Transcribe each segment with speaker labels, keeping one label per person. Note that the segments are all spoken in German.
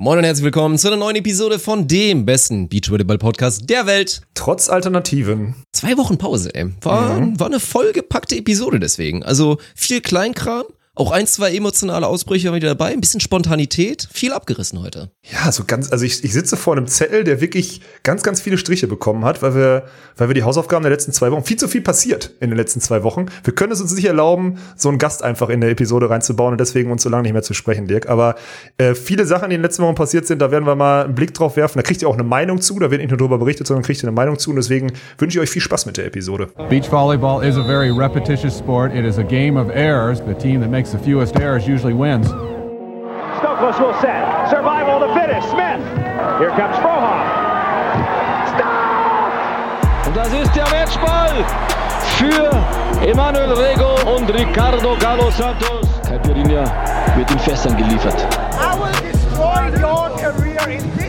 Speaker 1: Moin und herzlich willkommen zu einer neuen Episode von dem besten Beachvolleyball-Podcast der Welt.
Speaker 2: Trotz Alternativen.
Speaker 1: Zwei Wochen Pause, ey. War,
Speaker 2: Mhm.
Speaker 1: war eine vollgepackte Episode deswegen. Also viel Kleinkram, auch ein, zwei emotionale Ausbrüche wieder dabei, ein bisschen Spontanität, viel abgerissen heute.
Speaker 2: Ja, so ganz, also ich, ich sitze vor einem Zettel, der wirklich ganz, ganz viele Striche bekommen hat, weil wir, weil wir die Hausaufgaben der letzten zwei Wochen, viel zu viel passiert in den letzten zwei Wochen. Wir können es uns nicht erlauben, so einen Gast einfach in der Episode reinzubauen und deswegen uns so lange nicht mehr zu sprechen, Dirk. Aber äh, viele Sachen, die in den letzten Wochen passiert sind, da werden wir mal einen Blick drauf werfen. Da kriegt ihr auch eine Meinung zu, da wird nicht nur darüber berichtet, sondern kriegt ihr eine Meinung zu und deswegen wünsche ich euch viel Spaß mit der Episode.
Speaker 3: Beach volleyball is a very repetitious sport. It is a game of errors. The team that makes the fewest errors usually wins.
Speaker 4: Stokos will set. Survival to finish. Smith. Here comes Frohoff. Stop!
Speaker 5: Und das ist der Matchball für Emanuel Rego und Ricardo Galo Santos. Caipirinha wird in Fässern geliefert.
Speaker 6: I will destroy your career in this moment.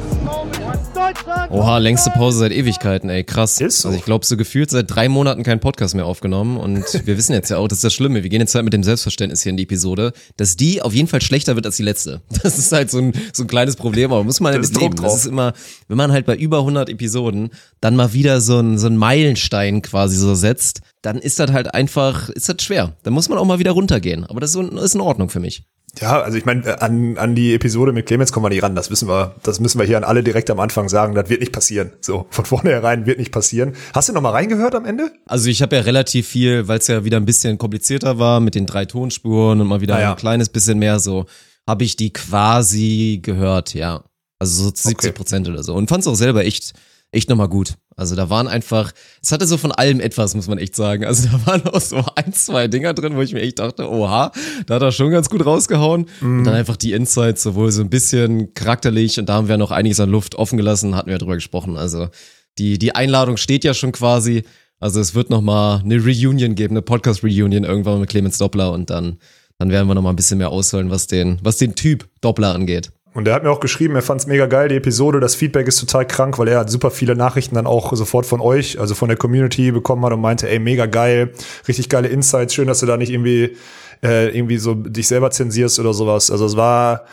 Speaker 6: Deutschland!
Speaker 1: Oha, längste Pause seit Ewigkeiten, ey, krass.
Speaker 2: Ist so.
Speaker 1: Also ich glaube, so gefühlt seit drei Monaten kein Podcast mehr aufgenommen und wir wissen jetzt ja auch, das ist das Schlimme, wir gehen jetzt halt mit dem Selbstverständnis hier in die Episode, dass die auf jeden Fall schlechter wird als die letzte. Das ist halt so ein, so ein kleines Problem, aber muss man ja
Speaker 2: Das ist
Speaker 1: mit leben.
Speaker 2: Druck
Speaker 1: Das ist immer, wenn man halt bei über 100 Episoden dann mal wieder so ein, so ein Meilenstein quasi so setzt, dann ist das halt einfach, ist das schwer. Dann muss man auch mal wieder runtergehen. Aber das ist, in Ordnung für mich.
Speaker 2: Ja, also ich meine, an, an die Episode mit Clemens kommen wir nicht ran. Das wissen wir, das müssen wir hier an alle direkt am Anfang sagen. Das wird nicht passieren. So, von vornherein wird nicht passieren. Hast du noch mal reingehört am Ende?
Speaker 1: Also ich habe ja relativ viel, weil es ja wieder ein bisschen komplizierter war mit den drei Tonspuren und mal wieder
Speaker 2: Ah, ja.
Speaker 1: ein kleines bisschen mehr so, habe ich die quasi gehört, ja. Also so 70 Prozent oder so. Und fand es auch selber echt, echt nochmal gut. Also da waren einfach, es hatte so von allem etwas, muss man echt sagen. Also da waren auch so ein, zwei Dinger drin, wo ich mir echt dachte, oha, da hat er schon ganz gut rausgehauen. Und dann einfach die Insights, sowohl so ein bisschen charakterlich und da haben wir noch einiges an Luft offen gelassen, hatten wir drüber gesprochen. Also die, die Einladung steht ja schon quasi. Also es wird noch mal eine Reunion geben, eine Podcast-Reunion irgendwann mit Clemens Doppler und dann, dann werden wir noch mal ein bisschen mehr ausholen, was den, was den Typ Doppler angeht.
Speaker 2: Und er hat mir auch geschrieben, er fand es mega geil, die Episode. Das Feedback ist total krank, weil er hat super viele Nachrichten dann auch sofort von euch, also von der Community bekommen hat und meinte, ey, mega geil, richtig geile Insights, schön, dass du da nicht irgendwie, äh, irgendwie so dich selber zensierst oder sowas. Also es war,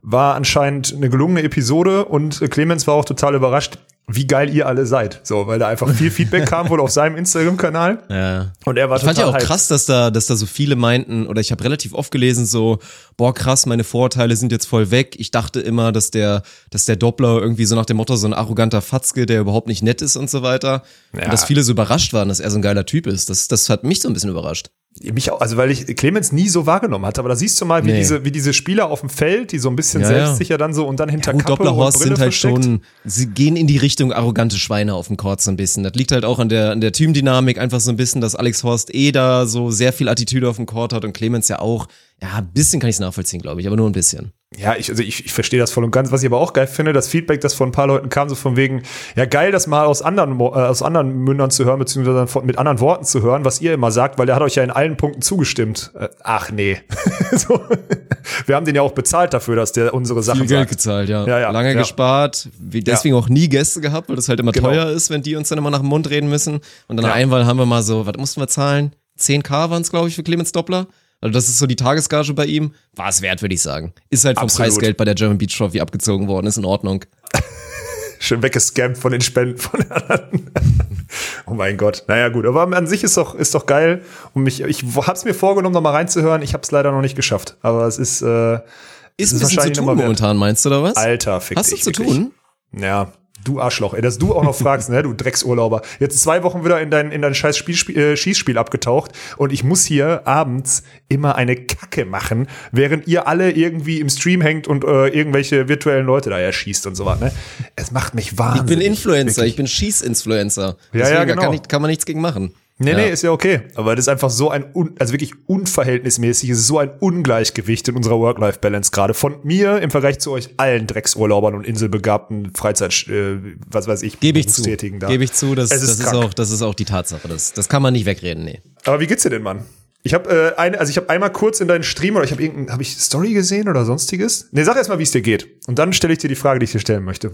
Speaker 2: war anscheinend eine gelungene Episode und Clemens war auch total überrascht, wie geil ihr alle seid. So, weil da einfach viel Feedback kam wohl auf seinem Instagram-Kanal.
Speaker 1: Ja.
Speaker 2: Und er war
Speaker 1: Ich fand ja auch
Speaker 2: hyped.
Speaker 1: krass, dass da, dass da so viele meinten, oder ich habe relativ oft gelesen, so, boah, krass, meine Vorurteile sind jetzt voll weg. Ich dachte immer, dass der, dass der Doppler irgendwie so nach dem Motto so ein arroganter Fatzke, der überhaupt nicht nett ist und so weiter.
Speaker 2: Ja.
Speaker 1: Und dass viele so überrascht waren, dass er so ein geiler Typ ist. Das, das hat mich so ein bisschen überrascht.
Speaker 2: Mich auch, also weil ich Clemens nie so wahrgenommen hatte, aber da siehst du mal, wie
Speaker 1: Nee.
Speaker 2: diese, wie diese Spieler auf dem Feld, die so ein bisschen
Speaker 1: Ja, ja.
Speaker 2: selbstsicher dann so und dann hinter
Speaker 1: Gut,
Speaker 2: Kappe
Speaker 1: Dopplerhorst
Speaker 2: und Brille
Speaker 1: sind halt
Speaker 2: versteckt.
Speaker 1: schon, sie gehen in die Richtung arrogante Schweine auf dem Court so ein bisschen. Das liegt halt auch an der, an der Teamdynamik einfach so ein bisschen, dass Alex Horst eh da so sehr viel Attitüde auf dem Court hat und Clemens ja auch. Ja, ein bisschen kann ich es nachvollziehen, glaube ich, aber nur ein bisschen.
Speaker 2: Ja, ich, also ich, ich verstehe das voll und ganz. Was ich aber auch geil finde, das Feedback, das von ein paar Leuten kam, so von wegen, ja geil, das mal aus anderen, äh, aus anderen Mündern zu hören, beziehungsweise von- mit anderen Worten zu hören, was ihr immer sagt, weil der hat euch ja in allen Punkten zugestimmt. Äh, ach nee. so. Wir haben den ja auch bezahlt dafür, dass der unsere Sachen
Speaker 1: Viel Geld
Speaker 2: sagt.
Speaker 1: gezahlt, ja.
Speaker 2: Ja, ja,
Speaker 1: Lange
Speaker 2: ja.
Speaker 1: gespart. Deswegen auch nie Gäste gehabt, weil das halt immer
Speaker 2: Genau.
Speaker 1: teuer ist, wenn die uns dann immer nach dem Mund reden müssen. Und dann
Speaker 2: Ja.
Speaker 1: einmal haben wir mal so, was mussten wir zahlen? 10k waren es, glaube ich, für Clemens Doppler. Also das ist so die Tagesgage bei ihm. War es wert, würde ich sagen. Ist halt vom
Speaker 2: Absolut.
Speaker 1: Preisgeld bei der German Beach Trophy abgezogen worden, ist in Ordnung.
Speaker 2: Schön weggescampt von den Spenden von den anderen. oh mein Gott. Naja, gut. Aber an sich ist doch, ist doch geil. Und mich, ich hab's mir vorgenommen, noch mal reinzuhören. Ich hab's leider noch nicht geschafft. Aber es ist, äh,
Speaker 1: Ist,
Speaker 2: es
Speaker 1: ein bisschen zu
Speaker 2: wahrscheinlich
Speaker 1: tun momentan, meinst du, oder was?
Speaker 2: Alter, fick
Speaker 1: Hast du zu tun?
Speaker 2: Ja, du Arschloch. Ey, dass du auch noch fragst, ne, du Drecksurlauber. Jetzt zwei Wochen wieder in dein, in dein scheiß Spiel, äh, Schießspiel abgetaucht und ich muss hier abends immer eine Kacke machen, während ihr alle irgendwie im Stream hängt und äh, irgendwelche virtuellen Leute da erschießt und so was, ne? Es macht mich
Speaker 1: Ich
Speaker 2: wahnsinnig.
Speaker 1: bin Influencer,
Speaker 2: Wirklich.
Speaker 1: ich bin Schieß-Influencer.
Speaker 2: Ja, ja, genau.
Speaker 1: kann, ich, kann man nichts gegen machen.
Speaker 2: Nee,
Speaker 1: Ja.
Speaker 2: nee, ist ja okay. Aber das ist einfach so ein, also wirklich unverhältnismäßig, es ist so ein Ungleichgewicht in unserer Work-Life-Balance gerade. Von mir im Vergleich zu euch allen Drecksurlaubern und inselbegabten Freizeit, äh, was weiß ich,
Speaker 1: Gebe ich zu. Gebe ich zu, das,
Speaker 2: Es
Speaker 1: das,
Speaker 2: ist krank.
Speaker 1: auch, das ist auch die Tatsache. Das, das kann man nicht wegreden, nee.
Speaker 2: Aber wie geht's dir denn, Mann? Ich habe äh, eine, also ich habe einmal kurz in deinen Stream oder ich habe irgendein, habe ich Story gesehen oder sonstiges? Nee, sag erst mal, wie es dir geht. Und dann stelle ich dir die Frage, die ich dir stellen möchte.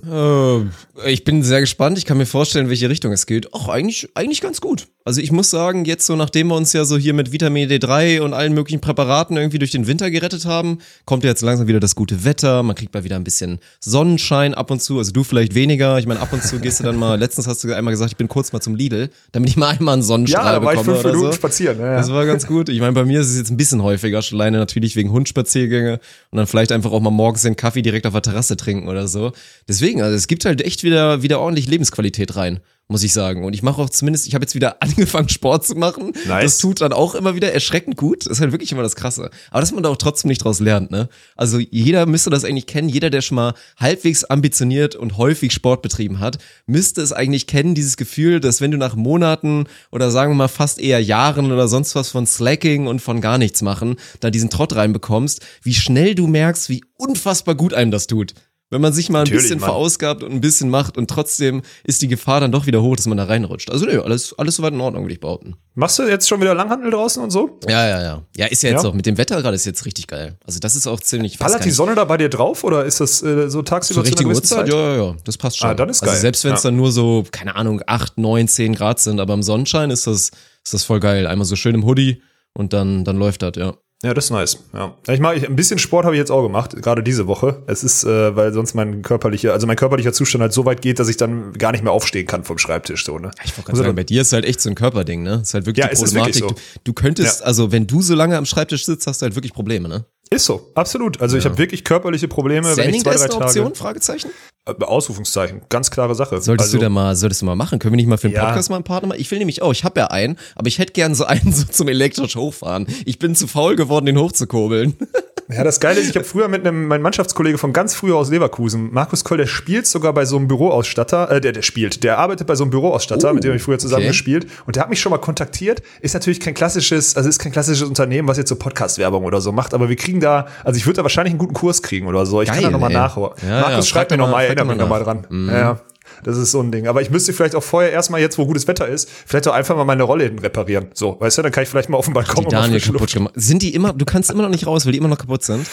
Speaker 1: Äh, ich bin sehr gespannt. Ich kann mir vorstellen, in welche Richtung es geht. Ach, eigentlich, eigentlich ganz gut. Also ich muss sagen, jetzt so nachdem wir uns ja so hier mit Vitamin D3 und allen möglichen Präparaten irgendwie durch den Winter gerettet haben, kommt ja jetzt langsam wieder das gute Wetter, man kriegt mal wieder ein bisschen Sonnenschein ab und zu, also du vielleicht weniger. Ich meine, ab und zu gehst du dann mal, letztens hast du einmal gesagt, ich bin kurz mal zum Lidl, damit ich mal einmal einen Sonnenstrahl
Speaker 2: Ja, da war ich
Speaker 1: bekomme
Speaker 2: fünf Minuten
Speaker 1: so.
Speaker 2: spazieren. Ja, ja.
Speaker 1: Das war ganz gut. Ich meine, bei mir ist es jetzt ein bisschen häufiger, schon alleine natürlich wegen Hundspaziergänge und dann vielleicht einfach auch mal morgens den Kaffee direkt auf der Terrasse trinken oder so. Deswegen, also es gibt halt echt wieder, wieder ordentlich Lebensqualität rein, muss ich sagen. Und ich mache auch zumindest, ich habe jetzt wieder angefangen, Sport zu machen.
Speaker 2: Nice.
Speaker 1: Das tut dann auch immer wieder erschreckend gut. Das ist halt wirklich immer das Krasse. Aber dass man da auch trotzdem nicht draus lernt, ne? Also jeder müsste das eigentlich kennen. Jeder, der schon mal halbwegs ambitioniert und häufig Sport betrieben hat, müsste es eigentlich kennen, dieses Gefühl, dass wenn du nach Monaten oder sagen wir mal fast eher Jahren oder sonst was von Slacking und von gar nichts machen, da diesen Trott reinbekommst, wie schnell du merkst, wie unfassbar gut einem das tut. Wenn man sich mal ein
Speaker 2: Natürlich,
Speaker 1: bisschen
Speaker 2: Mann.
Speaker 1: verausgabt und ein bisschen macht und trotzdem ist die Gefahr dann doch wieder hoch, dass man da reinrutscht. Also nö, alles, alles soweit in Ordnung, würde ich behaupten.
Speaker 2: Machst du jetzt schon wieder Langhandel draußen und so?
Speaker 1: Ja, ja, ja. Ja, ist ja jetzt
Speaker 2: Ja?
Speaker 1: auch mit dem Wetter gerade ist jetzt richtig geil. Also das ist auch ziemlich
Speaker 2: Ballert die Sonne da bei dir drauf oder ist das äh, so tagsüber
Speaker 1: zur
Speaker 2: zu einer
Speaker 1: richtigen Uhrzeit?
Speaker 2: Zeit?
Speaker 1: Ja, ja, ja, das passt schon.
Speaker 2: Ah, dann ist geil.
Speaker 1: Also selbst wenn es
Speaker 2: Ja.
Speaker 1: dann nur so, keine Ahnung, 8, 9, 10 Grad sind, aber im Sonnenschein ist das, ist das voll geil. Einmal so schön im Hoodie und dann, dann läuft das, ja.
Speaker 2: Ja, das ist nice. Ja. Ich mag, ich, ein bisschen Sport habe ich jetzt auch gemacht, gerade diese Woche. Es ist, äh, weil sonst mein körperlicher, also mein körperlicher Zustand halt so weit geht, dass ich dann gar nicht mehr aufstehen kann vom Schreibtisch. So, ne?
Speaker 1: Ich wollte gerade sagen, bei dir ist halt echt so ein Körperding, ne? Ist halt wirklich
Speaker 2: Ja,
Speaker 1: die Problematik.
Speaker 2: wirklich
Speaker 1: du, du könntest,
Speaker 2: Ja.
Speaker 1: also wenn du so lange am Schreibtisch sitzt, hast du halt wirklich Probleme, ne?
Speaker 2: Ist so, absolut. Also ich habe wirklich körperliche Probleme, wenn ich zwei, drei Tage.
Speaker 1: Option? Fragezeichen?
Speaker 2: Äh, Ausrufungszeichen, ganz klare Sache.
Speaker 1: Solltest
Speaker 2: also,
Speaker 1: du da mal, solltest du mal machen? Können wir nicht mal für den
Speaker 2: Ja.
Speaker 1: Podcast mal einen Partner machen? Ich will nämlich auch, ich habe ja einen, aber ich hätte gern so einen so zum elektrisch hochfahren. Ich bin zu faul geworden, den hochzukurbeln.
Speaker 2: Ja, das Geile ist, ich habe früher mit einem, mein Mannschaftskollege von ganz früher aus Leverkusen, Markus Koll, der spielt sogar bei so einem Büroausstatter, äh, der, der spielt, der arbeitet bei so einem Büroausstatter,
Speaker 1: Oh,
Speaker 2: mit dem ich früher zusammen
Speaker 1: okay.
Speaker 2: gespielt und der hat mich schon mal kontaktiert. Ist natürlich kein klassisches, also ist kein klassisches Unternehmen, was jetzt so Podcast-Werbung oder so macht, aber wir kriegen da, also ich würde da wahrscheinlich einen guten Kurs kriegen oder so. Ich kann
Speaker 1: Geil,
Speaker 2: da nochmal nachholen.
Speaker 1: Ja,
Speaker 2: Markus,
Speaker 1: ja,
Speaker 2: schreibt mir nochmal, erinnert mich
Speaker 1: mal
Speaker 2: nochmal dran. Ja, ja. Das ist so ein Ding. Aber ich müsste vielleicht auch vorher erstmal jetzt, wo gutes Wetter ist, vielleicht auch einfach mal meine Rollläden reparieren. So, weißt du, dann kann ich vielleicht mal auf den Balkon
Speaker 1: Die Daniel kaputt
Speaker 2: Luft.
Speaker 1: gemacht. Sind die immer, du kannst immer noch nicht raus, weil die immer noch kaputt sind.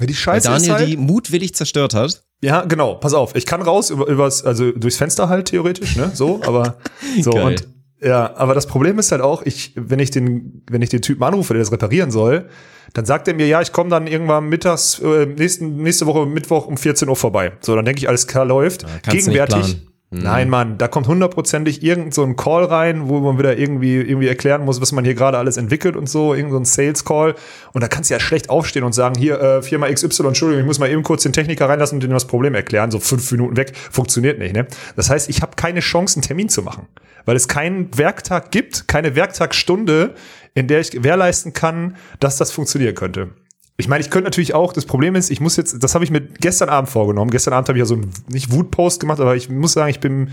Speaker 2: Die
Speaker 1: Weil
Speaker 2: Scheiße ist
Speaker 1: Daniel
Speaker 2: halt,
Speaker 1: die mutwillig zerstört hat.
Speaker 2: Ja, genau. Pass auf, ich kann raus über, übers, also durchs Fenster halt theoretisch, ne? So, aber so
Speaker 1: Geil.
Speaker 2: und ja, aber das Problem ist halt auch, ich, wenn ich den, wenn ich den Typen anrufe, der das reparieren soll, dann sagt er mir, ja, ich komme dann irgendwann mittags, äh, nächsten, nächste Woche Mittwoch um 14 Uhr vorbei. So, dann denke ich, alles klar läuft.
Speaker 1: nicht
Speaker 2: Gegenwärtig.
Speaker 1: Mhm.
Speaker 2: Nein, Mann, da kommt hundertprozentig irgend so ein Call rein, wo man wieder irgendwie, irgendwie erklären muss, was man hier gerade alles entwickelt und so, irgend so ein Sales Call. Und da kannst du ja schlecht aufstehen und sagen, hier, äh, Firma XY, Entschuldigung, ich muss mal eben kurz den Techniker reinlassen und dem das Problem erklären. So fünf Minuten weg. Funktioniert nicht, ne? Das heißt, ich habe keine Chance, einen Termin zu machen. Weil es keinen Werktag gibt, keine Werktagsstunde, in der ich gewährleisten kann, dass das funktionieren könnte. Ich meine, ich könnte natürlich auch, das Problem ist, ich muss jetzt, das habe ich mir gestern Abend vorgenommen. Gestern Abend habe ich ja so einen, nicht Wutpost gemacht, aber ich muss sagen, ich bin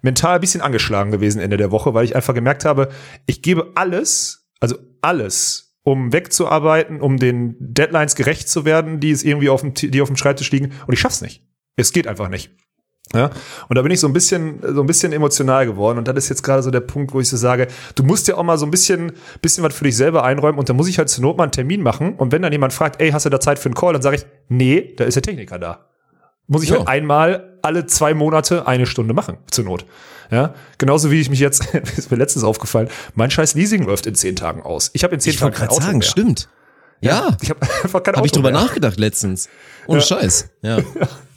Speaker 2: mental ein bisschen angeschlagen gewesen Ende der Woche, weil ich einfach gemerkt habe, ich gebe alles, also alles, um wegzuarbeiten, um den Deadlines gerecht zu werden, die es irgendwie auf dem, die auf dem Schreibtisch liegen, und ich schaff's nicht. Es geht einfach nicht. Ja, und da bin ich so ein bisschen, so ein bisschen emotional geworden. Und das ist jetzt gerade so der Punkt, wo ich so sage, du musst ja auch mal so ein bisschen, bisschen was für dich selber einräumen. Und da muss ich halt zur Not mal einen Termin machen. Und wenn dann jemand fragt, ey, hast du da Zeit für einen Call? Dann sage ich, nee, da ist der Techniker da. Muss ich
Speaker 1: Ja.
Speaker 2: halt einmal alle zwei Monate eine Stunde machen, zur Not. Ja, genauso wie ich mich jetzt, ist mir letztens aufgefallen, mein scheiß Leasing läuft in zehn Tagen aus. Ich habe in zehn
Speaker 1: Ich
Speaker 2: Tagen kein Auto
Speaker 1: sagen,
Speaker 2: mehr.
Speaker 1: stimmt. Ja,
Speaker 2: Ich habe einfach kein Auto
Speaker 1: habe ich drüber
Speaker 2: mehr.
Speaker 1: nachgedacht letztens. Ohne Scheiß. Ja.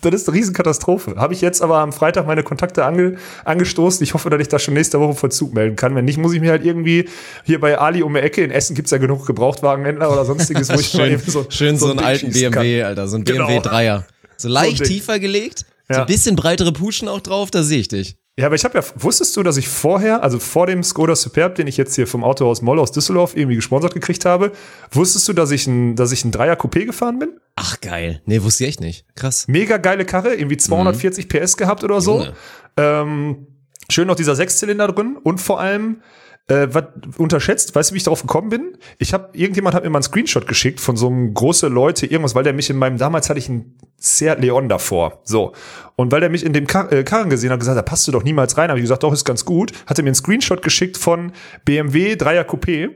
Speaker 2: Das ist eine Riesenkatastrophe. Habe ich jetzt aber am Freitag meine Kontakte ange, angestoßen. Ich hoffe, dass ich das schon nächste Woche Vollzug melden kann. Wenn nicht, muss ich mir halt irgendwie hier bei Ali um die Ecke, in Essen gibt's ja genug Gebrauchtwagenhändler oder sonstiges, wo ich mal
Speaker 1: Schön,
Speaker 2: eben so,
Speaker 1: schön so, einen
Speaker 2: Ding
Speaker 1: alten BMW,
Speaker 2: kann.
Speaker 1: Alter, so ein
Speaker 2: Genau.
Speaker 1: BMW Dreier. So leicht
Speaker 2: Ding.
Speaker 1: tiefer gelegt, so
Speaker 2: Ja.
Speaker 1: ein bisschen breitere Puschen auch drauf, da sehe ich dich.
Speaker 2: Ja, aber ich habe ja, wusstest du, dass ich vorher, also vor dem Skoda Superb, den ich jetzt hier vom Autohaus Moll aus Düsseldorf irgendwie gesponsert gekriegt habe, wusstest du, dass ich ein, dass ich ein Dreier Coupé gefahren bin?
Speaker 1: Ach geil. Nee, wusste ich echt nicht. Krass.
Speaker 2: Mega geile Karre, irgendwie 240 PS gehabt oder so. Ähm, schön noch dieser Sechszylinder drin und vor allem äh, was unterschätzt, weißt du, wie ich darauf gekommen bin? Ich habe irgendjemand hat mir mal einen Screenshot geschickt von so einem große Leute irgendwas, weil der mich in meinem damals hatte ich einen Seat Leon davor, so. Und weil der mich in dem Kar äh, Karren gesehen hat, gesagt, da passt du doch niemals rein, habe ich gesagt, doch ist ganz gut, hatte mir einen Screenshot geschickt von BMW Dreier Coupé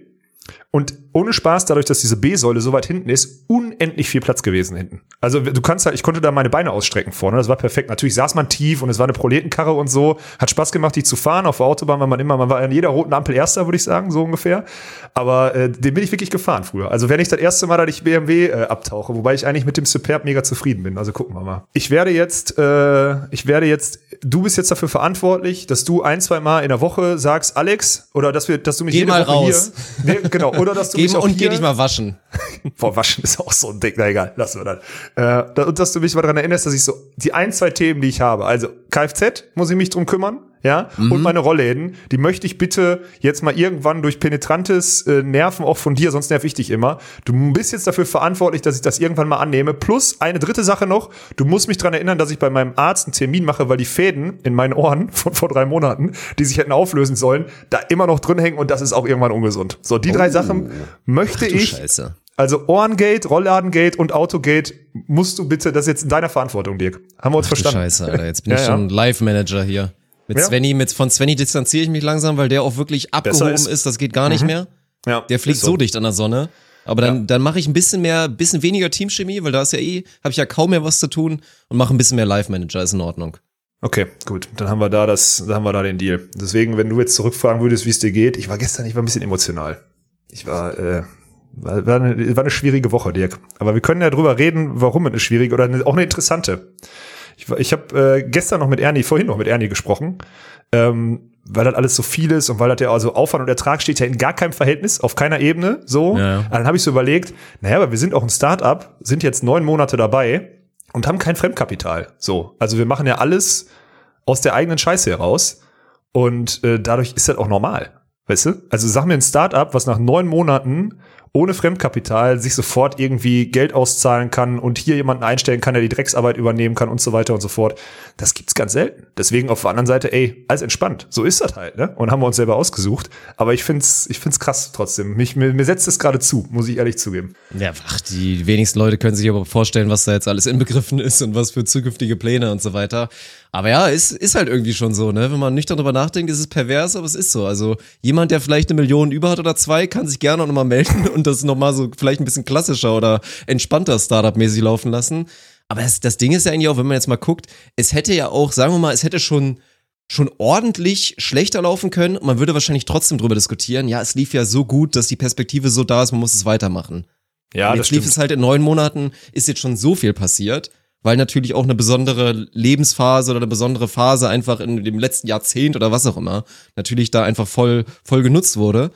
Speaker 2: Und ohne Spaß, dadurch, dass diese B-Säule so weit hinten ist, unendlich viel Platz gewesen hinten. Also du kannst halt, ich konnte da meine Beine ausstrecken vorne, das war perfekt. Natürlich saß man tief und es war eine Proletenkarre und so. Hat Spaß gemacht, die zu fahren. Auf der Autobahn war man immer, man war an jeder roten Ampel Erster, würde ich sagen, so ungefähr. Aber äh, den bin ich wirklich gefahren früher. Also wenn ich das erste Mal, dass ich BMW äh, abtauche, wobei ich eigentlich mit dem Superb mega zufrieden bin. Also gucken wir mal. Ich werde jetzt, äh, ich werde jetzt, du bist jetzt dafür verantwortlich, dass du ein, zwei Mal in der Woche sagst, Alex, oder dass wir, dass du mich
Speaker 1: Geh
Speaker 2: jede
Speaker 1: mal
Speaker 2: Woche
Speaker 1: raus.
Speaker 2: hier, nee, genau, oder dass du
Speaker 1: Geh
Speaker 2: mich auch
Speaker 1: und
Speaker 2: hier,
Speaker 1: geh dich mal waschen.
Speaker 2: Boah, waschen ist auch so ein Ding. Na egal, lassen wir das. Äh, und dass du mich mal daran erinnerst, dass ich so die ein, zwei Themen, die ich habe, also Kfz, muss ich mich drum kümmern, ja, und meine Rollläden, die möchte ich bitte jetzt mal irgendwann durch penetrantes äh, Nerven auch von dir, sonst nerv ich dich immer. Du bist jetzt dafür verantwortlich, dass ich das irgendwann mal annehme. Plus eine dritte Sache noch, du musst mich daran erinnern, dass ich bei meinem Arzt einen Termin mache, weil die Fäden in meinen Ohren von vor drei Monaten, die sich hätten auflösen sollen, da immer noch drin hängen und das ist auch irgendwann ungesund. So, die drei Sachen möchte
Speaker 1: Du
Speaker 2: ich
Speaker 1: Scheiße.
Speaker 2: also Ohrengate, Rolladengate und Autogate musst du bitte, das ist jetzt in deiner Verantwortung, Dirk. Haben wir uns
Speaker 1: Du
Speaker 2: verstanden?
Speaker 1: Scheiße, Alter. Jetzt bin
Speaker 2: Ja,
Speaker 1: ich
Speaker 2: ja.
Speaker 1: schon Live-Manager hier. Mit
Speaker 2: Ja.
Speaker 1: Svenny, mit, von Svenny distanziere ich mich langsam, weil der auch wirklich abgehoben
Speaker 2: ist.
Speaker 1: ist. Das geht gar nicht mehr.
Speaker 2: Ja,
Speaker 1: Der fliegt
Speaker 2: ist
Speaker 1: so. dicht an der Sonne. Aber dann, dann mache ich ein bisschen mehr, bisschen weniger Teamchemie, weil da ist ja eh, habe ich ja kaum mehr was zu tun und mache ein bisschen mehr Live-Manager, ist in Ordnung.
Speaker 2: Okay, gut. Dann haben wir da das, dann haben wir da den Deal. Deswegen, wenn du jetzt zurückfragen würdest, wie es dir geht, ich war gestern, ich war ein bisschen emotional. Ich war, äh, war, war, eine, war eine schwierige Woche, Dirk. Aber wir können ja drüber reden, warum eine schwierige oder eine, auch eine interessante. Ich, ich habe äh, gestern noch mit Ernie, vorhin noch mit Ernie gesprochen, ähm, weil das alles so viel ist und weil das ja also Aufwand und Ertrag steht ja in gar keinem Verhältnis, auf keiner Ebene, so.
Speaker 1: Ja.
Speaker 2: Und Dann habe ich so überlegt, naja, aber wir sind auch ein Start-up, sind jetzt neun Monate dabei und haben kein Fremdkapital. So. Also wir machen ja alles aus der eigenen Scheiße heraus und äh, dadurch ist das auch normal. Weißt du? Also sag mir ein Start-up, was nach neun Monaten ohne Fremdkapital sich sofort irgendwie Geld auszahlen kann und hier jemanden einstellen kann, der die Drecksarbeit übernehmen kann und so weiter und so fort. Das gibt's ganz selten. Deswegen auf der anderen Seite, ey, alles entspannt. So ist das halt, ne? Und haben wir uns selber ausgesucht. Aber ich find's, ich find's krass trotzdem. Mich, mir, mir setzt es gerade zu, muss ich ehrlich zugeben.
Speaker 1: Ja, ach, die wenigsten Leute können sich aber vorstellen, was da jetzt alles inbegriffen ist und was für zukünftige Pläne und so weiter. Aber ja, ist, ist halt irgendwie schon so, ne? Wenn man nüchtern drüber nachdenkt, ist es pervers, aber es ist so. Also jemand, der vielleicht eine Million über hat oder zwei, kann sich gerne auch nochmal melden und das nochmal so vielleicht ein bisschen klassischer oder entspannter Startup-mäßig laufen lassen. Aber das, das Ding ist ja eigentlich auch, wenn man jetzt mal guckt, es hätte ja auch, sagen wir mal, es hätte schon schon ordentlich schlechter laufen können man würde wahrscheinlich trotzdem drüber diskutieren, ja, es lief ja so gut, dass die Perspektive so da ist, man muss es weitermachen.
Speaker 2: Ja,
Speaker 1: Und jetzt lief es halt in neun Monaten, ist jetzt schon so viel passiert, weil natürlich auch eine besondere Lebensphase oder eine besondere Phase einfach in dem letzten Jahrzehnt oder was auch immer natürlich da einfach voll, voll genutzt wurde.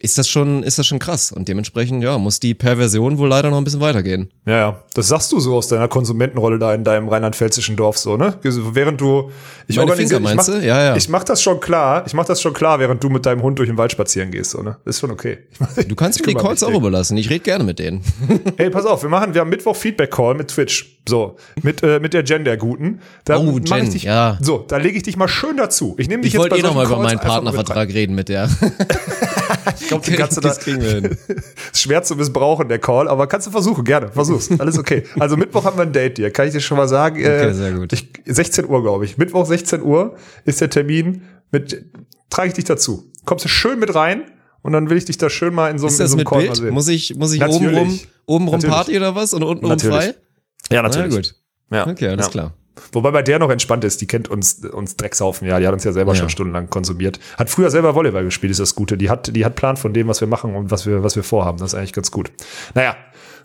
Speaker 1: Ist das schon, ist das schon krass. Und dementsprechend, ja, muss die Perversion wohl leider noch ein bisschen weitergehen.
Speaker 2: Ja, ja. Das sagst du so aus deiner Konsumentenrolle da in deinem rheinland-pfälzischen Dorf so, ne? Während du ich
Speaker 1: Meine
Speaker 2: organisiere,
Speaker 1: Finger,
Speaker 2: ich mach,
Speaker 1: meinst du? Ja, ja.
Speaker 2: Ich mach das schon klar. Ich mach das schon klar, während du mit deinem Hund durch den Wald spazieren gehst, so, ne? Das ist schon okay. Ich
Speaker 1: Du kannst
Speaker 2: ich
Speaker 1: mir die Calls auch überlassen. Ich rede gerne mit denen.
Speaker 2: Hey, pass auf, wir machen, wir haben Mittwoch Feedback Call mit Twitch. So, mit äh, mit der Jen der Guten. Da
Speaker 1: Oh,
Speaker 2: ich
Speaker 1: Jen,
Speaker 2: dich,
Speaker 1: ja.
Speaker 2: So, da lege ich dich mal schön dazu. Ich nehme dich
Speaker 1: Ich
Speaker 2: jetzt
Speaker 1: wollte eh
Speaker 2: solchen
Speaker 1: noch mal über meinen Partnervertrag reden mit der.
Speaker 2: Ich glaube, die kannst du da,
Speaker 1: das kriegen wir hin.
Speaker 2: ist schwer zu missbrauchen, der Call, aber kannst du versuchen, gerne, versuch's. Alles okay. Also Mittwoch haben wir ein Date dir, kann ich dir schon mal sagen.
Speaker 1: Okay,
Speaker 2: Äh,
Speaker 1: sehr gut.
Speaker 2: Ich, 16 Uhr, glaube ich. Mittwoch 16 Uhr ist der Termin mit, trage ich dich dazu. Kommst du schön mit rein und dann will ich dich da schön mal in so,
Speaker 1: Ist
Speaker 2: in so einem
Speaker 1: mit
Speaker 2: Call mal
Speaker 1: Bild?
Speaker 2: sehen.
Speaker 1: Muss ich, muss ich
Speaker 2: Natürlich.
Speaker 1: oben rum, oben rum
Speaker 2: Natürlich.
Speaker 1: Party oder was? Und unten rum frei?
Speaker 2: ja,
Speaker 1: Na
Speaker 2: natürlich.
Speaker 1: gut.
Speaker 2: Ja.
Speaker 1: Okay, alles
Speaker 2: ja.
Speaker 1: klar.
Speaker 2: Wobei bei der noch entspannt ist, die kennt uns, uns Dreckshaufen, ja, die hat uns ja selber
Speaker 1: Ja.
Speaker 2: schon stundenlang konsumiert. Hat früher selber Volleyball gespielt, ist das Gute. Die hat, die hat Plan von dem, was wir machen und was wir, was wir vorhaben. Das ist eigentlich ganz gut. Naja,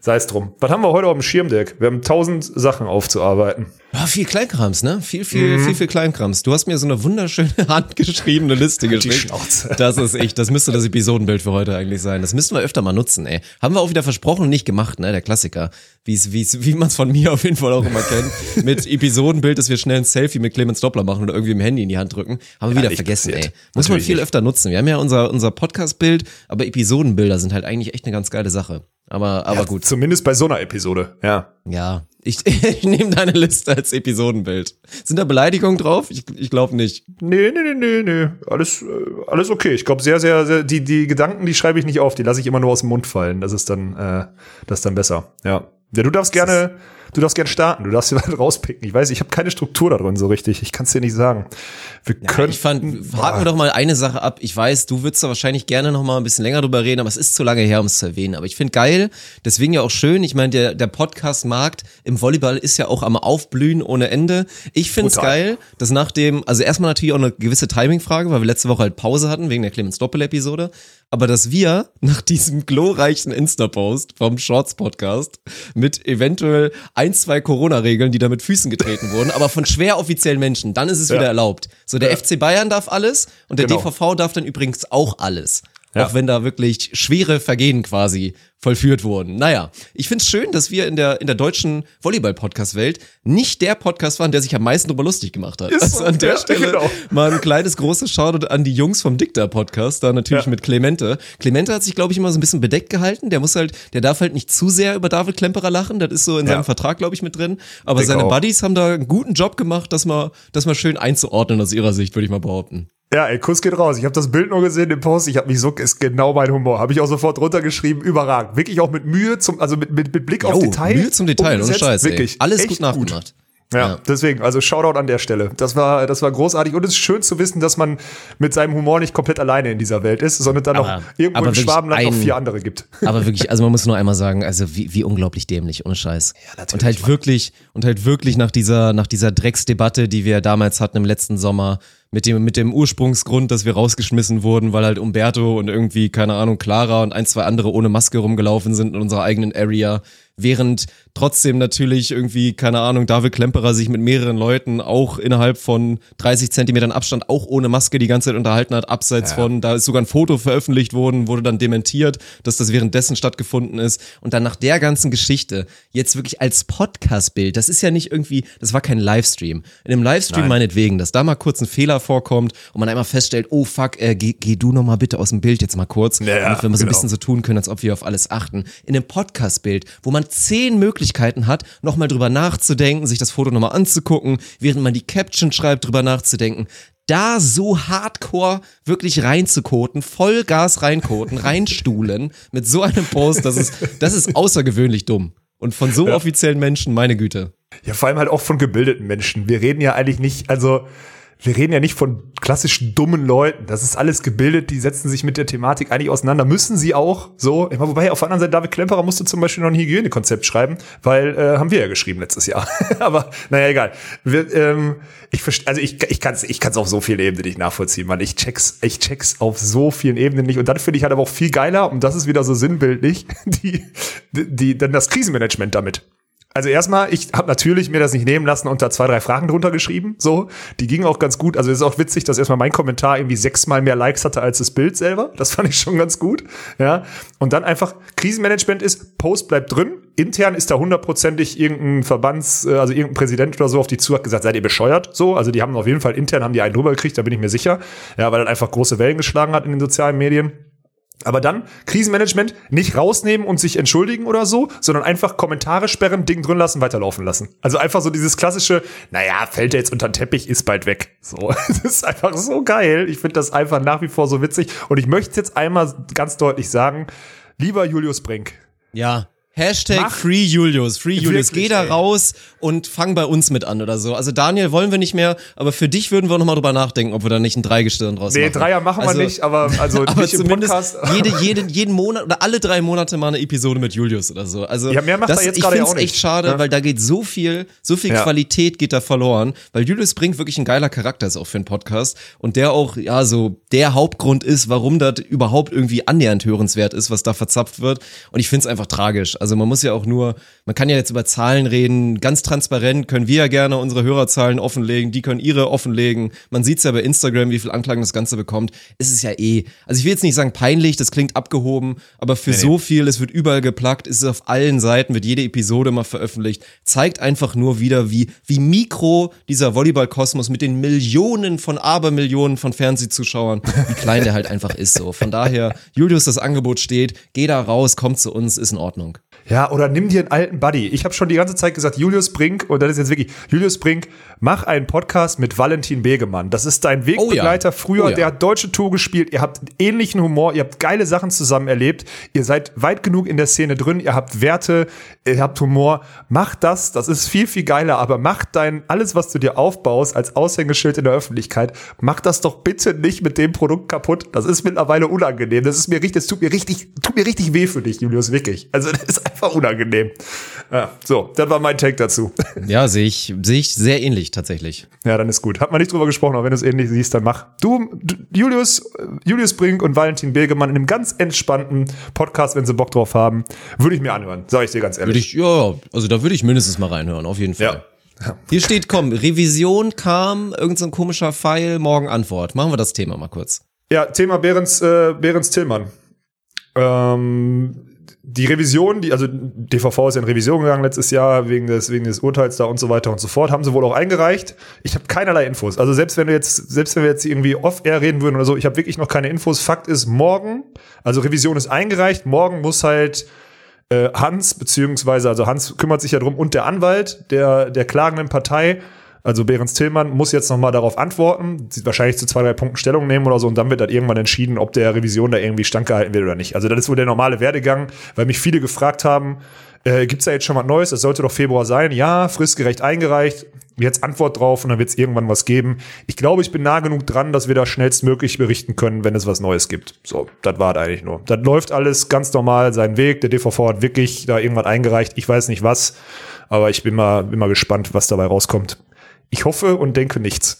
Speaker 2: sei es drum. Was haben wir heute auf dem Schirm, Dirk? Wir haben tausend Sachen aufzuarbeiten.
Speaker 1: Ja, viel Kleinkrams, ne? Viel, viel,
Speaker 2: Mhm.
Speaker 1: viel, viel Kleinkrams. Du hast mir so eine wunderschöne handgeschriebene Liste geschickt. Das ist echt, das müsste das Episodenbild für heute eigentlich sein. Das müssten wir öfter mal nutzen, ey. Haben wir auch wieder versprochen und nicht gemacht, ne? Der Klassiker. Wie's, wie's, wie man es von mir auf jeden Fall auch immer kennt. Mit Episodenbild, dass wir schnell ein Selfie mit Clemens Doppler machen oder irgendwie im Handy in die Hand drücken. Haben wir wieder
Speaker 2: nicht
Speaker 1: vergessen,
Speaker 2: passiert.
Speaker 1: ey. Muss man
Speaker 2: Natürlich
Speaker 1: viel
Speaker 2: nicht.
Speaker 1: öfter nutzen. Wir haben ja unser, unser Podcast-Bild, aber Episodenbilder sind halt eigentlich echt eine ganz geile Sache. Aber, aber
Speaker 2: Ja,
Speaker 1: gut.
Speaker 2: Zumindest bei so einer Episode, ja.
Speaker 1: Ja, ich, ich nehme deine Liste als Episodenbild. Sind da Beleidigungen drauf? Ich, ich glaube nicht.
Speaker 2: Nee, nee, nee, nee, nee. Alles, äh, alles okay. Ich glaube, sehr, sehr, sehr, die, die Gedanken, die schreibe ich nicht auf, die lasse ich immer nur aus dem Mund fallen. Das ist dann, äh, das ist dann besser. Ja. Ja, du darfst gerne, Du darfst gern starten, du darfst dir rauspicken. Ich weiß, ich habe keine Struktur da drin so richtig. Ich kann es dir nicht sagen. Wir
Speaker 1: Ja,
Speaker 2: können.
Speaker 1: ich fand, haken wir doch mal eine Sache ab. Ich weiß, du würdest da wahrscheinlich gerne noch mal ein bisschen länger drüber reden, aber es ist zu lange her, um es zu erwähnen. Aber ich finde geil, deswegen ja auch schön. Ich meine, der, der Podcast-Markt im Volleyball ist ja auch am Aufblühen ohne Ende. Ich finde es geil, dass nach dem, also erstmal natürlich auch eine gewisse Timing-Frage, weil wir letzte Woche halt Pause hatten wegen der Clemens Doppel-Episode. Aber dass wir nach diesem glorreichen Insta-Post vom Shorts-Podcast mit eventuell ein, zwei Corona-Regeln, die da mit Füßen getreten wurden, aber von schwer offiziellen Menschen, dann ist es
Speaker 2: Ja.
Speaker 1: wieder erlaubt. So, der
Speaker 2: Ja.
Speaker 1: FC Bayern darf alles und der
Speaker 2: Genau.
Speaker 1: DVV darf dann übrigens auch alles.
Speaker 2: Ja.
Speaker 1: Auch wenn da wirklich schwere Vergehen quasi vollführt wurden. Naja, ich find's schön, dass wir in der, in der deutschen Volleyball-Podcast-Welt nicht der Podcast waren, der sich am meisten darüber lustig gemacht hat.
Speaker 2: Ist
Speaker 1: also
Speaker 2: so,
Speaker 1: an der
Speaker 2: ja,
Speaker 1: Stelle
Speaker 2: genau.
Speaker 1: mal ein kleines, großes Shoutout an die Jungs vom Dicta-Podcast, da natürlich
Speaker 2: Ja.
Speaker 1: mit Clemente. Clemente hat sich, glaube ich, immer so ein bisschen bedeckt gehalten. Der muss halt, der darf halt nicht zu sehr über David Klemperer lachen. Das ist so in seinem Vertrag, glaube ich, mit drin. Aber
Speaker 2: Denk
Speaker 1: seine
Speaker 2: auch.
Speaker 1: Buddies haben da einen guten Job gemacht, das mal, das mal schön einzuordnen aus ihrer Sicht, würde ich mal behaupten.
Speaker 2: Ja, ey, Kuss geht raus. Ich habe das Bild nur gesehen, den Post. Ich habe mich so, ist genau mein Humor. Habe ich auch sofort runtergeschrieben. Überragend. Wirklich auch mit Mühe, zum, also mit, mit, mit Blick auf
Speaker 1: Jo,
Speaker 2: Detail.
Speaker 1: Mühe zum Detail, ohne. Scheiß. Ey.
Speaker 2: Wirklich.
Speaker 1: Alles
Speaker 2: echt
Speaker 1: gut nachgemacht.
Speaker 2: Ja,
Speaker 1: Ja.
Speaker 2: deswegen, also Shoutout an der Stelle. Das war, das war großartig und es ist schön zu wissen, dass man mit seinem Humor nicht komplett alleine in dieser Welt ist, sondern dann
Speaker 1: Aber-
Speaker 2: noch irgendwo im Schwabenland noch
Speaker 1: ein-
Speaker 2: vier andere gibt.
Speaker 1: Aber wirklich, also man muss nur einmal sagen, also wie, wie unglaublich dämlich, ohne Scheiß.
Speaker 2: natürlich,
Speaker 1: und halt wirklich, und halt wirklich nach dieser, nach dieser Drecksdebatte, die wir damals hatten im letzten Sommer, mit dem, mit dem Ursprungsgrund, dass wir rausgeschmissen wurden, weil halt Umberto und irgendwie, keine Ahnung, Clara und ein, zwei andere ohne Maske rumgelaufen sind in unserer eigenen Area, während trotzdem natürlich irgendwie, keine Ahnung, David Klemperer sich mit mehreren Leuten auch innerhalb von 30 Zentimetern Abstand auch ohne Maske die ganze Zeit unterhalten hat, abseits von, da ist sogar ein Foto veröffentlicht worden, wurde dann dementiert, dass das währenddessen stattgefunden ist und dann nach der ganzen Geschichte jetzt wirklich als Podcast-Bild, das ist ja nicht irgendwie, das war kein Livestream. In einem Livestream
Speaker 2: Nein.
Speaker 1: meinetwegen, dass da mal kurz ein Fehler vorkommt und man einmal feststellt, oh fuck, äh, geh, geh du noch mal bitte aus dem Bild jetzt mal kurz,
Speaker 2: Ja, ja,
Speaker 1: damit wir mal so ein
Speaker 2: genau.
Speaker 1: bisschen so tun können, als ob wir auf alles achten. In einem Podcast-Bild, wo man zehn Möglichkeiten hat, nochmal drüber nachzudenken, sich das Foto nochmal anzugucken, während man die Caption schreibt, drüber nachzudenken. Da so hardcore wirklich reinzukoten, Vollgas reinkoten, reinstuhlen, mit so einem Post, das ist, das ist außergewöhnlich dumm. Und von so offiziellen Menschen, meine Güte.
Speaker 2: Ja, vor allem halt auch von gebildeten Menschen. Wir reden ja eigentlich nicht, also wir reden ja nicht von klassisch dummen Leuten. Das ist alles gebildet, die setzen sich mit der Thematik eigentlich auseinander. Müssen sie auch so. Meine, wobei auf der anderen Seite David Klemperer musste zum Beispiel noch ein Hygienekonzept schreiben, weil äh, haben wir ja geschrieben letztes Jahr. Aber naja, egal. Wir, ähm, ich verste- also ich, ich kann es ich kann's auf so vielen Ebenen nicht nachvollziehen, Mann. Ich check's, ich check's auf so vielen Ebenen nicht. Und dann finde ich halt aber auch viel geiler, und das ist wieder so sinnbildlich, die, die dann das Krisenmanagement damit. Also erstmal, ich habe natürlich mir das nicht nehmen lassen und da zwei, drei Fragen drunter geschrieben. So, die gingen auch ganz gut. Also es ist auch witzig, dass erstmal mein Kommentar irgendwie sechsmal mehr Likes hatte als das Bild selber. Das fand ich schon ganz gut. Ja. Und dann einfach, Krisenmanagement ist, Post bleibt drin. Intern ist da hundertprozentig irgendein Verbands, äh, also irgendein Präsident oder so auf die zu hat gesagt, seid ihr bescheuert? So, also die haben auf jeden Fall intern haben die einen drüber gekriegt, da bin ich mir sicher. Ja, weil er einfach große Wellen geschlagen hat in den sozialen Medien. Aber dann Krisenmanagement nicht rausnehmen und sich entschuldigen oder so, sondern einfach Kommentare sperren, Ding drin lassen, weiterlaufen lassen. Also einfach so dieses klassische, naja, fällt er jetzt unter den Teppich, ist bald weg. So, das ist einfach so geil. Ich finde das einfach nach wie vor so witzig. Und ich möchte jetzt einmal ganz deutlich sagen, lieber Julius Brink,
Speaker 1: Ja. Hashtag
Speaker 2: Mach-
Speaker 1: Free Julius, Free Julius.
Speaker 2: Wirklich,
Speaker 1: Geh da
Speaker 2: ey.
Speaker 1: raus und fang bei uns mit an oder so. Also Daniel wollen wir nicht mehr, aber für dich würden wir nochmal drüber nachdenken, ob wir da nicht ein Dreigestirn draus
Speaker 2: nee,
Speaker 1: machen.
Speaker 2: Dreier machen wir
Speaker 1: Also-
Speaker 2: nicht, aber also
Speaker 1: aber
Speaker 2: nicht im
Speaker 1: zumindest
Speaker 2: Podcast.
Speaker 1: jede, jede, jeden Monat oder alle drei Monate mal eine Episode mit Julius oder so. Also
Speaker 2: Ja, mehr macht
Speaker 1: das,
Speaker 2: er jetzt
Speaker 1: ich
Speaker 2: auch nicht,
Speaker 1: echt schade,
Speaker 2: ne?
Speaker 1: weil da geht so viel, so viel
Speaker 2: Ja.
Speaker 1: Qualität geht da verloren, weil Julius bringt wirklich ein geiler Charakter ist auch für einen Podcast und der auch ja so der Hauptgrund ist, warum das überhaupt irgendwie annähernd hörenswert ist, was da verzapft wird. Und ich find's einfach tragisch. Also man muss ja auch nur, man kann ja jetzt über Zahlen reden, ganz transparent können wir ja gerne unsere Hörerzahlen offenlegen, die können ihre offenlegen. Man sieht's ja bei Instagram, wie viel Anklagen das Ganze bekommt. Es ist ja eh, also ich will jetzt nicht sagen peinlich, das klingt abgehoben, aber für so viel, es wird überall geplagt, es ist auf allen Seiten, wird jede Episode mal veröffentlicht, zeigt einfach nur wieder, wie, wie mikro dieser Volleyball-Kosmos mit den Millionen von Abermillionen von Fernsehzuschauern, wie klein der halt einfach ist so. Von daher, Julius, das Angebot steht, geh da raus, komm zu uns, ist in Ordnung.
Speaker 2: Ja, oder nimm dir einen alten Buddy. Ich habe schon die ganze Zeit gesagt, Julius Brink, und das ist jetzt wirklich, Julius Brink, mach einen Podcast mit Valentin Begemann. Das ist dein Wegbegleiter
Speaker 1: Oh ja.
Speaker 2: früher,
Speaker 1: Oh ja.
Speaker 2: der hat deutsche Tour gespielt, ihr habt ähnlichen Humor, ihr habt geile Sachen zusammen erlebt, ihr seid weit genug in der Szene drin, ihr habt Werte, ihr habt Humor. Mach das, das ist viel, viel geiler, aber mach dein, alles, was du dir aufbaust als Aushängeschild in der Öffentlichkeit, mach das doch bitte nicht mit dem Produkt kaputt. Das ist mittlerweile unangenehm. Das ist mir richtig, das tut mir richtig, tut mir richtig weh für dich, Julius, wirklich. Also, das ist einfach unangenehm. Ja, so, das war mein Take dazu.
Speaker 1: Ja, sehe ich, sehe ich sehr ähnlich tatsächlich.
Speaker 2: Ja, dann ist gut. Hat man nicht drüber gesprochen, aber wenn du es ähnlich siehst, dann mach. Du, Julius, äh, Julius Brink und Valentin Begemann in einem ganz entspannten Podcast, wenn sie Bock drauf haben, würde ich mir anhören, sage ich dir ganz
Speaker 1: Würde
Speaker 2: ehrlich.
Speaker 1: ich, ja, also da würde ich mindestens mal reinhören, auf jeden Fall.
Speaker 2: Ja.
Speaker 1: Hier steht, komm, Revision kam, irgend so komischer Pfeil, morgen Antwort. Machen wir das Thema mal kurz.
Speaker 2: Ja, Thema Behrens, äh, Behrens Tillmann. Ähm, die Revision, die, also DVV ist ja in Revision gegangen letztes Jahr wegen des, wegen des Urteils da und so weiter und so fort, haben sie wohl auch eingereicht. Ich habe keinerlei Infos. Also selbst wenn wir jetzt, selbst wenn wir jetzt irgendwie off-air reden würden oder so, ich habe wirklich noch keine Infos. Fakt ist, morgen, also Revision ist eingereicht, morgen muss halt äh, Hans, beziehungsweise, also Hans kümmert sich ja drum und der Anwalt der, der klagenden Partei, also Behrens Tillmann, muss jetzt nochmal darauf antworten, wahrscheinlich zu zwei, drei Punkten Stellung nehmen oder so und dann wird dann irgendwann entschieden, ob der Revision da irgendwie standgehalten wird oder nicht. Also das ist wohl der normale Werdegang, weil mich viele gefragt haben, äh, gibt's da jetzt schon was Neues? Das sollte doch Februar sein. Ja, fristgerecht eingereicht. Jetzt Antwort drauf und dann wird's irgendwann was geben. Ich glaube, ich bin nah genug dran, dass wir da schnellstmöglich berichten können, wenn es was Neues gibt. So, das war eigentlich nur. Das läuft alles ganz normal seinen Weg. Der DVV hat wirklich da irgendwas eingereicht. Ich weiß nicht was, aber ich bin mal, bin mal gespannt, was dabei rauskommt. Ich hoffe und denke nichts.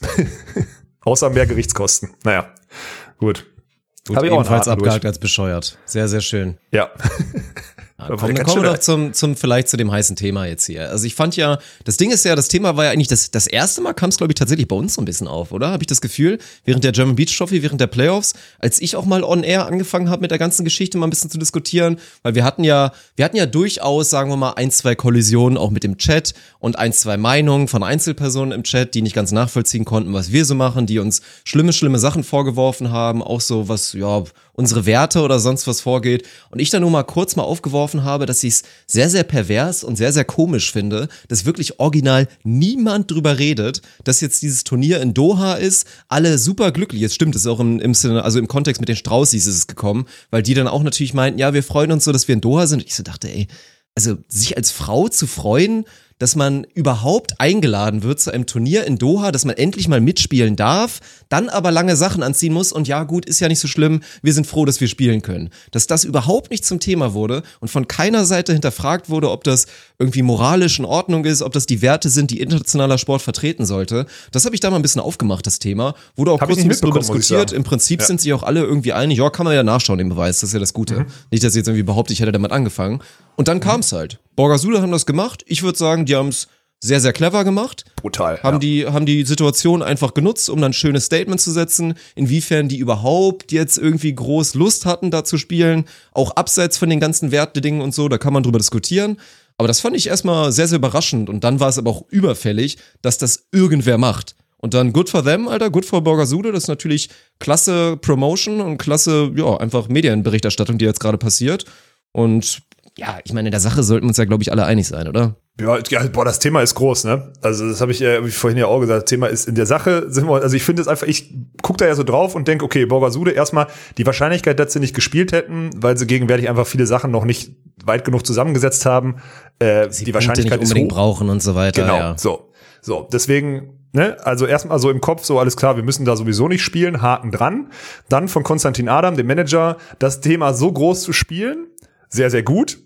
Speaker 2: Außer mehr Gerichtskosten. Naja, gut.
Speaker 1: Gut,
Speaker 2: Hab ich
Speaker 1: ebenfalls abgehakt als bescheuert. Sehr, sehr schön.
Speaker 2: Ja.
Speaker 1: Ja, komm, dann kommen wir doch zum, zum, vielleicht zu dem heißen Thema jetzt hier. Also ich fand ja, das Ding ist ja, das Thema war ja eigentlich, das, das erste Mal kam es, glaube ich, tatsächlich bei uns so ein bisschen auf, oder? Habe ich das Gefühl, während der German Beach Trophy, während der Playoffs, als ich auch mal on air angefangen habe, mit der ganzen Geschichte mal ein bisschen zu diskutieren, weil wir hatten ja, wir hatten ja durchaus, sagen wir mal, ein, zwei Kollisionen auch mit dem Chat und ein, zwei Meinungen von Einzelpersonen im Chat, die nicht ganz nachvollziehen konnten, was wir so machen, die uns schlimme, schlimme Sachen vorgeworfen haben, auch so was, ja, unsere Werte oder sonst was vorgeht. Und ich dann nur mal kurz mal aufgeworfen habe, dass ich es sehr, sehr pervers und sehr, sehr komisch finde, dass wirklich original niemand drüber redet, dass jetzt dieses Turnier in Doha ist, alle super glücklich. Jetzt stimmt, es ist auch im, im Sinne, also im Kontext mit den Straußis ist es gekommen, weil die dann auch natürlich meinten, ja, wir freuen uns so, dass wir in Doha sind. Und ich so dachte, ey, also sich als Frau zu freuen, dass man überhaupt eingeladen wird zu einem Turnier in Doha, dass man endlich mal mitspielen darf, dann aber lange Sachen anziehen muss und ja gut, ist ja nicht so schlimm, wir sind froh, dass wir spielen können. Dass das überhaupt nicht zum Thema wurde und von keiner Seite hinterfragt wurde, ob das irgendwie moralisch in Ordnung ist, ob das die Werte sind, die internationaler Sport vertreten sollte. Das habe ich da mal ein bisschen aufgemacht, das Thema. Wurde auch
Speaker 2: Hab
Speaker 1: kurz ein bisschen diskutiert. Im Prinzip sind sich auch alle irgendwie einig, ja, kann man ja nachschauen, den Beweis, das ist ja das Gute. Nicht, dass ich jetzt irgendwie behaupte, ich hätte damit angefangen. Und dann kam es halt. Borgasude haben das gemacht. Ich würde sagen, die haben es sehr, sehr clever gemacht.
Speaker 2: Brutal.
Speaker 1: Haben,
Speaker 2: ja.
Speaker 1: die, haben die Situation einfach genutzt, um dann ein schönes Statement zu setzen, inwiefern die überhaupt jetzt irgendwie groß Lust hatten, da zu spielen, auch abseits von den ganzen Wertedingen und so, da kann man drüber diskutieren. Aber das fand ich erstmal sehr, sehr überraschend und dann war es aber auch überfällig, dass das irgendwer macht. Und dann good for them, Alter, good for Borgasude, das ist natürlich klasse Promotion und klasse, ja, einfach Medienberichterstattung, die jetzt gerade passiert. Und ja, ich meine, in der Sache sollten wir uns ja, glaube ich, alle einig sein, oder?
Speaker 2: Ja, ja, boah, das Thema ist groß, ne? Also das habe ich, äh, hab ich vorhin ja auch gesagt. Das Thema ist in der Sache sind wir, also ich finde es einfach, ich guck da ja so drauf und denke, okay, Borgasude erstmal die Wahrscheinlichkeit, dass sie nicht gespielt hätten, weil sie gegenwärtig einfach viele Sachen noch nicht weit genug zusammengesetzt haben. Äh,
Speaker 1: Sie
Speaker 2: die
Speaker 1: Punkte
Speaker 2: Wahrscheinlichkeit
Speaker 1: nicht unbedingt
Speaker 2: ist hoch.
Speaker 1: brauchen und so weiter.
Speaker 2: Genau,
Speaker 1: Ja.
Speaker 2: so. So, deswegen, ne, also erstmal so im Kopf, so alles klar, wir müssen da sowieso nicht spielen, Haken dran. Dann von Konstantin Adam, dem Manager, das Thema so groß zu spielen, sehr, sehr gut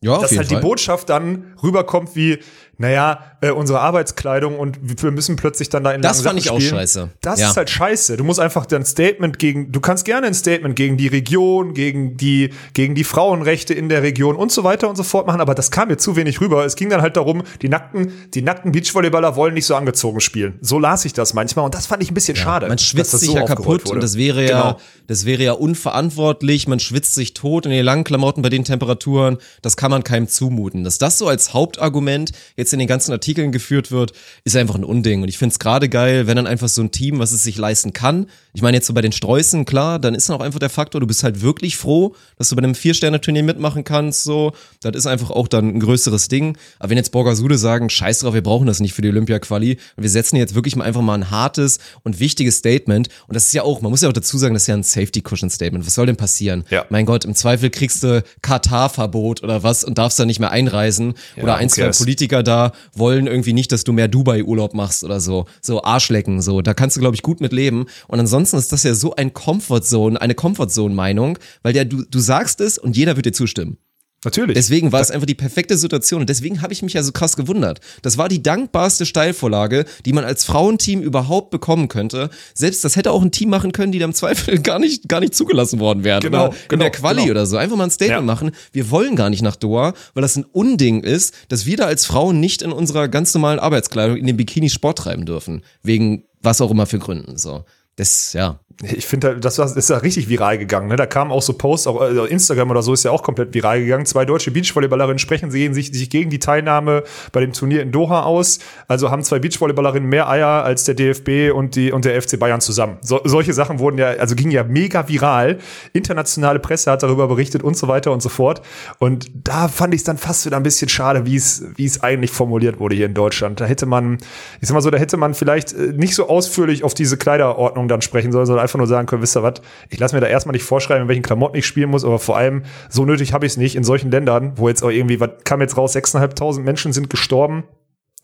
Speaker 1: Ja,
Speaker 2: dass halt
Speaker 1: Fall.
Speaker 2: die Botschaft dann rüberkommt wie, naja, äh, unsere Arbeitskleidung und wir müssen plötzlich dann da in
Speaker 1: Das fand ich auch
Speaker 2: spielen.
Speaker 1: scheiße.
Speaker 2: Das
Speaker 1: Ja.
Speaker 2: ist halt scheiße. Du musst einfach dein Statement gegen, du kannst gerne ein Statement gegen die Region, gegen die, gegen die Frauenrechte in der Region und so weiter und so fort machen, aber das kam mir zu wenig rüber. Es ging dann halt darum, die nackten, die nackten Beachvolleyballer wollen nicht so angezogen spielen. So las ich das manchmal und das fand ich ein bisschen schade.
Speaker 1: Man schwitzt
Speaker 2: das
Speaker 1: sich
Speaker 2: so
Speaker 1: ja kaputt und das wäre ja,
Speaker 2: Genau.
Speaker 1: das wäre ja unverantwortlich. Man schwitzt sich tot in den langen Klamotten bei den Temperaturen. Das kann man keinem zumuten. Dass das so als Hauptargument jetzt jetzt in den ganzen Artikeln geführt wird, ist einfach ein Unding. Und ich finde es gerade geil, wenn dann einfach so ein Team, was es sich leisten kann. Ich meine jetzt so bei den Streußen, klar, dann ist dann auch einfach der Faktor, du bist halt wirklich froh, dass du bei einem Vier-Sterne-Turnier mitmachen kannst. So, das ist einfach auch dann ein größeres Ding. Aber wenn jetzt Borgasude sagen, scheiß drauf, wir brauchen das nicht für die Olympia-Quali, wir setzen jetzt wirklich mal einfach mal ein hartes und wichtiges Statement. Und das ist ja auch, man muss ja auch dazu sagen, das ist ja ein Safety-Cushion-Statement. Was soll denn passieren?
Speaker 2: Ja.
Speaker 1: Mein Gott, im Zweifel kriegst du Katar-Verbot oder was und darfst da nicht mehr einreisen. oder ein, zwei? Politiker da wollen irgendwie nicht, dass du mehr Dubai-Urlaub machst oder so. So Arschlecken, so. Da kannst du, glaube ich, gut mit leben. Und ansonsten ist das ja so ein Comfort-Zone, eine Comfort-Zone-Meinung, weil der, du, du sagst es und jeder wird dir zustimmen.
Speaker 2: Natürlich.
Speaker 1: Deswegen war es einfach die perfekte Situation und deswegen habe ich mich ja so krass gewundert. Das war die dankbarste Steilvorlage, die man als Frauenteam überhaupt bekommen könnte. Selbst das hätte auch ein Team machen können, die da im Zweifel gar nicht, gar nicht zugelassen worden wären.
Speaker 2: Genau,
Speaker 1: oder in
Speaker 2: genau,
Speaker 1: der Quali
Speaker 2: genau.
Speaker 1: oder so. Einfach mal ein Statement
Speaker 2: Ja.
Speaker 1: machen. Wir wollen gar nicht nach Doha, weil das ein Unding ist, dass wir da als Frauen nicht in unserer ganz normalen Arbeitskleidung in den Bikini Sport treiben dürfen. Wegen was auch immer für Gründen. So. Das, ja.
Speaker 2: Ich finde, das war- ist ja richtig viral gegangen. Ne? Da kamen auch so Posts, auch also Instagram oder so ist ja auch komplett viral gegangen. Zwei deutsche Beachvolleyballerinnen sprechen sich, sich, sich gegen die Teilnahme bei dem Turnier in Doha aus. Also haben zwei Beachvolleyballerinnen mehr Eier als der DFB und, die, und der FC Bayern zusammen. So, solche Sachen wurden ja, also gingen ja mega viral. Internationale Presse hat darüber berichtet und so weiter und so fort. Und da fand ich es dann fast wieder ein bisschen schade, wie es, wie es eigentlich formuliert wurde hier in Deutschland. Da hätte man, ich sag mal so, da hätte man vielleicht äh, nicht so ausführlich auf diese Kleiderordnung dann sprechen sollen, sondern einfach nur sagen können, wisst ihr was, ich lasse mir da erstmal nicht vorschreiben, in welchen Klamotten ich spielen muss, aber vor allem so nötig habe ich es nicht in solchen Ländern, wo jetzt auch irgendwie, was kam jetzt raus, 6.500 Menschen sind gestorben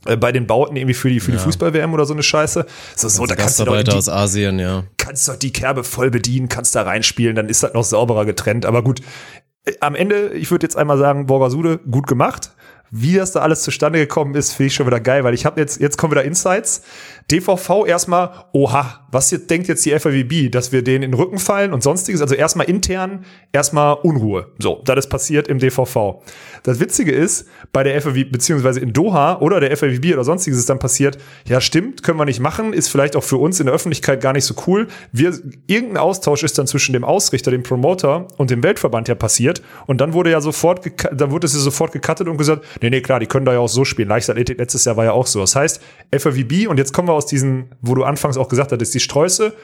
Speaker 2: äh, bei den Bauten irgendwie für die, für die Fußball-WM oder so eine Scheiße. So, so da kannst du doch die,
Speaker 1: aus Asien, ja.
Speaker 2: kannst doch die Kerbe voll bedienen, kannst da reinspielen, dann ist das noch sauberer getrennt. Aber gut, äh, am Ende, ich würde jetzt einmal sagen, Borgasude, gut gemacht. Wie das da alles zustande gekommen ist, finde ich schon wieder geil, weil ich habe jetzt, jetzt kommen wieder Insights. DVV erstmal, oha, was jetzt denkt jetzt die FAWB, dass wir denen in den Rücken fallen und sonstiges, also erstmal intern, erstmal Unruhe. So, das ist passiert im DVV. Das Witzige ist, bei der FAWB, beziehungsweise in Doha oder der FAWB oder sonstiges ist dann passiert, ja stimmt, können wir nicht machen, ist vielleicht auch für uns in der Öffentlichkeit gar nicht so cool. Wir, irgendein Austausch ist dann zwischen dem Ausrichter, dem Promoter und dem Weltverband ja passiert und dann wurde ja sofort, dann wurde es ja sofort gecuttet und gesagt, nee, nee, klar, die können da ja auch so spielen. Leichtathletik letztes Jahr war ja auch so. Das heißt, FAWB und jetzt kommen wir aus diesen, wo du anfangs auch gesagt hattest, die Sträuße,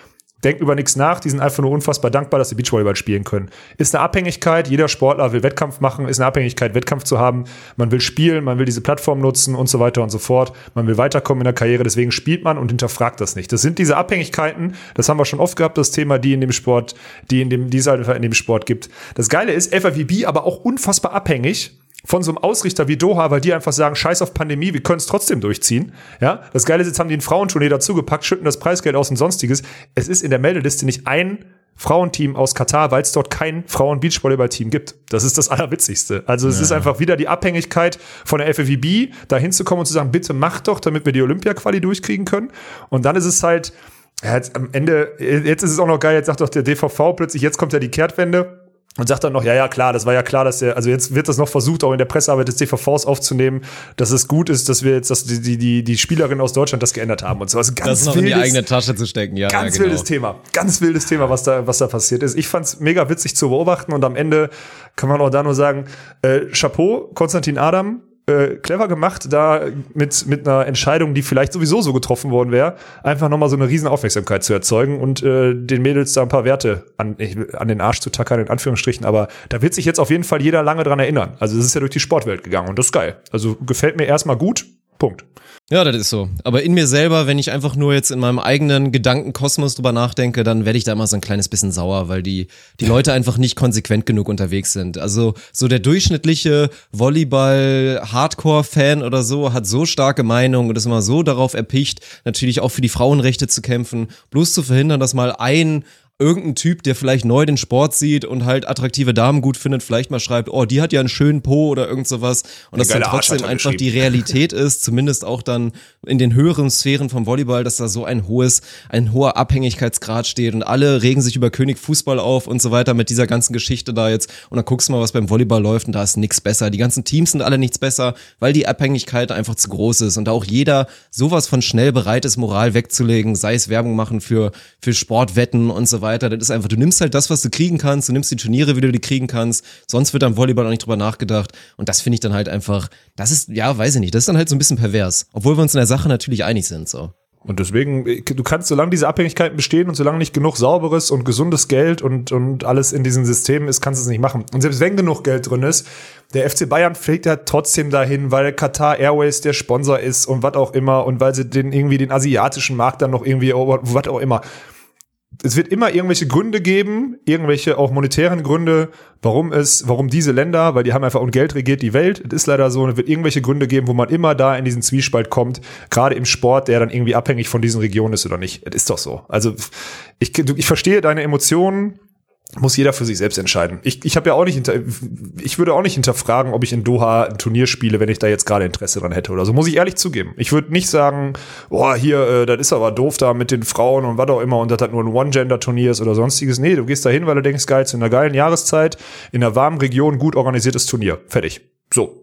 Speaker 2: denken über nichts nach, die sind einfach nur unfassbar dankbar, dass sie Beachvolleyball spielen können. Ist eine Abhängigkeit, jeder Sportler will Wettkampf machen, ist eine Abhängigkeit, Wettkampf zu haben. Man will spielen, man will diese Plattform nutzen und so weiter und so fort. Man will weiterkommen in der Karriere, deswegen spielt man und hinterfragt das nicht. Das sind diese Abhängigkeiten, das haben wir schon oft gehabt, das Thema, die in dem Sport, die in dem, die es halt in dem Sport gibt. Das Geile ist, FAWB aber auch unfassbar abhängig von so einem Ausrichter wie Doha, weil die einfach sagen, scheiß auf Pandemie, wir können es trotzdem durchziehen. Ja, das Geile ist, jetzt haben die ein Frauenturnier dazugepackt, schütten das Preisgeld aus und sonstiges. Es ist in der Meldeliste nicht ein Frauenteam aus Katar, weil es dort kein Frauen-Beachvolleyball-Team gibt. Das ist das Allerwitzigste. Also es ist einfach wieder die Abhängigkeit von der FFVB, da hinzukommen und zu sagen, bitte macht doch, damit wir die Olympia-Quali durchkriegen können. Und dann ist es halt, ja, jetzt am Ende, jetzt ist es auch noch geil, jetzt sagt doch der DVV plötzlich, jetzt kommt ja die Kehrtwende. Und sagt dann noch, ja, ja, klar, das war ja klar, dass der, also jetzt wird das noch versucht, auch in der Pressearbeit des DVVs aufzunehmen, dass es gut ist, dass wir jetzt, dass die, die, die, die Spielerinnen aus Deutschland das geändert haben und so. Also ganz
Speaker 1: Das noch in die
Speaker 2: wildes-
Speaker 1: eigene Tasche zu stecken, ja.
Speaker 2: Ganz
Speaker 1: ja, genau.
Speaker 2: wildes Thema. Ganz wildes Thema, was da, was da passiert ist. Ich fand's mega witzig zu beobachten und am Ende kann man auch da nur sagen, äh, Chapeau, Konstantin Adam, äh, clever gemacht, da mit, mit einer Entscheidung, die vielleicht sowieso so getroffen worden wäre, einfach nochmal so eine riesen Aufmerksamkeit zu erzeugen und äh, den Mädels da ein paar Werte an, an den Arsch zu tackern, in Anführungsstrichen. Aber da wird sich jetzt auf jeden Fall jeder lange dran erinnern. Also es ist ja durch die Sportwelt gegangen und das ist geil. Also gefällt mir erstmal gut. Punkt.
Speaker 1: Ja, das ist so. Aber in mir selber, wenn ich einfach nur jetzt in meinem eigenen Gedankenkosmos drüber nachdenke, dann werde ich da immer so ein kleines bisschen sauer, weil die, die Leute einfach nicht konsequent genug unterwegs sind. Also so der durchschnittliche Volleyball-Hardcore-Fan oder so hat so starke Meinung und ist immer so darauf erpicht, natürlich auch für die Frauenrechte zu kämpfen, bloß zu verhindern, dass mal ein irgendein Typ, der vielleicht neu den Sport sieht und halt attraktive Damen gut findet, vielleicht mal schreibt, oh, die hat ja einen schönen Po oder irgend sowas. Und dass dann trotzdem einfach die. Realität ist, zumindest auch dann in den höheren Sphären vom Volleyball, dass da so ein hohes, ein hoher Abhängigkeitsgrad steht und alle regen sich über König Fußball auf und so weiter mit dieser ganzen Geschichte da jetzt. Und dann guckst du mal, was beim Volleyball läuft und da ist nichts besser. Die ganzen Teams sind alle nichts besser, weil die Abhängigkeit einfach zu groß ist und da auch jeder sowas von schnell bereit ist, Moral wegzulegen, sei es Werbung machen für, für Sportwetten und so weiter weiter. Das ist einfach, du nimmst halt das, was du kriegen kannst, du nimmst die Turniere, wie du die kriegen kannst. Sonst wird am Volleyball auch nicht drüber nachgedacht. Und das finde ich dann halt einfach, das ist, ja, weiß ich nicht, das ist dann halt so ein bisschen pervers. Obwohl wir uns in der Sache natürlich einig sind, so.
Speaker 2: Und deswegen, du kannst, solange diese Abhängigkeiten bestehen und solange nicht genug sauberes und gesundes Geld und, und alles in diesen Systemen ist, kannst du es nicht machen. Und selbst wenn genug Geld drin ist, der FC Bayern fliegt ja trotzdem dahin, weil Qatar Airways der Sponsor ist und was auch immer und weil sie den irgendwie den asiatischen Markt dann noch irgendwie, was auch immer es wird immer irgendwelche Gründe geben, irgendwelche auch monetären Gründe, warum es, warum diese Länder, weil die haben einfach und Geld regiert die Welt. Es ist leider so, es wird irgendwelche Gründe geben, wo man immer da in diesen Zwiespalt kommt, gerade im Sport, der dann irgendwie abhängig von diesen Regionen ist oder nicht. Es ist doch so. Also ich, ich verstehe deine Emotionen, muss jeder für sich selbst entscheiden. Ich, ich habe ja auch nicht hinter, ich würde auch nicht hinterfragen, ob ich in Doha ein Turnier spiele, wenn ich da jetzt gerade Interesse dran hätte oder so. Muss ich ehrlich zugeben. Ich würde nicht sagen, boah, hier, äh, das ist aber doof da mit den Frauen und was auch immer und das hat nur ein One-Gender-Turnier ist oder sonstiges. Nee, du gehst da hin, weil du denkst, geil, zu einer geilen Jahreszeit, in einer warmen Region, gut organisiertes Turnier. Fertig. So,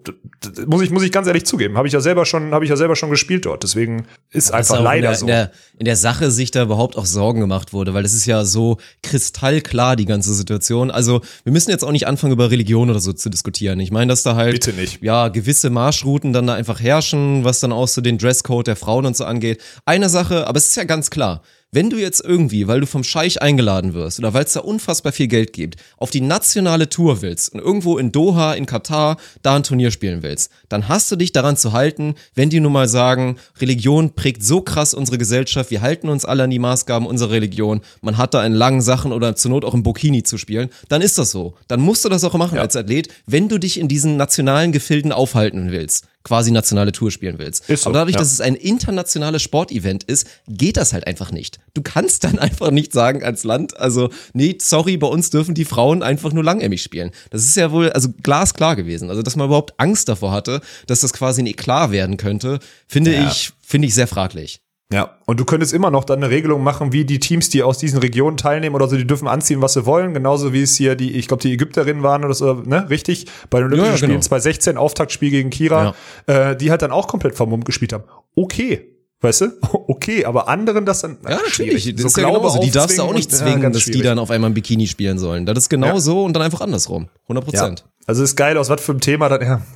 Speaker 2: muss ich, muss ich ganz ehrlich zugeben. Habe ich ja selber schon, habe ich ja selber schon gespielt dort. Deswegen ist
Speaker 1: Aber
Speaker 2: einfach leider
Speaker 1: in der,
Speaker 2: so.
Speaker 1: In der, in der Sache sich da überhaupt auch Sorgen gemacht wurde, weil das ist ja so kristallklar, die ganze Situation. Also, wir müssen jetzt auch nicht anfangen, über Religion oder so zu diskutieren. Ich meine, dass da halt,
Speaker 2: Bitte nicht.
Speaker 1: ja, gewisse Marschrouten dann da einfach herrschen, was dann auch so den Dresscode der Frauen und so angeht. Eine Sache, aber es ist ja ganz klar. Wenn du jetzt irgendwie, weil du vom Scheich eingeladen wirst oder weil es da unfassbar viel Geld gibt, auf die nationale Tour willst und irgendwo in Doha, in Katar, da ein Turnier spielen willst, dann hast du dich daran zu halten, wenn die nun mal sagen, Religion prägt so krass unsere Gesellschaft, wir halten uns alle an die Maßgaben unserer Religion, man hat da in langen Sachen oder zur Not auch im Bikini zu spielen, dann ist das so. Dann musst du das auch machen
Speaker 2: Ja.
Speaker 1: als Athlet, wenn du dich in diesen nationalen Gefilden aufhalten willst quasi nationale Tour spielen willst.
Speaker 2: Ist so,
Speaker 1: Aber dadurch,
Speaker 2: ja.
Speaker 1: dass es ein internationales Sportevent ist, geht das halt einfach nicht. Du kannst dann einfach nicht sagen als Land, also nee, sorry, bei uns dürfen die Frauen einfach nur langärmig spielen. Das ist ja wohl also glasklar gewesen. Also dass man überhaupt Angst davor hatte, dass das quasi ein Eklat werden könnte, finde
Speaker 2: Ja.
Speaker 1: ich finde ich sehr fraglich.
Speaker 2: Ja, und du könntest immer noch dann eine Regelung machen, wie die Teams, die aus diesen Regionen teilnehmen oder so, die dürfen anziehen, was sie wollen. Genauso wie es hier die, ich glaube, die Ägypterinnen waren oder so, ne, richtig? Bei den Olympischen
Speaker 1: Ja, ja,
Speaker 2: Spielen
Speaker 1: genau.
Speaker 2: 2016, Auftaktspiel gegen Kira, äh, die halt dann auch komplett vermummt gespielt haben. Okay. Weißt du? Okay, aber anderen das dann.
Speaker 1: Ja, natürlich.
Speaker 2: schwierig.
Speaker 1: Das ist
Speaker 2: So
Speaker 1: ja genauso. Die darfst du auch nicht
Speaker 2: ja,
Speaker 1: zwingen,
Speaker 2: ganz
Speaker 1: dass die
Speaker 2: schwierig.
Speaker 1: dann auf einmal im Bikini spielen sollen. Das ist genau
Speaker 2: Ja.
Speaker 1: so und dann einfach andersrum. 100 Prozent.
Speaker 2: Ja. Also ist geil, aus was für einem Thema dann, ja,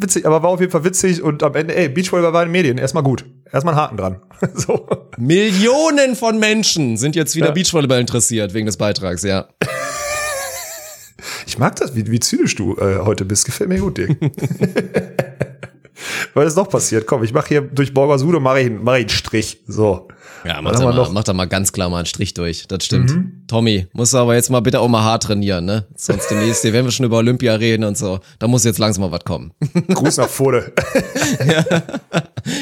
Speaker 2: witzig, aber war auf jeden Fall witzig und am Ende, ey, Beachvolleyball war in den Medien, erstmal gut. Erstmal einen Haken dran. so.
Speaker 1: Millionen von Menschen sind jetzt wieder
Speaker 2: Ja.
Speaker 1: Beachvolleyball interessiert wegen des Beitrags, ja.
Speaker 2: Ich mag das, wie, wie zynisch du äh, heute bist. Gefällt mir gut, Dirk. Was ist noch passiert? Komm, ich mache hier durch Borgasude mache ich, einen- mach ich einen Strich. So.
Speaker 1: Ja, mach da, mal,
Speaker 2: noch-
Speaker 1: mach da mal ganz klar mal einen Strich durch. Das stimmt.
Speaker 2: Mhm.
Speaker 1: Tommy, musst du aber jetzt mal bitte auch mal hart trainieren, ne? Sonst demnächst, wenn wir schon über Olympia reden und so, da muss jetzt langsam mal was kommen.
Speaker 2: Gruß nach Fode.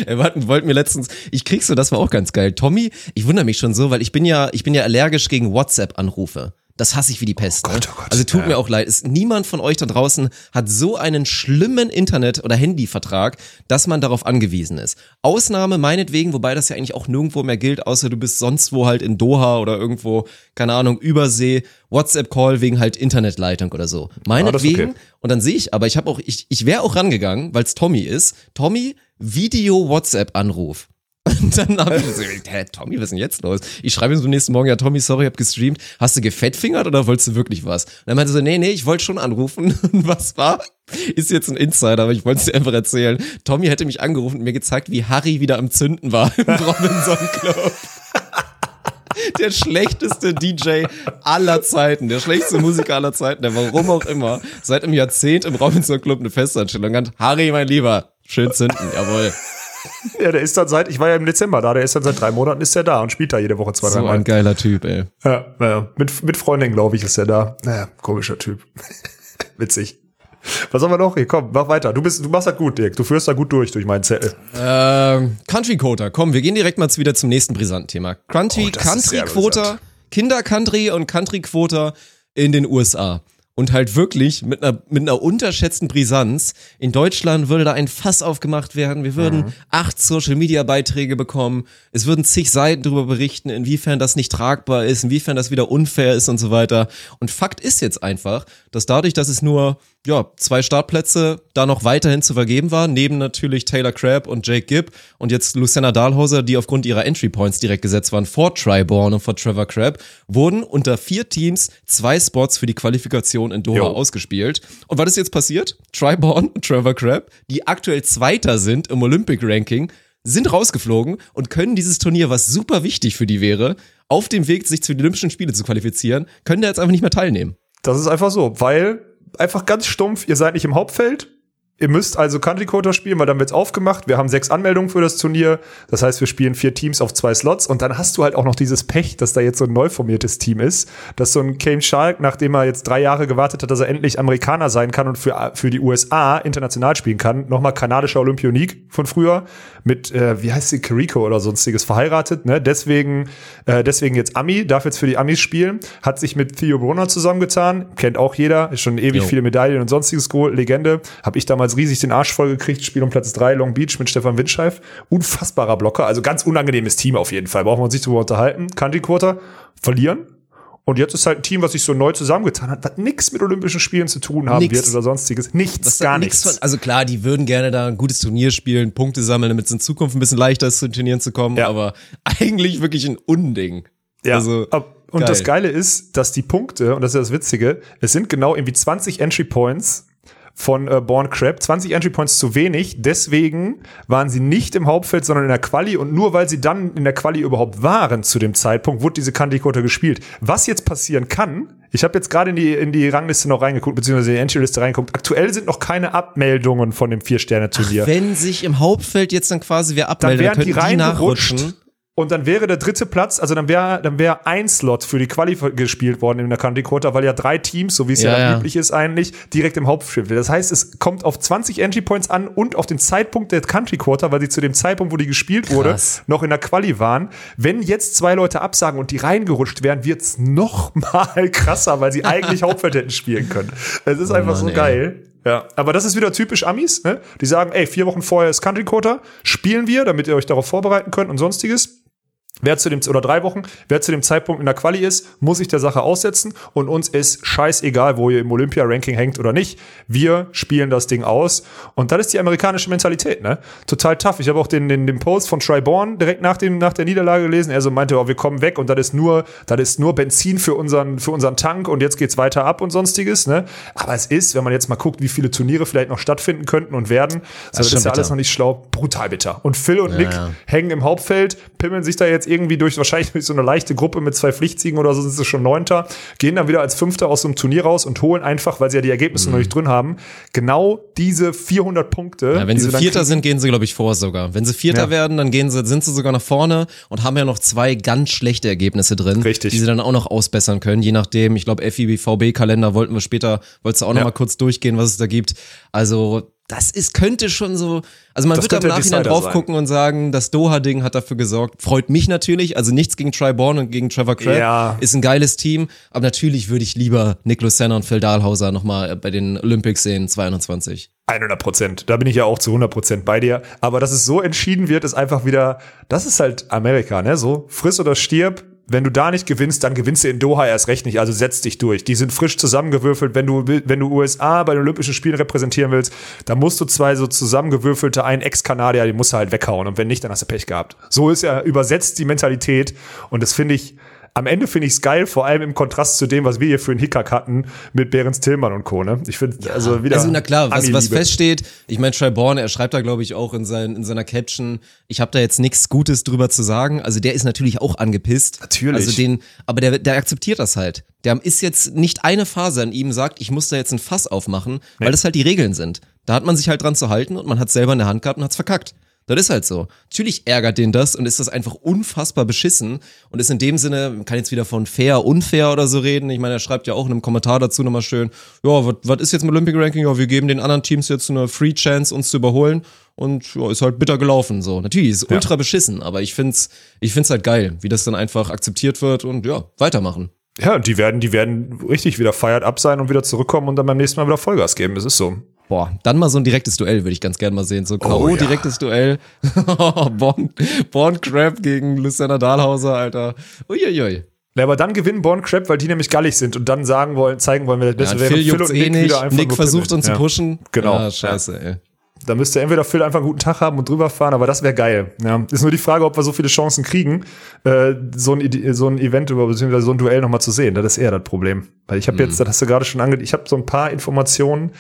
Speaker 1: Wir wollten, wollten mir letztens, ich krieg so, das war auch ganz geil. Tommy, ich wundere mich schon so, weil ich bin ja, ich bin ja allergisch gegen WhatsApp-Anrufe. Das hasse ich wie die Pest.
Speaker 2: Gott,
Speaker 1: ne?
Speaker 2: oh Gott.
Speaker 1: also tut
Speaker 2: Ja.
Speaker 1: mir auch leid. Ist, niemand von euch da draußen hat so einen schlimmen Internet- oder Handyvertrag, dass man darauf angewiesen ist. Ausnahme meinetwegen, wobei das ja eigentlich auch nirgendwo mehr gilt, außer du bist sonst wo halt in Doha oder irgendwo, keine Ahnung, Übersee, WhatsApp-Call wegen halt Internetleitung oder so. Meinetwegen.
Speaker 2: okay.
Speaker 1: Und dann sehe ich, aber ich habe auch, ich, ich wäre auch rangegangen, weil es Tommy ist. Tommy, Video-WhatsApp-Anruf. Und dann habe ich so, hä, Tommy, was ist denn jetzt los? Ich schreibe ihm so am nächsten Morgen, ja, Tommy, sorry, ich hab gestreamt. Hast du gefettfingert oder wolltest du wirklich was? Und dann meinte er so, nee, nee, ich wollte schon anrufen. Und was war? Ist jetzt ein Insider, aber ich wollte es dir einfach erzählen. Tommy hätte mich angerufen und mir gezeigt, wie Harry wieder am Zünden war im Robinson Club. Der schlechteste DJ aller Zeiten, der schlechteste Musiker aller Zeiten, der warum auch immer, seit einem Jahrzehnt im Robinson Club eine Festanstellung hat. Harry, mein Lieber, schön zünden, jawohl.
Speaker 2: ja, der ist dann seit, ich war ja im Dezember da, der ist dann seit drei Monaten ist er da und spielt da jede Woche zwei, drei
Speaker 1: So ein geiler Typ, ey.
Speaker 2: Ja, ja. Mit, mit Freundin, glaube ich, ist er da. Naja, komischer Typ. Witzig. Was haben wir noch? Hier, komm, mach weiter. Du bist, du machst das gut, Dirk. Du führst da gut durch, durch meinen Zettel.
Speaker 1: Ähm, Country Quota, komm, wir gehen direkt mal wieder zum nächsten brisanten Thema. Country,
Speaker 2: Oh, das ist
Speaker 1: Country
Speaker 2: sehr
Speaker 1: Quota,
Speaker 2: brisant.
Speaker 1: Kinder Country und Country Quota in den USA. Und halt wirklich mit einer, mit einer unterschätzten Brisanz. In Deutschland würde da ein Fass aufgemacht werden. Wir würden
Speaker 2: Mhm.
Speaker 1: acht Social Media Beiträge bekommen. Es würden zig Seiten darüber berichten, inwiefern das nicht tragbar ist, inwiefern das wieder unfair ist und so weiter. Und Fakt ist jetzt einfach, dass dadurch, dass es nur ja, zwei Startplätze da noch weiterhin zu vergeben waren, neben natürlich Taylor Crabb und Jake Gibb und jetzt Luciana Dahlhauser, die aufgrund ihrer Entry Points direkt gesetzt waren vor Triborn und vor Trevor Crabb, wurden unter vier Teams zwei Spots für die Qualifikation in Doha
Speaker 2: Jo.
Speaker 1: ausgespielt. Und was ist jetzt passiert? Triborn und Trevor Crabb, die aktuell Zweiter sind im Olympic Ranking, sind rausgeflogen und können dieses Turnier, was super wichtig für die wäre, auf dem Weg, sich zu den Olympischen Spielen zu qualifizieren, können da jetzt einfach nicht mehr teilnehmen.
Speaker 2: Das ist einfach so, weil einfach ganz stumpf, ihr seid nicht im Hauptfeld. Ihr müsst also Country Quota spielen, weil dann wird's aufgemacht. Wir haben sechs Anmeldungen für das Turnier. Das heißt, wir spielen vier Teams auf zwei Slots. Und dann hast du halt auch noch dieses Pech, dass da jetzt so ein neu formiertes Team ist. Dass so ein Kane Shark, nachdem er jetzt drei Jahre gewartet hat, dass er endlich Amerikaner sein kann und für, für die USA international spielen kann, nochmal kanadischer Olympionik von früher mit, äh, wie heißt sie, Kiriko oder sonstiges verheiratet. Ne? Deswegen, äh, deswegen jetzt Ami, darf jetzt für die Amis spielen. Hat sich mit Theo Brunner zusammengetan. Kennt auch jeder. Ist schon ewig
Speaker 1: Jo.
Speaker 2: viele Medaillen und sonstiges geholt. Legende. Habe ich damals riesig den Arsch voll gekriegt. Spiel um Platz drei Long Beach mit Stefan Windscheif. Unfassbarer Blocker. Also ganz unangenehmes Team auf jeden Fall. Brauchen wir uns nicht drüber unterhalten. Country Quarter verlieren. Und jetzt ist halt ein Team, was sich so neu zusammengetan hat, was nichts mit Olympischen Spielen zu tun haben
Speaker 1: Nix.
Speaker 2: wird oder sonstiges. Nichts,
Speaker 1: Was
Speaker 2: gar nichts.
Speaker 1: Von, also klar, die würden gerne da ein gutes Turnier spielen, Punkte sammeln, damit es in Zukunft ein bisschen leichter ist, zu den Turnieren zu kommen,
Speaker 2: Ja.
Speaker 1: aber eigentlich wirklich ein Unding.
Speaker 2: Ja,
Speaker 1: Also,
Speaker 2: ab- und
Speaker 1: geil.
Speaker 2: das Geile ist, dass die Punkte, und das ist das Witzige, es sind genau irgendwie 20 Entry Points von äh, Born Crab, 20 Entry Points zu wenig, deswegen waren sie nicht im Hauptfeld, sondern in der Quali und nur weil sie dann in der Quali überhaupt waren zu dem Zeitpunkt, wurde diese Quota gespielt. Was jetzt passieren kann, ich habe jetzt gerade in die, in die Rangliste noch reingeguckt, beziehungsweise in die Entry-Liste reingeguckt, aktuell sind noch keine Abmeldungen von dem Vier-Sterne-Turnier.
Speaker 1: Wenn sich im Hauptfeld jetzt dann quasi wer
Speaker 2: dann
Speaker 1: abmeldet, dann
Speaker 2: die
Speaker 1: könnten die,
Speaker 2: reingerutscht
Speaker 1: nachrutschen.
Speaker 2: Und dann wäre der dritte Platz, also dann wäre dann wäre ein Slot für die Quali gespielt worden in der Country Quota, weil ja drei Teams, so wie es ja,
Speaker 1: Ja,
Speaker 2: dann
Speaker 1: ja.
Speaker 2: üblich ist eigentlich, direkt im Hauptfeld. Das heißt, es kommt auf 20 Entry Points an und auf den Zeitpunkt der Country Quota, weil sie zu dem Zeitpunkt, wo die gespielt wurde,
Speaker 1: Krass.
Speaker 2: noch in der Quali waren. Wenn jetzt zwei Leute absagen und die reingerutscht wären, wird's noch mal krasser, weil sie eigentlich Hauptfeld hätten spielen können. Es ist einfach
Speaker 1: Mann,
Speaker 2: so
Speaker 1: ey.
Speaker 2: geil. Ja, aber das ist wieder typisch Amis, ne? Die sagen, ey, vier Wochen vorher ist Country Quota, spielen wir, damit ihr euch darauf vorbereiten könnt und sonstiges. Wer zu dem, oder drei Wochen, wer zu dem Zeitpunkt in der Quali ist, muss sich der Sache aussetzen und uns ist scheißegal, wo ihr im Olympia-Ranking hängt oder nicht. Wir spielen das Ding aus und das ist die amerikanische Mentalität, ne? Total tough. Ich habe auch den, den, den Post von Triborn direkt nach, dem, nach der Niederlage gelesen. Er so meinte, oh, wir kommen weg und das ist nur, das ist nur Benzin für unseren, für unseren Tank und jetzt geht's weiter ab und sonstiges, ne? Aber es ist, wenn man jetzt mal guckt, wie viele Turniere vielleicht noch stattfinden könnten und werden, so, das,
Speaker 1: schon
Speaker 2: ist ja
Speaker 1: bitter.
Speaker 2: alles noch nicht schlau, brutal bitter. Und Phil und Nick
Speaker 1: ja.
Speaker 2: hängen im Hauptfeld, pimmeln sich da jetzt irgendwie durch, wahrscheinlich durch so eine leichte Gruppe mit zwei Pflichtsiegen oder so sind sie schon Neunter, gehen dann wieder als Fünfter aus so einem Turnier raus und holen einfach, weil sie ja die Ergebnisse noch nicht drin haben, genau diese 400 Punkte.
Speaker 1: Mhm. Ja, wenn sie Vierter sind, gehen sie, glaube ich, vor sogar. Wenn sie Vierter
Speaker 2: Ja.
Speaker 1: werden, dann gehen sie, sind sie sogar nach vorne und haben ja noch zwei ganz schlechte Ergebnisse drin,
Speaker 2: Richtig.
Speaker 1: die sie dann auch noch ausbessern können, je nachdem. Ich glaube, FIBVB-Kalender wollten wir später, wolltest du auch noch
Speaker 2: Ja.
Speaker 1: mal kurz durchgehen, was es da gibt. Also, das ist, könnte schon so, also man
Speaker 2: Das
Speaker 1: wird
Speaker 2: könnte der
Speaker 1: Nachhinein drauf
Speaker 2: sein.
Speaker 1: gucken und sagen, das Doha-Ding hat dafür gesorgt. Freut mich natürlich, also nichts gegen Triborn und gegen Trevor Crabb.
Speaker 2: Ja.
Speaker 1: Ist ein geiles Team, aber natürlich würde ich lieber Niklas Senna und Phil Dahlhauser noch mal bei den Olympics sehen, 2021.
Speaker 2: 100 Prozent. Da bin ich ja auch zu 100 Prozent bei dir. Aber dass es so entschieden wird, ist einfach wieder, das ist halt Amerika, ne? So, friss oder stirb. Wenn du da nicht gewinnst, dann gewinnst du in Doha erst recht nicht. Also setz dich durch. Die sind frisch zusammengewürfelt. Wenn du, wenn du USA bei den Olympischen Spielen repräsentieren willst, dann musst du zwei so zusammengewürfelte, ein Ex-Kanadier, die musst du halt weghauen. Und wenn nicht, dann hast du Pech gehabt. So ist ja übersetzt die Mentalität. Und das finde ich, am Ende finde ich es geil, vor allem im Kontrast zu dem, was wir hier für einen Hickhack hatten mit Behrens Tillmann und Co. Ne? Ich finde, also wieder.
Speaker 1: Also na klar, was, was feststeht, ich meine, Triborn, er schreibt da glaube ich auch in, sein, in seiner Caption, ich habe da jetzt nichts Gutes drüber zu sagen. Also der ist natürlich auch angepisst.
Speaker 2: Natürlich.
Speaker 1: Also den, aber der, der akzeptiert das halt. Der ist jetzt nicht eine Phase an ihm sagt, ich muss da jetzt ein Fass aufmachen, weil das halt die Regeln sind. Da hat man sich halt dran zu halten und man hat selber in der Hand gehabt und hat's verkackt. Das ist halt so. Natürlich ärgert den das und ist das einfach unfassbar beschissen und ist in dem Sinne, man kann jetzt wieder von fair, unfair oder so reden. Ich meine, er schreibt ja auch in einem Kommentar dazu nochmal schön, ja, was ist jetzt mit Olympic Ranking? Ja, wir geben den anderen Teams jetzt eine Free Chance, uns zu überholen und ja, ist halt bitter gelaufen. So, natürlich ist ultra beschissen, aber ich find's, ich find's halt geil, wie das dann einfach akzeptiert wird und ja, weitermachen.
Speaker 2: Ja, und die werden, die werden richtig wieder feiert ab sein und wieder zurückkommen und dann beim nächsten Mal wieder Vollgas geben. Es ist so.
Speaker 1: Boah, dann mal so ein direktes Duell würde ich ganz gerne mal sehen. So
Speaker 2: Oh,
Speaker 1: K.O.
Speaker 2: ja.
Speaker 1: direktes Duell. Born, Born Crab gegen Luciana Dahlhauser, Alter. Uiuiui.
Speaker 2: Ja, aber dann gewinnen Born Crab, weil die nämlich gallig sind und dann sagen wollen, zeigen wollen, wer das
Speaker 1: Ja,
Speaker 2: Beste
Speaker 1: Phil
Speaker 2: wäre.
Speaker 1: juckt's eh nicht. Nick versucht uns
Speaker 2: ja.
Speaker 1: zu pushen.
Speaker 2: Genau.
Speaker 1: Ja, scheiße, ey.
Speaker 2: Da müsste entweder Phil einfach einen guten Tag haben und drüber fahren, aber das wäre geil. Ja. Ist nur die Frage, ob wir so viele Chancen kriegen, äh, so, ein, so ein Event über beziehungsweise so ein Duell nochmal zu sehen. Das ist eher das Problem. Weil ich habe jetzt, das hast du gerade schon ange, ich habe so ein paar Informationen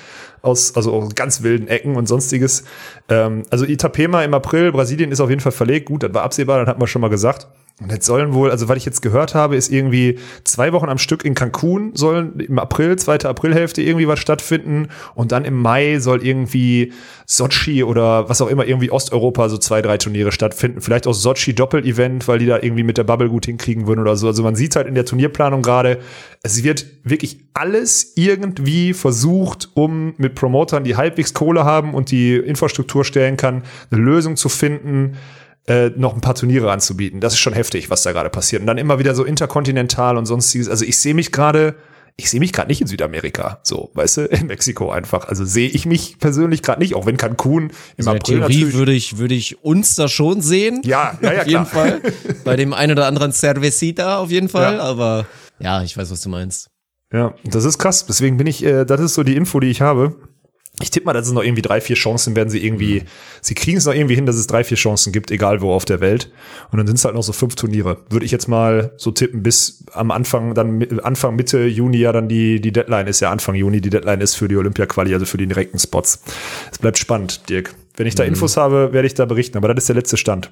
Speaker 2: aus, also aus ganz wilden Ecken und sonstiges. Ähm, also Itapema im April, Brasilien ist auf jeden Fall verlegt. Gut, das war absehbar, das hat man schon mal gesagt. Und jetzt sollen wohl, also was ich jetzt gehört habe, ist irgendwie zwei Wochen am Stück in Cancun sollen im April, zweite Aprilhälfte irgendwie was stattfinden und dann im Mai soll irgendwie Sochi oder was auch immer, irgendwie Osteuropa so zwei, drei Turniere stattfinden. Vielleicht auch Sochi Doppel-Event, weil die da irgendwie mit der Bubble gut hinkriegen würden oder so. Also man sieht halt in der Turnierplanung gerade, es wird wirklich alles irgendwie versucht, um mit Promotern, die halbwegs Kohle haben und die Infrastruktur stellen kann, eine Lösung zu finden, äh, noch ein paar Turniere anzubieten. Das ist schon heftig, was da gerade passiert. Und dann immer wieder so interkontinental und sonstiges. Also ich sehe mich gerade, ich sehe mich gerade nicht in Südamerika, so, weißt du, in Mexiko einfach. Also sehe ich mich persönlich gerade nicht, auch wenn Cancun im
Speaker 1: Also in der
Speaker 2: April
Speaker 1: Theorie
Speaker 2: natürlich.
Speaker 1: würde ich, würde ich uns da schon sehen.
Speaker 2: Ja, ja, ja,
Speaker 1: auf jeden
Speaker 2: klar.
Speaker 1: Fall. Bei dem einen oder anderen Cervecita auf jeden Fall.
Speaker 2: Ja.
Speaker 1: Aber ja, ich weiß, was du meinst.
Speaker 2: Ja, das ist krass. Deswegen bin ich, äh, das ist so die Info, die ich habe. Ich tippe mal, dass es noch irgendwie drei, vier Chancen werden sie irgendwie, sie kriegen es noch irgendwie hin, dass es drei, vier Chancen gibt, egal wo auf der Welt. Und dann sind es halt noch so fünf Turniere. Würde ich jetzt mal so tippen, bis am Anfang, dann Anfang, Mitte Juni ja dann die, die Deadline ist ja Anfang Juni, die Deadline ist für die Olympia-Quali, also für die direkten Spots. Es bleibt spannend, Dirk. Wenn ich da Infos habe, werde ich da berichten, aber das ist der letzte Stand.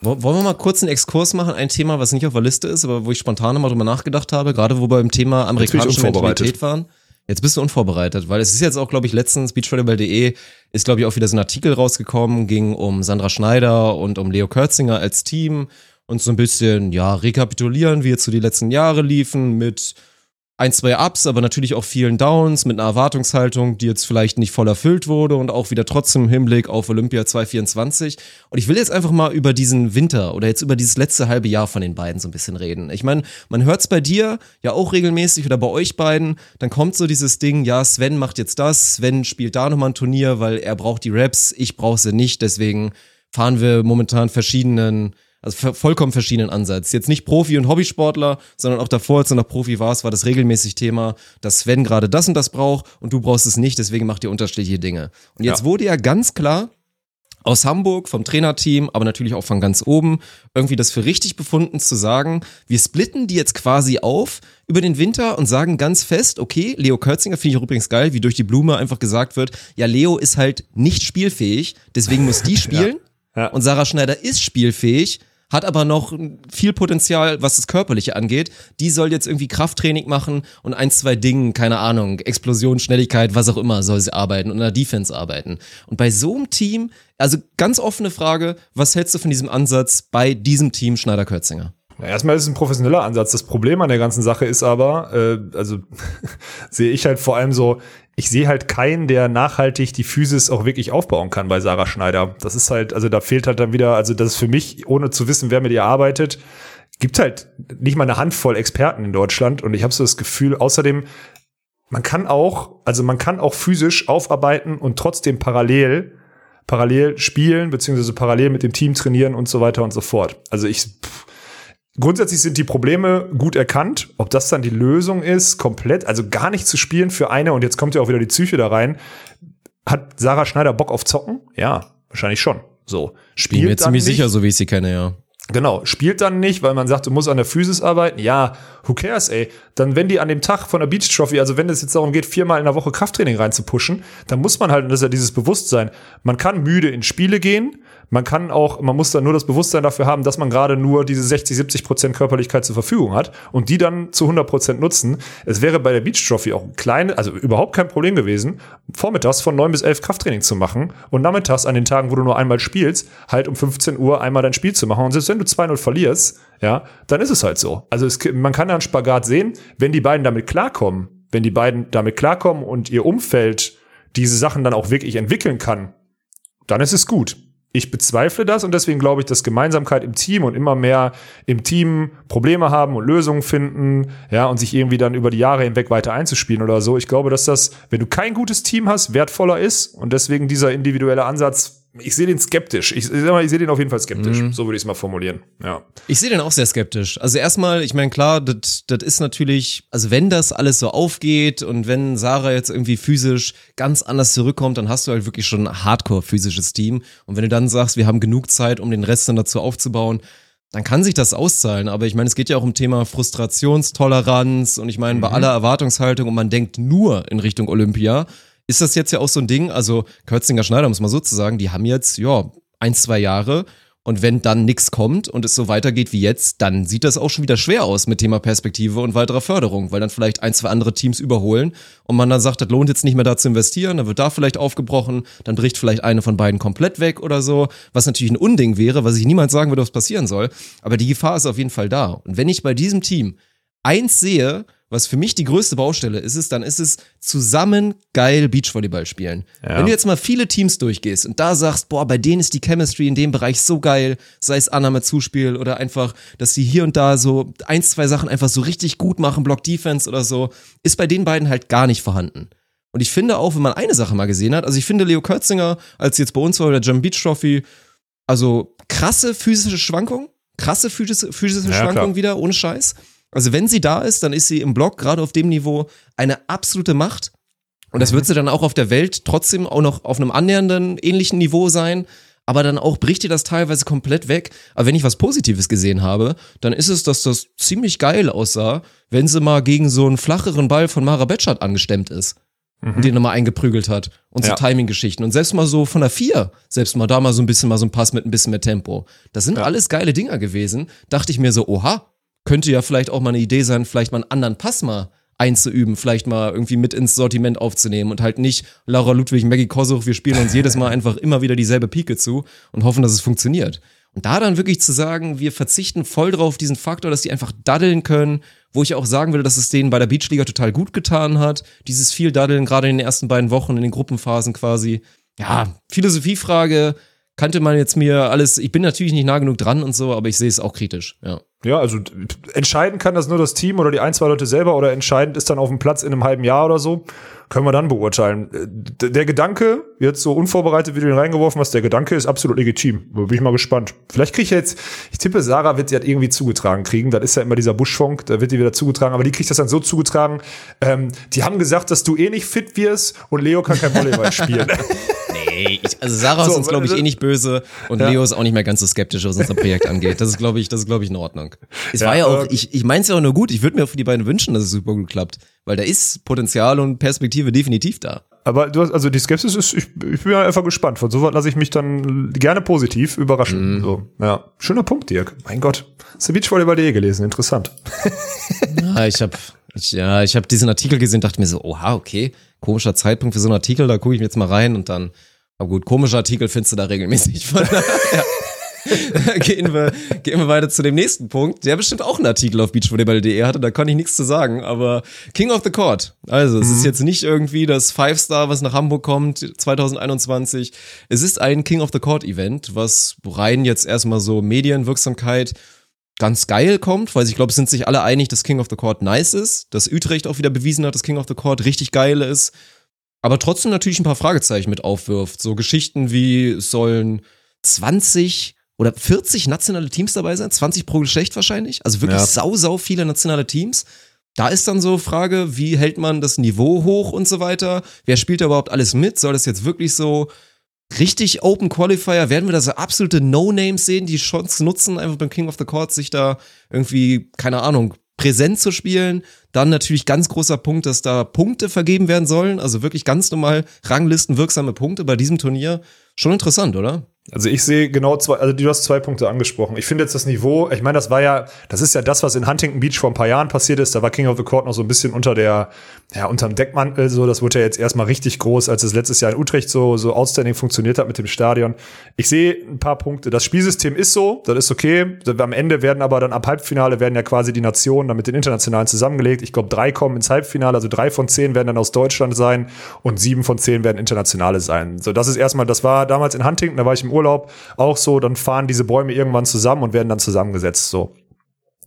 Speaker 1: Wo- Wollen wir mal kurz einen Exkurs machen? Ein Thema, was nicht auf der Liste ist, aber wo ich spontan mal drüber nachgedacht habe, gerade wo wir beim Thema amerikanische. Mentalität waren. Jetzt bist du unvorbereitet, weil es ist jetzt auch, glaube ich, letztens beachvolleyball.de ist, glaube ich, auch wieder so ein Artikel rausgekommen, ging um Sandra Schneider und um Leo Kürzinger als Team und so ein bisschen, ja, rekapitulieren, wie jetzt so die letzten Jahre liefen mit ein, zwei Ups, aber natürlich auch vielen Downs mit einer Erwartungshaltung, die jetzt vielleicht nicht voll erfüllt wurde und auch wieder trotzdem im Hinblick auf Olympia 2024. Und ich will jetzt einfach mal über diesen Winter oder jetzt über dieses letzte halbe Jahr von den beiden so ein bisschen reden. Ich meine, man hört's bei dir ja auch regelmäßig oder bei euch beiden, dann kommt so dieses Ding, ja, Sven macht jetzt das, Sven spielt da nochmal ein Turnier, weil er braucht die Raps, ich brauche sie nicht, deswegen fahren wir momentan verschiedenen also vollkommen verschiedenen Ansatz. Jetzt nicht Profi- und Hobbysportler, sondern auch davor, als du noch Profi warst, war das regelmäßig Thema, dass Sven gerade das und das braucht und du brauchst es nicht, deswegen macht ihr unterschiedliche Dinge. Und jetzt
Speaker 2: Ja.
Speaker 1: wurde ja ganz klar aus Hamburg, vom Trainerteam, aber natürlich auch von ganz oben, irgendwie das für richtig befunden zu sagen, wir splitten die jetzt quasi auf über den Winter und sagen ganz fest, okay, Leo Kürzinger finde ich übrigens geil, wie durch die Blume einfach gesagt wird, ja, Leo ist halt nicht spielfähig, deswegen muss die spielen.
Speaker 2: Ja.
Speaker 1: Und Sarah Schneider ist spielfähig, hat aber noch viel Potenzial, was das Körperliche angeht. Die soll jetzt irgendwie Krafttraining machen und ein, zwei Dingen, keine Ahnung, Explosion, Schnelligkeit, was auch immer, soll sie arbeiten und in der Defense arbeiten. Und bei so einem Team, also ganz offene Frage, was hältst du von diesem Ansatz bei diesem Team Schneider-Kürzinger?
Speaker 2: Na, erstmal ist es ein professioneller Ansatz. Das Problem an der ganzen Sache ist aber, äh, also sehe ich halt vor allem so, ich sehe halt keinen, der nachhaltig die Physis auch wirklich aufbauen kann bei Sarah Schneider. Das ist halt, also da fehlt halt dann wieder, also das ist für mich, ohne zu wissen, wer mit ihr arbeitet, gibt halt nicht mal eine Handvoll Experten in Deutschland und ich habe so das Gefühl, außerdem, man kann auch, also man kann auch physisch aufarbeiten und trotzdem parallel parallel spielen, beziehungsweise parallel mit dem Team trainieren und so weiter und so fort. Also ich, pff, grundsätzlich sind die Probleme gut erkannt. Ob das dann die Lösung ist, komplett, also gar nicht zu spielen für eine, und jetzt kommt ja auch wieder die Psyche da rein. Hat Sarah Schneider Bock auf Zocken? Ja, wahrscheinlich schon. So.
Speaker 1: Bin mir ziemlich
Speaker 2: nicht.
Speaker 1: sicher, so wie ich sie kenne, ja.
Speaker 2: Genau, spielt dann nicht, weil man sagt, du musst an der Physis arbeiten. Ja, who cares, ey. Dann, wenn die an dem Tag von der Beach Trophy, also wenn es jetzt darum geht, viermal in der Woche Krafttraining reinzupushen, dann muss man halt, und das ist ja dieses Bewusstsein, man kann müde in Spiele gehen, man kann auch, man muss dann nur das Bewusstsein dafür haben, dass man gerade nur diese 60, 70 Prozent Körperlichkeit zur Verfügung hat und die dann zu 100 Prozent nutzen. Es wäre bei der Beach Trophy auch ein kleines, also überhaupt kein Problem gewesen, vormittags von 9 bis 11 Krafttraining zu machen und nachmittags an den Tagen, wo du nur einmal spielst, halt um 15 Uhr einmal dein Spiel zu machen. Und selbst wenn du 2-0 verlierst, ja, dann ist es halt so. Also es, man kann da einen Spagat sehen, wenn die beiden damit klarkommen, wenn die beiden damit klarkommen und ihr Umfeld diese Sachen dann auch wirklich entwickeln kann, dann ist es gut. Ich bezweifle das und deswegen glaube ich, dass Gemeinsamkeit im Team und immer mehr im Team Probleme haben und Lösungen finden, ja, und sich irgendwie dann über die Jahre hinweg weiter einzuspielen oder so. Ich glaube, dass das, wenn du kein gutes Team hast, wertvoller ist und deswegen dieser individuelle Ansatz ich sehe den skeptisch. Ich, ich, ich sehe den auf jeden Fall skeptisch. Mhm. So würde ich es mal formulieren. Ja.
Speaker 1: Ich sehe den auch sehr skeptisch. Also erstmal, ich meine, klar, das ist natürlich, also wenn das alles so aufgeht und wenn Sarah jetzt irgendwie physisch ganz anders zurückkommt, dann hast du halt wirklich schon ein hardcore physisches Team. Und wenn du dann sagst, wir haben genug Zeit, um den Rest dann dazu aufzubauen, dann kann sich das auszahlen. Aber ich meine, es geht ja auch um Thema Frustrationstoleranz und ich meine, mhm. bei aller Erwartungshaltung und man denkt nur in Richtung Olympia, ist das jetzt ja auch so ein Ding, also Kürzinger Schneider, muss man so zu sagen, die haben jetzt, ja, ein, zwei Jahre und wenn dann nichts kommt und es so weitergeht wie jetzt, dann sieht das auch schon wieder schwer aus mit Thema Perspektive und weiterer Förderung, weil dann vielleicht ein, zwei andere Teams überholen und man dann sagt, das lohnt jetzt nicht mehr da zu investieren, dann wird da vielleicht aufgebrochen, dann bricht vielleicht eine von beiden komplett weg oder so, was natürlich ein Unding wäre, was ich niemals sagen würde, was passieren soll. Aber die Gefahr ist auf jeden Fall da. Und wenn ich bei diesem Team eins sehe, was für mich die größte Baustelle ist, ist, dann ist es zusammen geil Beachvolleyball spielen. Ja. Wenn du jetzt mal viele Teams durchgehst und da sagst, boah, bei denen ist die Chemistry in dem Bereich so geil, sei es Annahme Zuspiel oder einfach, dass sie hier und da so ein, zwei Sachen einfach so richtig gut machen, Block Defense oder so, ist bei den beiden halt gar nicht vorhanden. Und ich finde auch, wenn man eine Sache mal gesehen hat, also ich finde Leo Kürzinger, als jetzt bei uns war, der Jump Beach Trophy, also krasse physische Schwankung, krasse physische, physische ja, Schwankung wieder, ohne Scheiß. Also wenn sie da ist, dann ist sie im Block gerade auf dem Niveau eine absolute Macht. Und das wird sie dann auch auf der Welt trotzdem auch noch auf einem annähernden ähnlichen Niveau sein. Aber dann auch bricht ihr das teilweise komplett weg. Aber wenn ich was Positives gesehen habe, dann ist es, dass das ziemlich geil aussah, wenn sie mal gegen so einen flacheren Ball von Mara Betschart angestemmt ist. Mhm. Und den nochmal eingeprügelt hat. Und so ja. Timing-Geschichten. Und selbst mal so von der vier, selbst mal da mal so ein bisschen mal so ein Pass mit ein bisschen mehr Tempo. Das sind ja. alles geile Dinger gewesen. Dachte ich mir so, oha, könnte ja vielleicht auch mal eine Idee sein, vielleicht mal einen anderen Pass mal einzuüben, vielleicht mal irgendwie mit ins Sortiment aufzunehmen und halt nicht Laura Ludwig, Maggie Kosuch, wir spielen uns jedes Mal einfach immer wieder dieselbe Pike zu und hoffen, dass es funktioniert. Und da dann wirklich zu sagen, wir verzichten voll drauf diesen Faktor, dass die einfach daddeln können, wo ich auch sagen würde, dass es denen bei der Beachliga total gut getan hat. Dieses viel Daddeln, gerade in den ersten beiden Wochen, in den Gruppenphasen quasi. Ja, Philosophiefrage, kannte man jetzt mir alles, ich bin natürlich nicht nah genug dran und so, aber ich sehe es auch kritisch, ja.
Speaker 2: Ja, also entscheiden kann das nur das Team oder die ein, zwei Leute selber oder entscheidend ist dann auf dem Platz in einem halben Jahr oder so. Können wir dann beurteilen. Der Gedanke, jetzt so unvorbereitet, wie du ihn reingeworfen hast, der Gedanke ist absolut legitim. Bin ich mal gespannt. Vielleicht kriege ich jetzt, ich tippe, Sarah wird sie halt irgendwie zugetragen kriegen. Das ist ja immer dieser Buschfunk, da wird die wieder zugetragen, aber die kriegt das dann so zugetragen. Ähm, die haben gesagt, dass du eh nicht fit wirst und Leo kann kein Volleyball spielen.
Speaker 1: Nee, ich, also Sarah so, ist uns, glaube ich, eh nicht böse und ja. Leo ist auch nicht mehr ganz so skeptisch, was unser Projekt angeht. Das ist, glaube ich, das ist, glaube ich, in Ordnung. Es ja, war ja auch, äh, ich, ich meine es ja auch nur gut. Ich würde mir für die beiden wünschen, dass es super gut klappt, weil da ist Potenzial und Perspektive definitiv da.
Speaker 2: Aber du hast, also die Skepsis ist, ich, ich bin einfach gespannt. Von so was lasse ich mich dann gerne positiv überraschen. Mm. So, ja. Schöner Punkt, Dirk. Mein Gott. Hast du Beachvolleyball.de gelesen? Interessant.
Speaker 1: ja, ich habe ich, ja, ich habe diesen Artikel gesehen, dachte mir so, oha, okay, komischer Zeitpunkt für so einen Artikel, da gucke ich mir jetzt mal rein und dann aber gut, komische Artikel findest du da regelmäßig. Von daher gehen, wir, gehen wir weiter zu dem nächsten Punkt, der bestimmt auch einen Artikel auf beachvolleyball.de hatte, da kann ich nichts zu sagen, aber King of the Court. Also, es mhm. ist jetzt nicht irgendwie das Five-Star, was nach Hamburg kommt 2021. Es ist ein King of the Court Event, was rein jetzt erstmal so Medienwirksamkeit ganz geil kommt, weil ich glaube, es sind sich alle einig, dass King of the Court nice ist, dass Utrecht auch wieder bewiesen hat, dass King of the Court richtig geil ist aber trotzdem natürlich ein paar Fragezeichen mit aufwirft. So Geschichten wie sollen 20 oder 40 nationale Teams dabei sein, 20 pro Geschlecht wahrscheinlich. Also wirklich ja. sau, sau viele nationale Teams. Da ist dann so Frage, wie hält man das Niveau hoch und so weiter? Wer spielt da überhaupt alles mit? Soll das jetzt wirklich so richtig Open Qualifier? Werden wir da so absolute No-Names sehen, die Chance nutzen, einfach beim King of the Court sich da irgendwie, keine Ahnung, präsent zu spielen. Dann natürlich ganz großer Punkt, dass da Punkte vergeben werden sollen. Also wirklich ganz normal Ranglisten wirksame Punkte bei diesem Turnier. Schon interessant, oder?
Speaker 2: Also ich sehe genau zwei, also du hast zwei Punkte angesprochen. Ich finde jetzt das Niveau, ich meine, das war ja, das ist ja das, was in Huntington Beach vor ein paar Jahren passiert ist. Da war King of the Court noch so ein bisschen unter der, ja, unterm Deckmantel so. Das wurde ja jetzt erstmal richtig groß, als es letztes Jahr in Utrecht so, so outstanding funktioniert hat mit dem Stadion. Ich sehe ein paar Punkte. Das Spielsystem ist so, das ist okay. Am Ende werden aber dann ab Halbfinale werden ja quasi die Nationen dann mit den Internationalen zusammengelegt. Ich glaube, drei kommen ins Halbfinale, also drei von zehn werden dann aus Deutschland sein und sieben von zehn werden internationale sein. So, das ist erstmal, das war damals in Huntington, da war ich im Urlaub, auch so, dann fahren diese Bäume irgendwann zusammen und werden dann zusammengesetzt, so.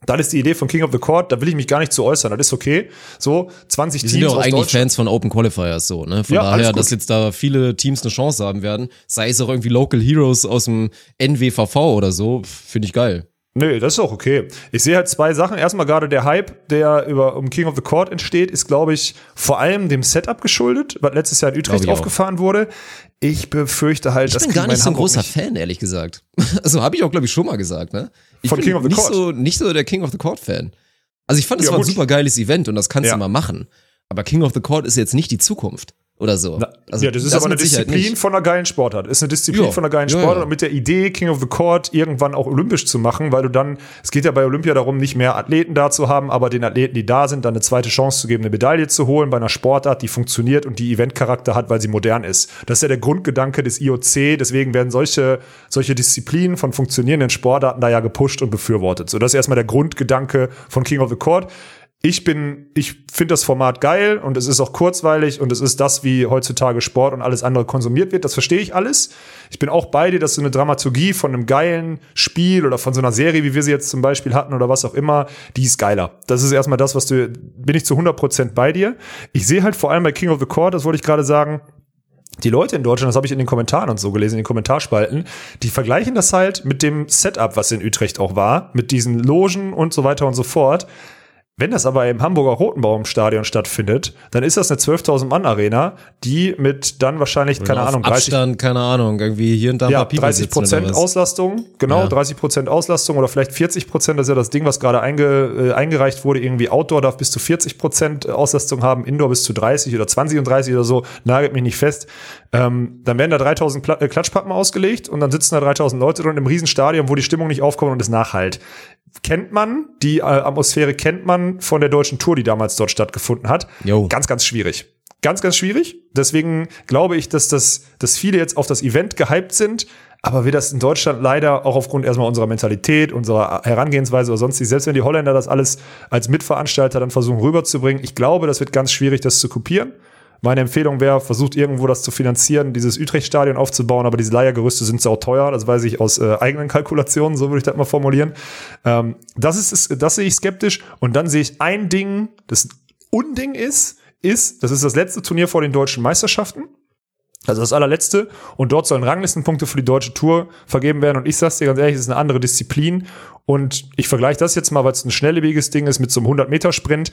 Speaker 2: Das ist die Idee von King of the Court, da will ich mich gar nicht zu äußern, das ist okay. So, 20
Speaker 1: Die
Speaker 2: Teams
Speaker 1: sind ja auch eigentlich. Fans von Open Qualifiers so, ne? Von
Speaker 2: Ja,
Speaker 1: daher, dass jetzt da viele Teams eine Chance haben werden, sei es auch irgendwie Local Heroes aus dem NWVV oder so, finde ich geil.
Speaker 2: Nee, das ist auch okay. Ich sehe halt zwei Sachen. Erstmal gerade der Hype, der über um King of the Court entsteht, ist, glaube ich, vor allem dem Setup geschuldet, was letztes Jahr in Utrecht
Speaker 1: ich auch.
Speaker 2: aufgefahren wurde. Ich befürchte halt,
Speaker 1: Ich
Speaker 2: das
Speaker 1: bin gar nicht so ein
Speaker 2: Hamburg
Speaker 1: großer
Speaker 2: nicht.
Speaker 1: Fan, ehrlich gesagt. Also habe ich auch, glaube ich, schon mal gesagt, ne? Ich
Speaker 2: Von
Speaker 1: bin
Speaker 2: King of the
Speaker 1: nicht
Speaker 2: Court?
Speaker 1: So, nicht so der King of the Court Fan. Also ich fand, es
Speaker 2: Ja,
Speaker 1: war ein
Speaker 2: gut.
Speaker 1: super geiles Event und das kannst
Speaker 2: Ja.
Speaker 1: du mal machen. Aber King of the Court ist jetzt nicht die Zukunft oder so. Also
Speaker 2: ja, das ist aber eine Disziplin von einer geilen Sportart. Ist eine Disziplin
Speaker 1: Ja.
Speaker 2: von einer geilen Sportart
Speaker 1: ja.
Speaker 2: und mit der Idee, King of the Court irgendwann auch olympisch zu machen, weil du dann, es geht ja bei Olympia darum, nicht mehr Athleten da zu haben, aber den Athleten, die da sind, dann eine zweite Chance zu geben, eine Medaille zu holen bei einer Sportart, die funktioniert und die Eventcharakter hat, weil sie modern ist. Das ist ja der Grundgedanke des IOC, deswegen werden solche, solche Disziplinen von funktionierenden Sportarten da ja gepusht und befürwortet. So, das ist erstmal der Grundgedanke von King of the Court ich bin, ich finde das Format geil und es ist auch kurzweilig und es ist das, wie heutzutage Sport und alles andere konsumiert wird. Das verstehe ich alles. Ich bin auch bei dir, dass so eine Dramaturgie von einem geilen Spiel oder von so einer Serie, wie wir sie jetzt zum Beispiel hatten oder was auch immer, die ist geiler. Das ist erstmal das, was du, bin ich zu 100% bei dir. Ich sehe halt vor allem bei King of the Court, das wollte ich gerade sagen, die Leute in Deutschland, das habe ich in den Kommentaren und so gelesen, in den Kommentarspalten, die vergleichen das halt mit dem Setup, was in Utrecht auch war, mit diesen Logen und so weiter und so fort. Wenn das aber im Hamburger Rotenbaumstadion stattfindet, dann ist das eine 12.000 Mann Arena, die mit dann wahrscheinlich, keine Ahnung, 30,
Speaker 1: Abstand, keine Ahnung, irgendwie hier und da
Speaker 2: ja,
Speaker 1: paar People
Speaker 2: 30
Speaker 1: sitzen oder
Speaker 2: Prozent. Auslastung, genau,
Speaker 1: Ja.
Speaker 2: 30 Prozent Auslastung oder vielleicht 40 Prozent, das ist ja das Ding, was gerade einge, äh, eingereicht wurde, irgendwie Outdoor darf bis zu 40 Prozent Auslastung haben, Indoor bis zu 30 oder 20 und 30 oder so, nagelt mich nicht fest. Ähm, dann werden da 3000 Pla äh, Klatschpappen ausgelegt und dann sitzen da 3000 Leute drin im Riesenstadion, wo die Stimmung nicht aufkommt und es nachhalt. Kennt man, die äh, Atmosphäre kennt man von der deutschen Tour, die damals dort stattgefunden hat.
Speaker 1: Jo.
Speaker 2: Ganz, ganz schwierig. Ganz, ganz schwierig. Deswegen glaube ich, dass, das, dass viele jetzt auf das Event gehypt sind. Aber wir das in Deutschland leider auch aufgrund erstmal unserer Mentalität, unserer Herangehensweise oder sonst selbst wenn die Holländer das alles als Mitveranstalter dann versuchen rüberzubringen, ich glaube, das wird ganz schwierig, das zu kopieren. Meine Empfehlung wäre, versucht irgendwo das zu finanzieren, dieses Utrecht-Stadion aufzubauen, aber diese Leiergerüste sind sau teuer, das weiß ich aus äh, eigenen Kalkulationen, so würde ich das mal formulieren. Ähm, das ist, das sehe ich skeptisch. Und dann sehe ich ein Ding, das Unding ist, ist, das ist das letzte Turnier vor den deutschen Meisterschaften. Also das allerletzte. Und dort sollen Ranglistenpunkte für die deutsche Tour vergeben werden. Und ich sag's dir ganz ehrlich, es ist eine andere Disziplin. Und ich vergleiche das jetzt mal, weil es ein schnelllebiges Ding ist, mit so einem 100-Meter-Sprint.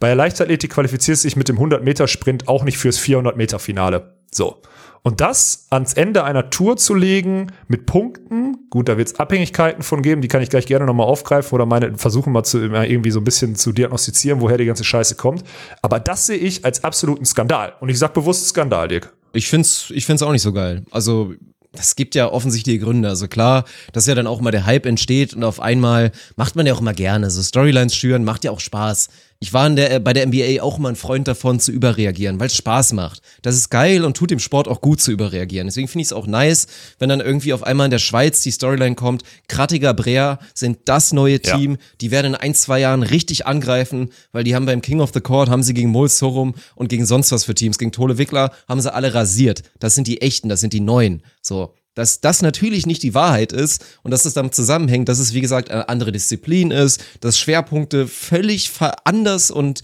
Speaker 2: Bei der Leichtathletik qualifizierst du dich mit dem 100-Meter-Sprint auch nicht fürs 400-Meter-Finale. So. Und das ans Ende einer Tour zu legen mit Punkten, gut, da wird es Abhängigkeiten von geben, die kann ich gleich gerne nochmal aufgreifen oder meine versuchen mal zu mal irgendwie so ein bisschen zu diagnostizieren, woher die ganze Scheiße kommt. Aber das sehe ich als absoluten Skandal. Und ich sag bewusst Skandal, Dirk.
Speaker 1: Ich find's, ich find's auch nicht so geil. Also, es gibt ja offensichtliche Gründe. Also klar, dass ja dann auch mal der Hype entsteht und auf einmal macht man ja auch immer gerne. So Storylines schüren macht ja auch Spaß. Ich war in der, bei der NBA auch immer ein Freund davon zu überreagieren, weil es Spaß macht. Das ist geil und tut dem Sport auch gut zu überreagieren. Deswegen finde ich es auch nice, wenn dann irgendwie auf einmal in der Schweiz die Storyline kommt, Krattiger Brea sind das neue
Speaker 2: Ja.
Speaker 1: Team, die werden in ein, zwei Jahren richtig angreifen, weil die haben beim King of the Court, haben sie gegen Mol Sorum und gegen sonst was für Teams, gegen Tole Wickler, haben sie alle rasiert. Das sind die echten, das sind die neuen. So. Dass das natürlich nicht die Wahrheit ist und dass es damit zusammenhängt, dass es wie gesagt eine andere Disziplin ist, dass Schwerpunkte völlig anders und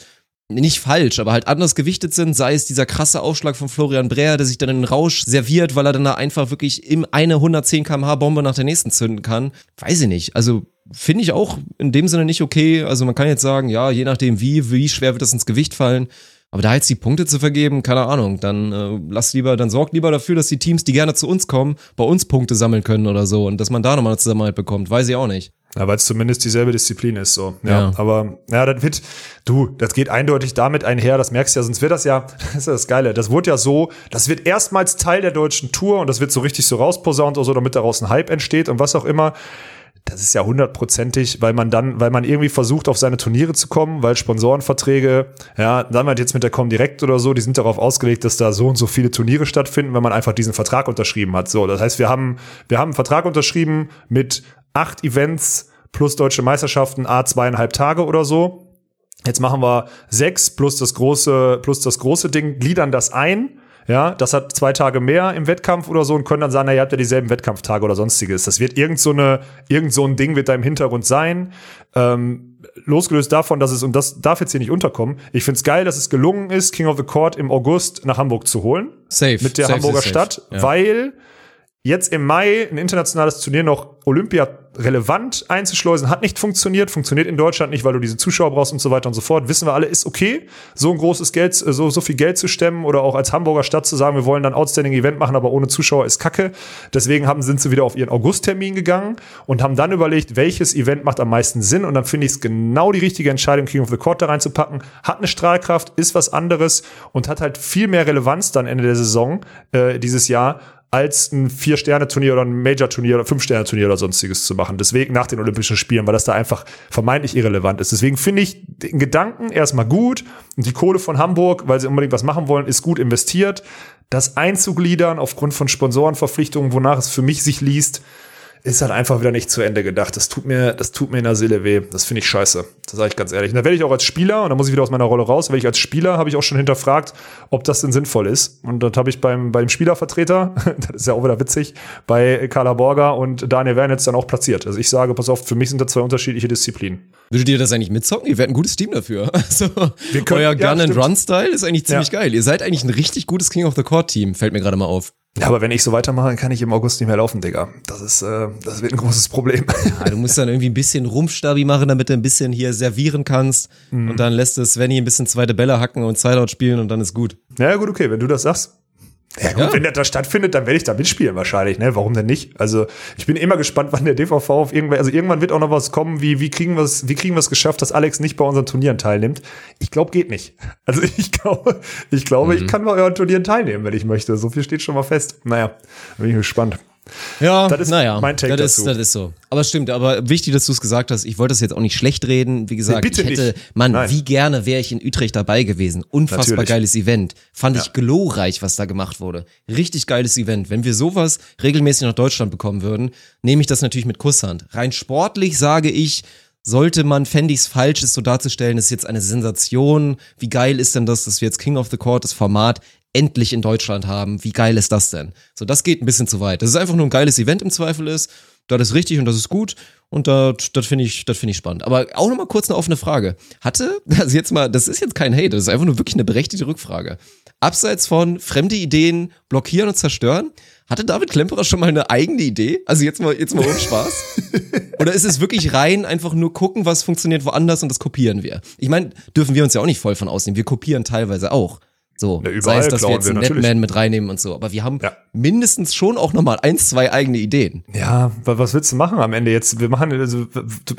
Speaker 1: nicht falsch, aber halt anders gewichtet sind, sei es dieser krasse Aufschlag von Florian Breer, der sich dann in den Rausch serviert, weil er dann da einfach wirklich im eine 110 km/h Bombe nach der nächsten zünden kann. Weiß ich nicht. Also finde ich auch in dem Sinne nicht okay. Also man kann jetzt sagen, ja, je nachdem wie, wie schwer wird das ins Gewicht fallen. Aber da jetzt die Punkte zu vergeben, keine Ahnung, dann äh, lass lieber, dann sorgt lieber dafür, dass die Teams, die gerne zu uns kommen, bei uns Punkte sammeln können oder so und dass man da nochmal eine Zusammenhalt bekommt, weiß ich auch nicht.
Speaker 2: Ja, weil es zumindest dieselbe Disziplin ist, so. Ja,
Speaker 1: Ja.
Speaker 2: aber, ja, das wird, du, das geht eindeutig damit einher, das merkst du ja, sonst wird das ja, das ist ja das Geile, das wurde ja so, das wird erstmals Teil der deutschen Tour und das wird so richtig so rausposaunt oder so, damit daraus ein Hype entsteht und was auch immer. Das ist ja hundertprozentig, weil man dann, weil man irgendwie versucht, auf seine Turniere zu kommen, weil Sponsorenverträge, ja, dann halt jetzt mit der Comdirect oder so, die sind darauf ausgelegt, dass da so und so viele Turniere stattfinden, wenn man einfach diesen Vertrag unterschrieben hat. So, das heißt, wir haben, wir haben einen Vertrag unterschrieben mit acht Events plus deutsche Meisterschaften, a zweieinhalb Tage oder so. Jetzt machen wir sechs plus das große, plus das große Ding, gliedern das ein. Ja, das hat zwei Tage mehr im Wettkampf oder so und können dann sagen, na, ihr habt ja dieselben Wettkampftage oder sonstiges. Das wird irgend so eine, irgend so ein Ding wird da im Hintergrund sein. Ähm, losgelöst davon, dass es, und das darf jetzt hier nicht unterkommen, ich find's geil, dass es gelungen ist, King of the Court im August nach Hamburg zu holen.
Speaker 1: Safe.
Speaker 2: Mit der
Speaker 1: safe,
Speaker 2: Hamburger Stadt,
Speaker 1: Ja.
Speaker 2: weil jetzt im Mai ein internationales Turnier noch Olympia relevant einzuschleusen, hat nicht funktioniert, funktioniert in Deutschland nicht, weil du diese Zuschauer brauchst und so weiter und so fort. Wissen wir alle, ist okay, so ein großes Geld, so, so viel Geld zu stemmen oder auch als Hamburger Stadt zu sagen, wir wollen dann Outstanding Event machen, aber ohne Zuschauer ist Kacke. Deswegen haben, sind sie wieder auf ihren Augusttermin gegangen und haben dann überlegt, welches Event macht am meisten Sinn und dann finde ich es genau die richtige Entscheidung, King of the Court da reinzupacken. Hat eine Strahlkraft, ist was anderes und hat halt viel mehr Relevanz dann Ende der Saison äh, dieses Jahr als ein Vier-Sterne-Turnier oder ein Major-Turnier oder Fünf-Sterne-Turnier oder sonstiges zu machen. Deswegen nach den Olympischen Spielen, weil das da einfach vermeintlich irrelevant ist. Deswegen finde ich den Gedanken erstmal gut und die Kohle von Hamburg, weil sie unbedingt was machen wollen, ist gut investiert. Das einzugliedern aufgrund von Sponsorenverpflichtungen, wonach es für mich sich liest, ist halt einfach wieder nicht zu Ende gedacht. Das tut mir, das tut mir in der Seele weh. Das finde ich scheiße. Das sage ich ganz ehrlich. Und da werde ich auch als Spieler, und da muss ich wieder aus meiner Rolle raus, werde ich als Spieler, habe ich auch schon hinterfragt, ob das denn sinnvoll ist. Und das habe ich beim, beim Spielervertreter, das ist ja auch wieder witzig, bei Carla Borger und Daniel Wernitz dann auch platziert. Also ich sage, pass auf, für mich sind das zwei unterschiedliche Disziplinen.
Speaker 1: Würdet ihr das eigentlich mitzocken? Ihr wärt ein gutes Team dafür. Also,
Speaker 2: können-
Speaker 1: euer
Speaker 2: ja,
Speaker 1: Gun and
Speaker 2: stimmt.
Speaker 1: Run Style ist eigentlich ziemlich
Speaker 2: Ja.
Speaker 1: geil. Ihr seid eigentlich ein richtig gutes King of the Court Team, fällt mir gerade mal auf.
Speaker 2: Ja, aber wenn ich so weitermache, dann kann ich im August nicht mehr laufen, Digga. Das ist, äh, das wird ein großes Problem.
Speaker 1: Ja, du musst dann irgendwie ein bisschen Rumpfstabi machen, damit du ein bisschen hier servieren kannst.
Speaker 2: Mhm.
Speaker 1: Und dann lässt es Svenny ein bisschen zweite Bälle hacken und Sideout spielen und dann ist gut.
Speaker 2: Ja, gut, okay, wenn du das sagst. Ja, gut,
Speaker 1: Ja.
Speaker 2: wenn das da stattfindet, dann werde ich da mitspielen wahrscheinlich, ne? Warum denn nicht? Also, ich bin immer gespannt, wann der DVV auf irgendwann, also irgendwann wird auch noch was kommen, wie, wie kriegen wir es, wie kriegen wir es geschafft, dass Alex nicht bei unseren Turnieren teilnimmt? Ich glaube, geht nicht. Also, ich glaube, ich glaube, ich kann bei euren Turnieren teilnehmen, wenn ich möchte. So viel steht schon mal fest. Naja, bin ich gespannt.
Speaker 1: Ja,
Speaker 2: Das ist
Speaker 1: naja,
Speaker 2: mein Take
Speaker 1: das,
Speaker 2: dazu.
Speaker 1: Ist, das ist so. Aber es stimmt, aber wichtig, dass du es gesagt hast. Ich wollte das jetzt auch nicht schlecht reden. Wie gesagt,
Speaker 2: Nee,
Speaker 1: ich hätte,
Speaker 2: nicht.
Speaker 1: Mann,
Speaker 2: Nein.
Speaker 1: wie gerne wäre ich in Utrecht dabei gewesen. Unfassbar
Speaker 2: Natürlich.
Speaker 1: geiles Event. Fand ich glorreich, was da gemacht wurde. Richtig geiles Event. Wenn wir sowas regelmäßig nach Deutschland bekommen würden, nehme ich das natürlich mit Kusshand. Rein sportlich sage ich, sollte man, fände ich es falsch, es so darzustellen, es ist jetzt eine Sensation. Wie geil ist denn das, dass wir jetzt King of the Court, das Format, endlich in Deutschland haben? Wie geil ist das denn? So, das geht ein bisschen zu weit. Das ist einfach nur ein geiles Event im Zweifel ist. Das ist richtig und das ist gut. Und das, das finde ich, das finde ich spannend. Aber auch noch mal kurz eine offene Frage. Hatte, also jetzt mal, das ist jetzt kein Hate, das ist einfach nur wirklich eine berechtigte Rückfrage. Abseits von fremde Ideen blockieren und zerstören, hatte David Klemperer schon mal eine eigene Idee? Also jetzt mal, jetzt mal ohne Spaß. Oder ist es wirklich rein einfach nur gucken, was funktioniert woanders und das kopieren wir? Ich meine, dürfen wir uns ja auch nicht voll von ausnehmen. Wir kopieren teilweise auch. So,
Speaker 2: Ja,
Speaker 1: sei es, dass wir jetzt einen. Netman mit reinnehmen und so. Aber wir haben
Speaker 2: Ja.
Speaker 1: mindestens schon auch nochmal eins, zwei eigene Ideen.
Speaker 2: Ja, wa- was willst du machen am Ende jetzt? Wir machen, also,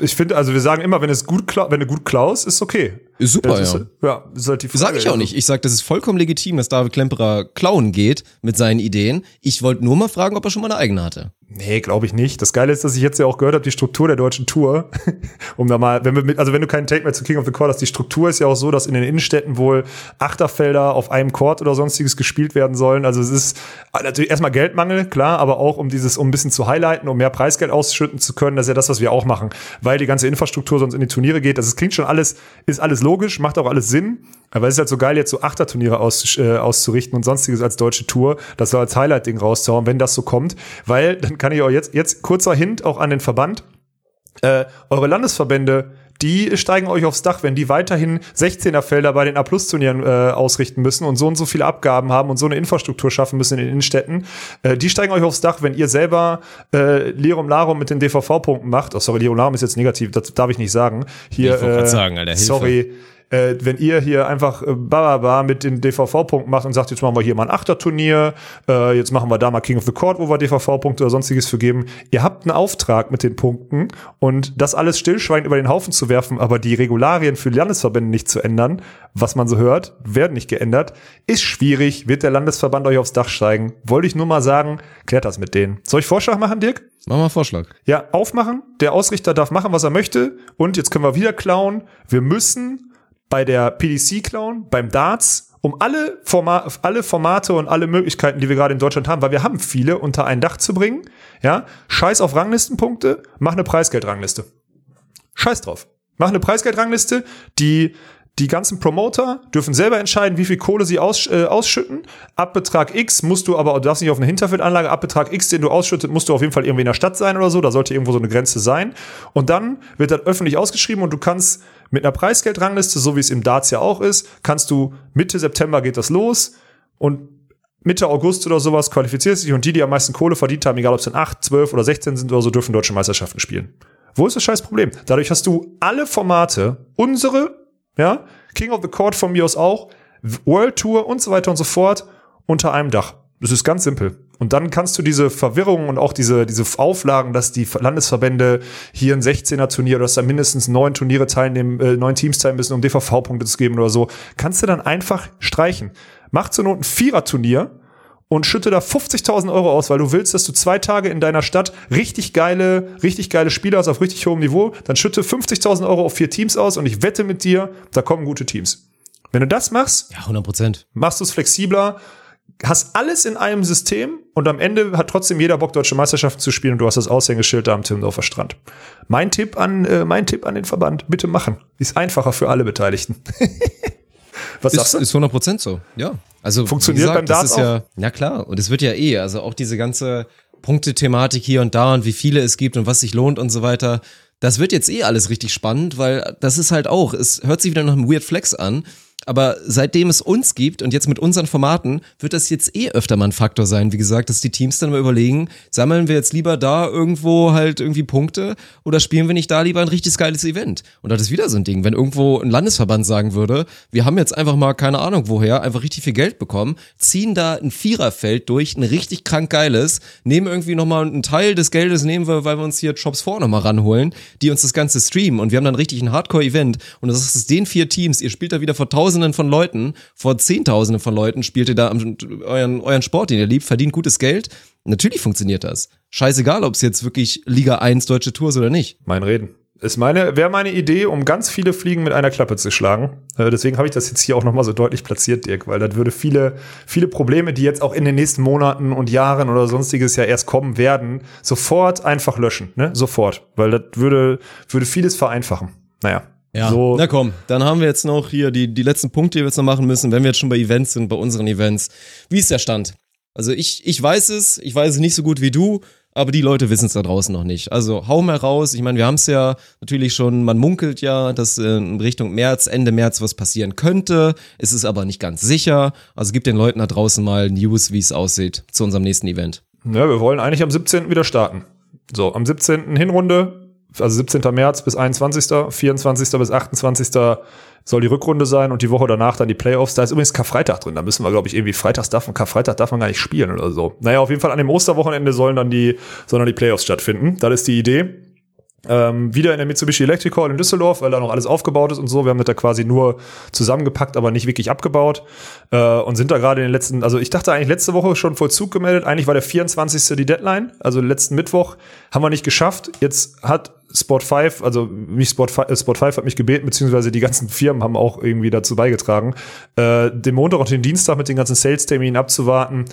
Speaker 2: ich finde, also wir sagen immer, wenn es gut wenn du gut klaust, ist okay.
Speaker 1: Super,
Speaker 2: das
Speaker 1: ja.
Speaker 2: Ist, ja, ist halt die Frage.
Speaker 1: Sag ich auch nicht. Ich sag, das ist vollkommen legitim, dass David Klemperer klauen geht mit seinen Ideen. Ich wollte nur mal fragen, ob er schon mal eine eigene hatte.
Speaker 2: Nee, glaube ich nicht. Das Geile ist, dass ich jetzt ja auch gehört habe, die Struktur der deutschen Tour, um da mal, wenn wir mit, also wenn du keinen Take mehr zu King of the Court hast, die Struktur ist ja auch so, dass in den Innenstädten wohl Achterfelder auf einem Court oder sonstiges gespielt werden sollen. Also es ist natürlich erstmal Geldmangel, klar, aber auch um dieses, um ein bisschen zu highlighten, um mehr Preisgeld ausschütten zu können. Das ist ja das, was wir auch machen, weil die ganze Infrastruktur sonst in die Turniere geht. Das ist, klingt schon alles, ist alles logisch, macht auch alles Sinn. Aber es ist halt so geil, jetzt so Achterturniere aus, äh, auszurichten und sonstiges als deutsche Tour, das so als Highlight-Ding rauszuhauen, wenn das so kommt. Weil, dann kann ich auch jetzt, jetzt kurzer Hint auch an den Verband. Äh, eure Landesverbände, die steigen euch aufs Dach, wenn die weiterhin 16er Felder bei den A-Plus-Turnieren äh, ausrichten müssen und so und so viele Abgaben haben und so eine Infrastruktur schaffen müssen in den Innenstädten. Äh, die steigen euch aufs Dach, wenn ihr selber äh, Lirum Larum mit den DVV-Punkten macht. Oh, sorry, Lirum Larum ist jetzt negativ, das darf ich nicht sagen. Hier,
Speaker 1: Ich
Speaker 2: äh,
Speaker 1: sagen, Alter, Hilfe.
Speaker 2: Sorry. Äh, wenn ihr hier einfach äh, bababa mit den DVV-Punkten macht und sagt, jetzt machen wir hier mal ein Achterturnier, äh, jetzt machen wir da mal King of the Court, wo wir DVV-Punkte oder sonstiges für geben. Ihr habt einen Auftrag mit den Punkten und das alles stillschweigend über den Haufen zu werfen, aber die Regularien für die Landesverbände nicht zu ändern, was man so hört, werden nicht geändert, ist schwierig, wird der Landesverband euch aufs Dach steigen. Wollte ich nur mal sagen, klärt das mit denen. Soll ich Vorschlag machen, Dirk?
Speaker 1: Mach mal einen Vorschlag.
Speaker 2: Ja, aufmachen. Der Ausrichter darf machen, was er möchte. Und jetzt können wir wieder klauen. Wir müssen bei der PDC klauen, beim Darts, um alle, Forma alle Formate und alle Möglichkeiten, die wir gerade in Deutschland haben, weil wir haben viele, unter ein Dach zu bringen. Ja, scheiß auf Ranglistenpunkte, mach eine Preisgeldrangliste. Scheiß drauf. Mach eine Preisgeldrangliste, die die ganzen Promoter dürfen selber entscheiden, wie viel Kohle sie aus, äh, ausschütten. Ab Betrag X musst du aber, du darfst nicht auf eine Hinterfeldanlage, ab Betrag X, den du ausschüttet, musst du auf jeden Fall irgendwie in der Stadt sein oder so. Da sollte irgendwo so eine Grenze sein. Und dann wird das öffentlich ausgeschrieben und du kannst mit einer Preisgeldrangliste, so wie es im Darts ja auch ist, kannst du Mitte September geht das los und Mitte August oder sowas qualifizierst dich und die, die am meisten Kohle verdient haben, egal ob es dann 8, 12 oder 16 sind oder so, dürfen deutsche Meisterschaften spielen. Wo ist das scheiß Problem? Dadurch hast du alle Formate, unsere ja, King of the Court von mir aus auch, World Tour und so weiter und so fort unter einem Dach. Das ist ganz simpel. Und dann kannst du diese Verwirrung und auch diese, diese Auflagen, dass die Landesverbände hier ein 16er Turnier, dass da mindestens neun Turniere teilnehmen, äh, neun Teams teilnehmen müssen, um DVV-Punkte zu geben oder so, kannst du dann einfach streichen. Mach zur Not ein Vierer-Turnier und schütte da 50.000 Euro aus, weil du willst, dass du zwei Tage in deiner Stadt richtig geile, richtig geile Spieler hast auf richtig hohem Niveau, dann schütte 50.000 Euro auf vier Teams aus und ich wette mit dir, da kommen gute Teams. Wenn du das machst,
Speaker 1: ja, 100 Prozent.
Speaker 2: machst du es flexibler, hast alles in einem System und am Ende hat trotzdem jeder Bock, deutsche Meisterschaften zu spielen und du hast das Aushängeschild da am Timmendorfer Strand. Mein Tipp an, äh, mein Tipp an den Verband, bitte machen. Ist einfacher für alle Beteiligten.
Speaker 1: Was ist, sagst du? Ist 100 Prozent so, ja. Also
Speaker 2: funktioniert gesagt, beim Darts
Speaker 1: das ist ja, ja klar. Und es wird ja eh, also auch diese ganze Punkte-Thematik hier und da und wie viele es gibt und was sich lohnt und so weiter. Das wird jetzt eh alles richtig spannend, weil das ist halt auch, es hört sich wieder nach einem Weird Flex an, aber seitdem es uns gibt und jetzt mit unseren Formaten, wird das jetzt eh öfter mal ein Faktor sein. Wie gesagt, dass die Teams dann mal überlegen, sammeln wir jetzt lieber da irgendwo halt irgendwie Punkte oder spielen wir nicht da lieber ein richtig geiles Event? Und das ist wieder so ein Ding. Wenn irgendwo ein Landesverband sagen würde, wir haben jetzt einfach mal keine Ahnung woher, einfach richtig viel Geld bekommen, ziehen da ein Viererfeld durch, ein richtig krank geiles, nehmen irgendwie nochmal einen Teil des Geldes, nehmen wir, weil wir uns hier Shops vor nochmal ranholen, die uns das Ganze streamen und wir haben dann richtig ein Hardcore-Event und das ist den vier Teams, ihr spielt da wieder vor tausend Tausenden von Leuten, vor Zehntausenden von Leuten spielt ihr da euren, euren Sport, den ihr liebt, verdient gutes Geld. Natürlich funktioniert das. Scheißegal, ob es jetzt wirklich Liga 1 deutsche Tour ist oder nicht.
Speaker 2: Mein Reden. Ist meine, wäre meine Idee, um ganz viele Fliegen mit einer Klappe zu schlagen. Äh, deswegen habe ich das jetzt hier auch nochmal so deutlich platziert, Dirk, weil das würde viele, viele Probleme, die jetzt auch in den nächsten Monaten und Jahren oder sonstiges ja erst kommen werden, sofort einfach löschen, ne? Sofort. Weil das würde, würde vieles vereinfachen. Naja.
Speaker 1: Ja, so. na komm, dann haben wir jetzt noch hier die, die letzten Punkte, die wir jetzt noch machen müssen, wenn wir jetzt schon bei Events sind, bei unseren Events. Wie ist der Stand? Also ich, ich weiß es, ich weiß es nicht so gut wie du, aber die Leute wissen es da draußen noch nicht. Also hau mal raus. Ich meine, wir haben es ja natürlich schon, man munkelt ja, dass in Richtung März, Ende März was passieren könnte. Es ist aber nicht ganz sicher. Also gib den Leuten da draußen mal News, wie es aussieht zu unserem nächsten Event.
Speaker 2: Ja, wir wollen eigentlich am 17. wieder starten. So, am 17. Hinrunde, also 17. März bis 21., 24. bis 28. soll die Rückrunde sein und die Woche danach dann die Playoffs. Da ist übrigens Karfreitag drin. Da müssen wir, glaube ich, irgendwie freitags darf man, Karfreitag darf man gar nicht spielen oder so. Naja, auf jeden Fall an dem Osterwochenende sollen dann die, sollen dann die Playoffs stattfinden. Das ist die Idee. Ähm, wieder in der Mitsubishi Electric Hall in Düsseldorf, weil da noch alles aufgebaut ist und so. Wir haben das da quasi nur zusammengepackt, aber nicht wirklich abgebaut. Äh, und sind da gerade in den letzten, also ich dachte eigentlich letzte Woche schon Vollzug gemeldet. Eigentlich war der 24. die Deadline, also letzten Mittwoch. Haben wir nicht geschafft. Jetzt hat Sport 5, also mich Sport 5, äh, Sport 5 hat mich gebeten, beziehungsweise die ganzen Firmen haben auch irgendwie dazu beigetragen, äh, den Montag und den Dienstag mit den ganzen Sales-Terminen abzuwarten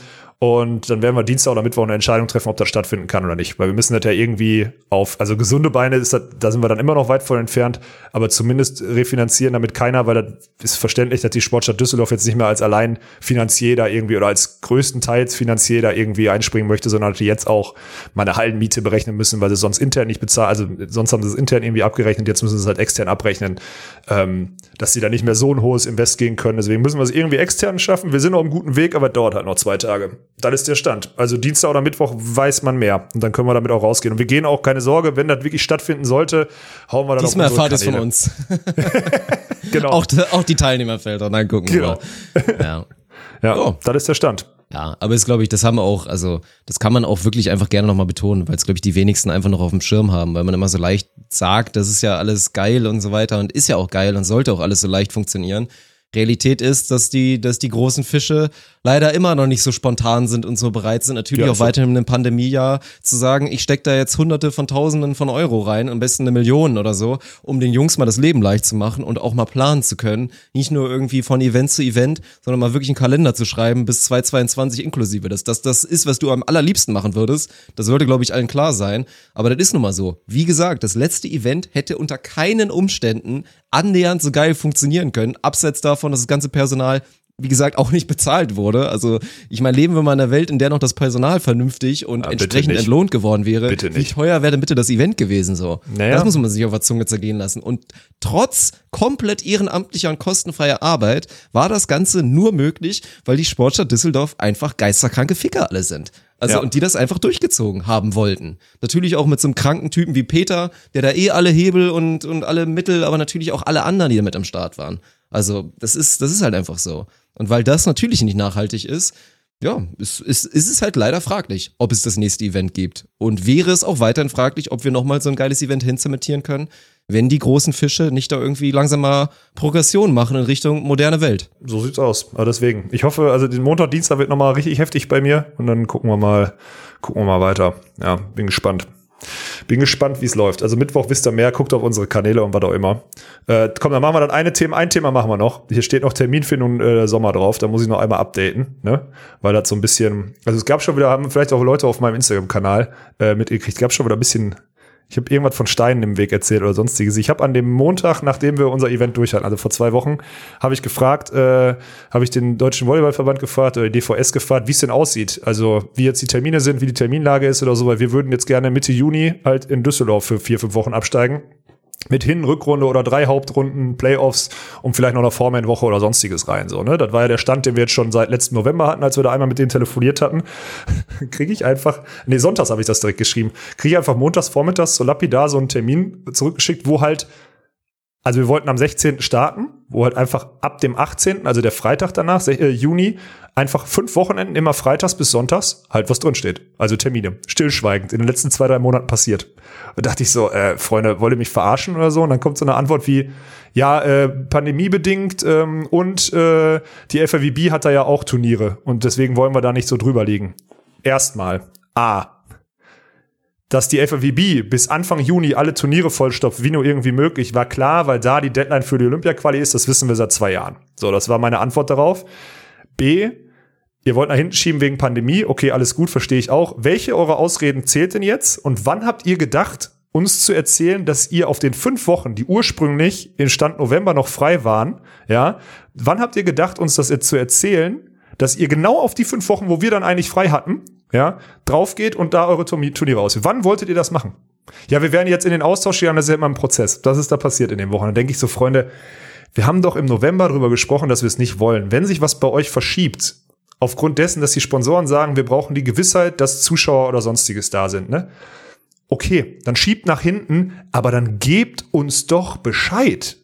Speaker 2: und dann werden wir Dienstag oder Mittwoch eine Entscheidung treffen, ob das stattfinden kann oder nicht. Weil wir müssen das ja irgendwie auf, also gesunde Beine ist das, da sind wir dann immer noch weit von entfernt, aber zumindest refinanzieren, damit keiner, weil das ist verständlich, dass die Sportstadt Düsseldorf jetzt nicht mehr als allein Finanzier da irgendwie oder als größtenteils Finanzier da irgendwie einspringen möchte, sondern dass die jetzt auch mal eine Hallenmiete berechnen müssen, weil sie sonst intern nicht bezahlen, also sonst haben sie es intern irgendwie abgerechnet, jetzt müssen sie es halt extern abrechnen, ähm, dass sie da nicht mehr so ein hohes Invest gehen können. Deswegen müssen wir es irgendwie extern schaffen. Wir sind auf einem guten Weg, aber dauert halt noch zwei Tage das ist der Stand. Also Dienstag oder Mittwoch weiß man mehr. Und dann können wir damit auch rausgehen. Und wir gehen auch, keine Sorge, wenn das wirklich stattfinden sollte, hauen wir dann
Speaker 1: Diesmal erfahrt es von uns. genau. Auch, auch die Teilnehmerfelder, dann gucken genau.
Speaker 2: wir. Ja, ja oh. das ist der Stand.
Speaker 1: Ja, aber ist, glaube ich, das haben wir auch, also das kann man auch wirklich einfach gerne nochmal betonen, weil es, glaube ich, die wenigsten einfach noch auf dem Schirm haben, weil man immer so leicht sagt, das ist ja alles geil und so weiter und ist ja auch geil und sollte auch alles so leicht funktionieren. Realität ist, dass die, dass die großen Fische leider immer noch nicht so spontan sind und so bereit sind, natürlich ja, auch so. weiterhin in einem Pandemiejahr zu sagen, ich stecke da jetzt hunderte von Tausenden von Euro rein, am besten eine Million oder so, um den Jungs mal das Leben leicht zu machen und auch mal planen zu können. Nicht nur irgendwie von Event zu Event, sondern mal wirklich einen Kalender zu schreiben bis 2022 inklusive. Dass das das ist, was du am allerliebsten machen würdest. Das sollte, glaube ich, allen klar sein. Aber das ist nun mal so. Wie gesagt, das letzte Event hätte unter keinen Umständen annähernd so geil funktionieren können. Abseits davon, dass das ganze Personal wie gesagt, auch nicht bezahlt wurde. Also, ich meine, leben wir mal in einer Welt, in der noch das Personal vernünftig und
Speaker 2: Ah,
Speaker 1: entsprechend entlohnt geworden wäre.
Speaker 2: Bitte
Speaker 1: Wie
Speaker 2: nicht.
Speaker 1: teuer wäre denn bitte das Event gewesen so?
Speaker 2: Naja.
Speaker 1: Das muss man sich auf der Zunge zergehen lassen. Und trotz komplett ehrenamtlicher und kostenfreier Arbeit war das Ganze nur möglich, weil die Sportstadt Düsseldorf einfach geisterkranke Ficker alle sind. Also,
Speaker 2: Ja.
Speaker 1: und die das einfach durchgezogen haben wollten. Natürlich auch mit so einem kranken Typen wie Peter, der da eh alle Hebel und, und alle Mittel, aber natürlich auch alle anderen, die da mit am Start waren. Also, das ist, das ist halt einfach so. Und weil das natürlich nicht nachhaltig ist, ja, ist, ist, ist es halt leider fraglich, ob es das nächste Event gibt. Und wäre es auch weiterhin fraglich, ob wir nochmal so ein geiles Event hinzementieren können, wenn die großen Fische nicht da irgendwie langsam mal Progression machen in Richtung moderne Welt.
Speaker 2: So sieht's aus. Aber deswegen. Ich hoffe, also den Montag, Dienstag wird nochmal richtig heftig bei mir und dann gucken wir mal, gucken wir mal weiter. Ja, bin gespannt. Bin gespannt, wie es läuft. Also Mittwoch wisst ihr mehr, guckt auf unsere Kanäle und was auch immer. Äh, komm, dann machen wir dann eine Thema, ein Thema machen wir noch. Hier steht noch Terminfindung äh, Sommer drauf, da muss ich noch einmal updaten, ne? Weil das so ein bisschen, also es gab schon wieder, haben vielleicht auch Leute auf meinem Instagram-Kanal äh, mitgekriegt, gab schon wieder ein bisschen ich habe irgendwas von Steinen im Weg erzählt oder sonstiges. Ich habe an dem Montag, nachdem wir unser Event durch hatten, also vor zwei Wochen, habe ich gefragt, äh, habe ich den Deutschen Volleyballverband gefragt oder DVS gefragt, wie es denn aussieht. Also wie jetzt die Termine sind, wie die Terminlage ist oder so, weil wir würden jetzt gerne Mitte Juni halt in Düsseldorf für vier, fünf Wochen absteigen. Mit Hin-, Rückrunde oder drei Hauptrunden, Playoffs und vielleicht noch eine Vorman-Woche oder sonstiges rein. So, ne? Das war ja der Stand, den wir jetzt schon seit letzten November hatten, als wir da einmal mit denen telefoniert hatten. Kriege ich einfach, nee, sonntags habe ich das direkt geschrieben, kriege ich einfach montags, vormittags so lapidar so einen Termin zurückgeschickt, wo halt, also wir wollten am 16. starten, wo halt einfach ab dem 18., also der Freitag danach, äh, Juni, einfach fünf Wochenenden, immer freitags bis sonntags, halt was drin steht. Also Termine. Stillschweigend. In den letzten zwei, drei Monaten passiert. Und dachte ich so, äh, Freunde, wollt ihr mich verarschen oder so? Und dann kommt so eine Antwort wie, ja, äh, pandemiebedingt ähm, und äh, die FAWB hat da ja auch Turniere und deswegen wollen wir da nicht so drüber liegen. Erstmal. A. Dass die FAWB bis Anfang Juni alle Turniere vollstopft, wie nur irgendwie möglich, war klar, weil da die Deadline für die Olympia-Quali ist, das wissen wir seit zwei Jahren. So, das war meine Antwort darauf. B. Ihr wollt nach hinten schieben wegen Pandemie. Okay, alles gut, verstehe ich auch. Welche eurer Ausreden zählt denn jetzt? Und wann habt ihr gedacht, uns zu erzählen, dass ihr auf den fünf Wochen, die ursprünglich in Stand November noch frei waren, ja, wann habt ihr gedacht, uns das jetzt zu erzählen, dass ihr genau auf die fünf Wochen, wo wir dann eigentlich frei hatten, ja, drauf geht und da eure Turni- Turniere aus. Wann wolltet ihr das machen? Ja, wir werden jetzt in den Austausch gehen, das ist ja immer ein Prozess. Das ist da passiert in den Wochen. Dann denke ich so, Freunde, wir haben doch im November darüber gesprochen, dass wir es nicht wollen. Wenn sich was bei euch verschiebt, aufgrund dessen, dass die Sponsoren sagen, wir brauchen die Gewissheit, dass Zuschauer oder sonstiges da sind, ne? Okay, dann schiebt nach hinten, aber dann gebt uns doch Bescheid.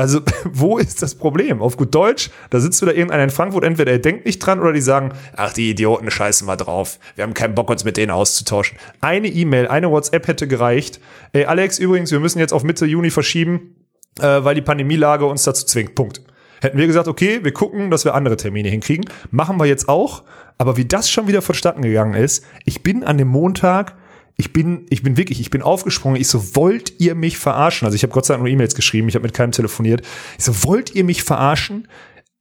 Speaker 2: Also, wo ist das Problem? Auf gut Deutsch, da sitzt wieder irgendeiner in Frankfurt, entweder er denkt nicht dran oder die sagen, ach, die Idioten scheißen mal drauf. Wir haben keinen Bock, uns mit denen auszutauschen. Eine E-Mail, eine WhatsApp hätte gereicht. Ey, Alex, übrigens, wir müssen jetzt auf Mitte Juni verschieben, äh, weil die Pandemielage uns dazu zwingt. Punkt. Hätten wir gesagt, okay, wir gucken, dass wir andere Termine hinkriegen. Machen wir jetzt auch. Aber wie das schon wieder vonstatten gegangen ist, ich bin an dem Montag ich bin, ich bin wirklich, ich bin aufgesprungen. Ich so, wollt ihr mich verarschen? Also ich habe Gott sei Dank nur E-Mails geschrieben, ich habe mit keinem telefoniert. Ich so, wollt ihr mich verarschen?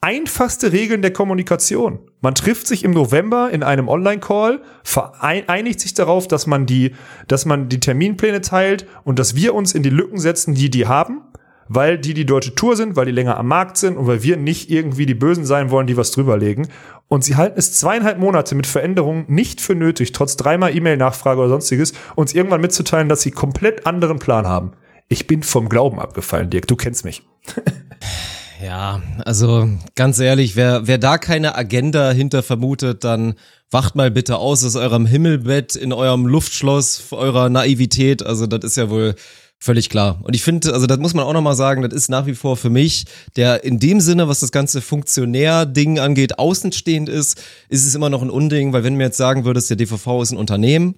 Speaker 2: Einfachste Regeln der Kommunikation. Man trifft sich im November in einem Online-Call, vereinigt sich darauf, dass man die, dass man die Terminpläne teilt und dass wir uns in die Lücken setzen, die die haben, weil die die deutsche Tour sind, weil die länger am Markt sind und weil wir nicht irgendwie die Bösen sein wollen, die was drüberlegen. Und sie halten es zweieinhalb Monate mit Veränderungen nicht für nötig, trotz dreimal E-Mail-Nachfrage oder sonstiges, uns irgendwann mitzuteilen, dass sie komplett anderen Plan haben. Ich bin vom Glauben abgefallen, Dirk. Du kennst mich.
Speaker 1: Ja, also ganz ehrlich, wer, wer da keine Agenda hinter vermutet, dann wacht mal bitte aus aus eurem Himmelbett, in eurem Luftschloss, eurer Naivität. Also das ist ja wohl völlig klar. Und ich finde, also das muss man auch nochmal sagen, das ist nach wie vor für mich, der in dem Sinne, was das ganze Funktionär-Ding angeht, außenstehend ist, ist es immer noch ein Unding, weil wenn mir jetzt sagen würdest, der DVV ist ein Unternehmen,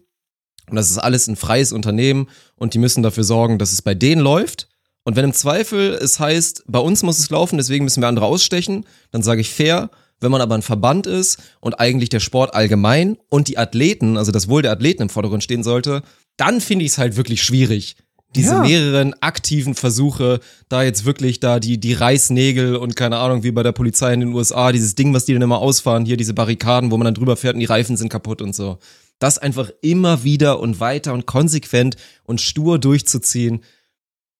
Speaker 1: und das ist alles ein freies Unternehmen und die müssen dafür sorgen, dass es bei denen läuft. Und wenn im Zweifel es heißt, bei uns muss es laufen, deswegen müssen wir andere ausstechen, dann sage ich fair. Wenn man aber ein Verband ist und eigentlich der Sport allgemein und die Athleten, also das Wohl der Athleten im Vordergrund stehen sollte, dann finde ich es halt wirklich schwierig. Diese
Speaker 2: Ja.
Speaker 1: mehreren aktiven Versuche, da jetzt wirklich da die, die Reißnägel und keine Ahnung, wie bei der Polizei in den USA, dieses Ding, was die dann immer ausfahren, hier diese Barrikaden, wo man dann drüber fährt und die Reifen sind kaputt und so. Das einfach immer wieder und weiter und konsequent und stur durchzuziehen,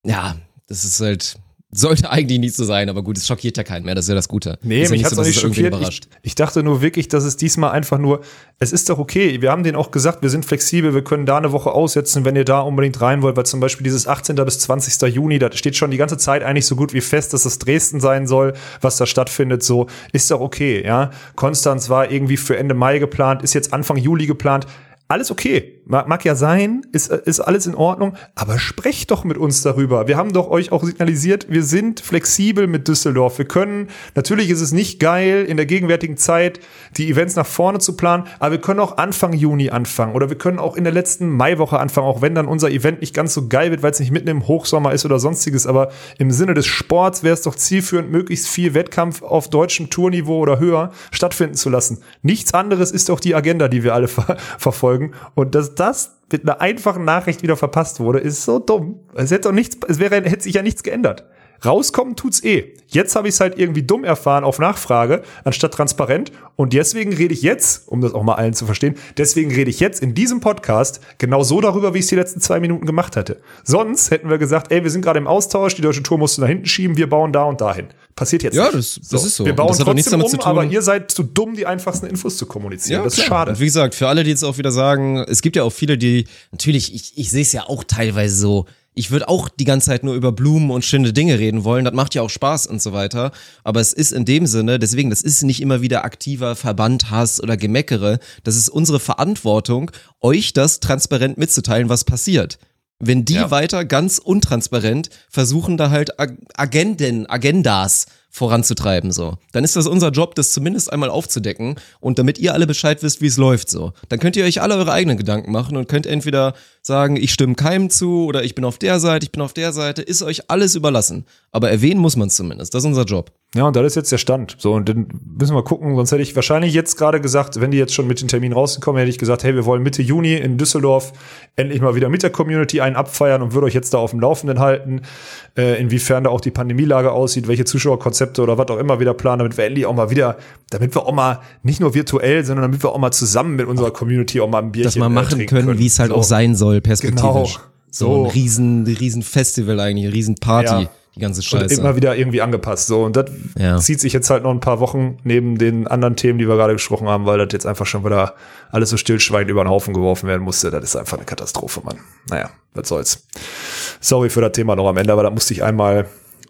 Speaker 1: ja, das ist halt sollte eigentlich nicht so sein, aber gut, es schockiert ja keinen mehr, das ist ja das Gute.
Speaker 2: Nee,
Speaker 1: ist ja
Speaker 2: mich
Speaker 1: so, dass
Speaker 2: nicht
Speaker 1: es irgendwen
Speaker 2: schockiert.
Speaker 1: überrascht.
Speaker 2: Ich, ich dachte nur wirklich, dass es diesmal einfach nur, es ist doch okay. Wir haben denen auch gesagt, wir sind flexibel, wir können da eine Woche aussetzen, wenn ihr da unbedingt rein wollt, weil zum Beispiel dieses 18. bis 20. Juni, da steht schon die ganze Zeit eigentlich so gut wie fest, dass das Dresden sein soll, was da stattfindet, so, ist doch okay, ja. Konstanz war irgendwie für Ende Mai geplant, ist jetzt Anfang Juli geplant. Alles okay. Mag, mag ja sein, ist, ist alles in Ordnung, aber sprecht doch mit uns darüber. Wir haben doch euch auch signalisiert, wir sind flexibel mit Düsseldorf. Wir können, natürlich ist es nicht geil, in der gegenwärtigen Zeit die Events nach vorne zu planen, aber wir können auch Anfang Juni anfangen oder wir können auch in der letzten Maiwoche anfangen, auch wenn dann unser Event nicht ganz so geil wird, weil es nicht mitten im Hochsommer ist oder sonstiges. Aber im Sinne des Sports wäre es doch zielführend, möglichst viel Wettkampf auf deutschem Tourniveau oder höher stattfinden zu lassen. Nichts anderes ist doch die Agenda, die wir alle ver verfolgen. Und dass das mit einer einfachen Nachricht wieder verpasst wurde, ist so dumm. Es hätte doch nichts, es wäre, hätte sich ja nichts geändert. Rauskommen tut's eh. Jetzt habe ich es halt irgendwie dumm erfahren auf Nachfrage, anstatt transparent. Und deswegen rede ich jetzt, um das auch mal allen zu verstehen, deswegen rede ich jetzt in diesem Podcast genau so darüber, wie ich es die letzten zwei Minuten gemacht hätte. Sonst hätten wir gesagt, ey, wir sind gerade im Austausch, die deutsche Tour musste nach hinten schieben, wir bauen da und dahin. Passiert jetzt
Speaker 1: Ja,
Speaker 2: nicht.
Speaker 1: das- das ist so.
Speaker 2: Wir bauen
Speaker 1: Das
Speaker 2: trotzdem um, aber ihr seid zu dumm, die einfachsten Infos zu kommunizieren. das ist
Speaker 1: klar.
Speaker 2: schade.
Speaker 1: Und wie gesagt, für alle, die jetzt auch wieder sagen, es gibt ja auch viele, die, natürlich, ich, ich sehe es ja auch teilweise so, ich würde auch die ganze Zeit nur über Blumen und schöne Dinge reden wollen, das macht ja auch Spaß und so weiter, aber es ist in dem Sinne, deswegen, das ist nicht immer wieder aktiver Verbandhass oder Gemeckere, das ist unsere Verantwortung, euch das transparent mitzuteilen, was passiert. Wenn die weiter ganz untransparent versuchen, da halt Ag- Agenden, Agendas voranzutreiben, so. Dann ist das unser Job, das zumindest einmal aufzudecken und damit ihr alle Bescheid wisst, wie es läuft, so. Dann könnt ihr euch alle eure eigenen Gedanken machen und könnt entweder sagen, ich stimme keinem zu oder ich bin auf der Seite, ich bin auf der Seite, ist euch alles überlassen. Aber erwähnen muss man zumindest, das ist unser Job.
Speaker 2: Ja, und das ist jetzt der Stand. So, und dann müssen wir gucken, sonst hätte ich wahrscheinlich jetzt gerade gesagt, wenn die jetzt schon mit den Termin rausgekommen, hätte ich gesagt, hey, wir wollen Mitte Juni in Düsseldorf endlich mal wieder mit der Community einen abfeiern und würde euch jetzt da auf dem Laufenden halten, äh, inwiefern da auch die Pandemielage aussieht, welche Zuschauerkonzepte oder was auch immer wieder planen, damit wir endlich auch mal wieder, damit wir auch mal nicht nur virtuell, sondern damit wir auch mal zusammen mit unserer Community auch mal ein Bierchen
Speaker 1: Dass wir
Speaker 2: äh,
Speaker 1: machen
Speaker 2: trinken
Speaker 1: können, wie es halt
Speaker 2: So.
Speaker 1: auch sein soll, perspektivisch.
Speaker 2: Genau.
Speaker 1: So,
Speaker 2: So.
Speaker 1: ein riesen, riesen Festival eigentlich, ein riesen Party,
Speaker 2: Ja.
Speaker 1: Die ganze
Speaker 2: Und
Speaker 1: Scheiße.
Speaker 2: immer wieder irgendwie angepasst. So, und das
Speaker 1: Ja.
Speaker 2: zieht sich jetzt halt noch ein paar Wochen neben den anderen Themen, die wir gerade gesprochen haben, weil das jetzt einfach schon wieder alles so stillschweigend über den Haufen geworfen werden musste. Das ist einfach eine Katastrophe, Mann. Naja, was soll's. Sorry für das Thema noch am Ende, aber da musste ich einmal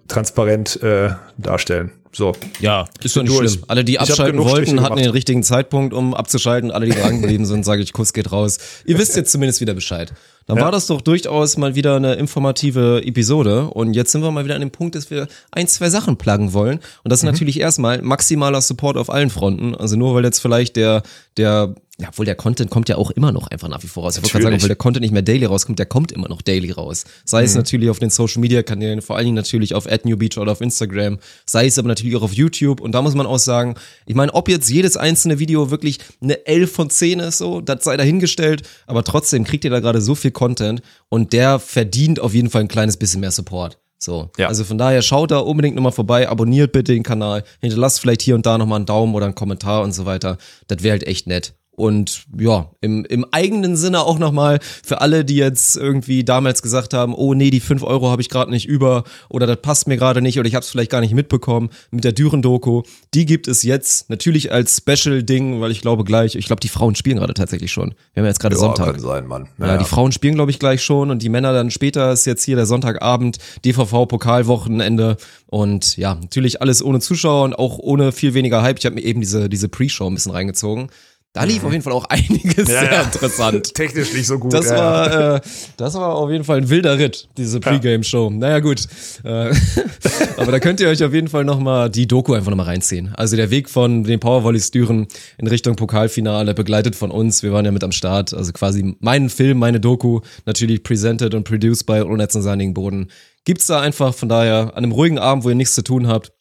Speaker 2: transparent äh, darstellen. So.
Speaker 1: Ja, ist doch nicht
Speaker 2: durch.
Speaker 1: schlimm. Alle, die abschalten
Speaker 2: Striche
Speaker 1: wollten, hatten
Speaker 2: gemacht.
Speaker 1: den richtigen Zeitpunkt, um abzuschalten. Alle, die dran geblieben sind, sage ich, Kuss geht raus. Ihr wisst jetzt zumindest wieder Bescheid. Dann
Speaker 2: Ja.
Speaker 1: war das doch durchaus mal wieder eine informative Episode. Und jetzt sind wir mal wieder an dem Punkt, dass wir ein, zwei Sachen pluggen wollen. Und das
Speaker 2: Mhm.
Speaker 1: ist natürlich erstmal maximaler Support auf allen Fronten. Also nur weil jetzt vielleicht der, der, ja, obwohl der Content kommt ja auch immer noch einfach nach wie vor raus. Ich wollte gerade sagen, obwohl der Content nicht mehr daily rauskommt, der kommt immer noch daily raus. Sei
Speaker 2: Mhm.
Speaker 1: es natürlich auf den Social Media Kanälen, vor allen Dingen natürlich auf @newbeach oder auf Instagram, sei es aber natürlich auch auf YouTube. Und da muss man auch sagen, ich meine, ob jetzt jedes einzelne Video wirklich eine 11 von 10 ist, so, das sei dahingestellt, aber trotzdem kriegt ihr da gerade so viel Content und der verdient auf jeden Fall ein kleines bisschen mehr Support. So.
Speaker 2: Ja.
Speaker 1: Also von daher schaut da unbedingt nochmal vorbei, abonniert bitte den Kanal, hinterlasst vielleicht hier und da nochmal einen Daumen oder einen Kommentar und so weiter. Das wäre halt echt nett. Und ja, im, im eigenen Sinne auch nochmal für alle, die jetzt irgendwie damals gesagt haben, oh nee, die 5 Euro habe ich gerade nicht über oder das passt mir gerade nicht oder ich habe es vielleicht gar nicht mitbekommen mit der Düren-Doku. Die gibt es jetzt natürlich als Special-Ding, weil ich glaube gleich, ich glaube, die Frauen spielen gerade tatsächlich schon. Wir haben jetzt gerade Sonntag.
Speaker 2: kann sein, Mann.
Speaker 1: Ja, die Frauen spielen, glaube ich, gleich schon und die Männer dann später ist jetzt hier der Sonntagabend, DVV-Pokalwochenende und ja, natürlich alles ohne Zuschauer und auch ohne viel weniger Hype. Ich habe mir eben diese, diese Pre-Show ein bisschen reingezogen. Da lief auf jeden Fall auch einiges
Speaker 2: Ja,
Speaker 1: sehr
Speaker 2: ja.
Speaker 1: interessant.
Speaker 2: Technisch nicht so gut.
Speaker 1: Das
Speaker 2: ja,
Speaker 1: war, äh, das war auf jeden Fall ein wilder Ritt, diese Pre-Game-Show. Naja, gut. Äh, aber da könnt ihr euch auf jeden Fall nochmal die Doku einfach nochmal reinziehen. Also der Weg von den Powervolleys Düren in Richtung Pokalfinale, begleitet von uns. Wir waren ja mit am Start. Also quasi meinen Film, meine Doku, natürlich presented und produced bei und Sandigen Boden. Gibt's da einfach, von daher, an einem ruhigen Abend, wo ihr nichts zu tun habt,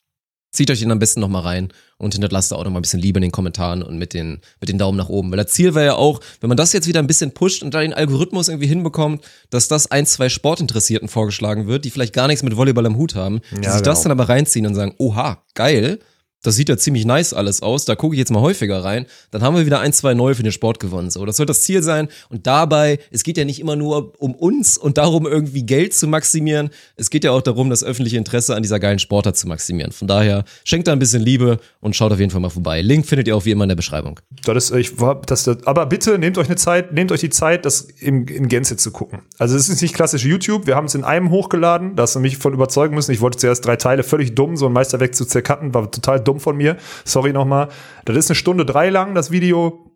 Speaker 1: Zieht euch den am besten nochmal rein und hinterlasst da auch nochmal ein bisschen Liebe in den Kommentaren und mit den, mit den Daumen nach oben. Weil das Ziel wäre ja auch, wenn man das jetzt wieder ein bisschen pusht und da den Algorithmus irgendwie hinbekommt, dass das ein, zwei Sportinteressierten vorgeschlagen wird, die vielleicht gar nichts mit Volleyball am Hut haben, die
Speaker 2: Ja,
Speaker 1: sich das
Speaker 2: genau.
Speaker 1: dann aber reinziehen und sagen, oha, geil, das sieht ja ziemlich nice alles aus, da gucke ich jetzt mal häufiger rein, dann haben wir wieder ein, zwei neue für den Sport gewonnen. So, das soll das Ziel sein. Und dabei, es geht ja nicht immer nur um uns und darum, irgendwie Geld zu maximieren. Es geht ja auch darum, das öffentliche Interesse an dieser geilen Sportart zu maximieren. Von daher, schenkt da ein bisschen Liebe und schaut auf jeden Fall mal vorbei. Link findet ihr auch wie immer in der Beschreibung.
Speaker 2: Das ist, ich war, das, das, aber bitte nehmt euch eine Zeit, nehmt euch die Zeit, das in, in Gänze zu gucken. Also es ist nicht klassisch YouTube. Wir haben es in einem hochgeladen, da hast du mich von überzeugen müssen. Ich wollte zuerst drei Teile, völlig dumm, so ein Meisterwerk zu zercutten, war total dumm von mir. Sorry nochmal. Das ist eine Stunde drei lang, das Video.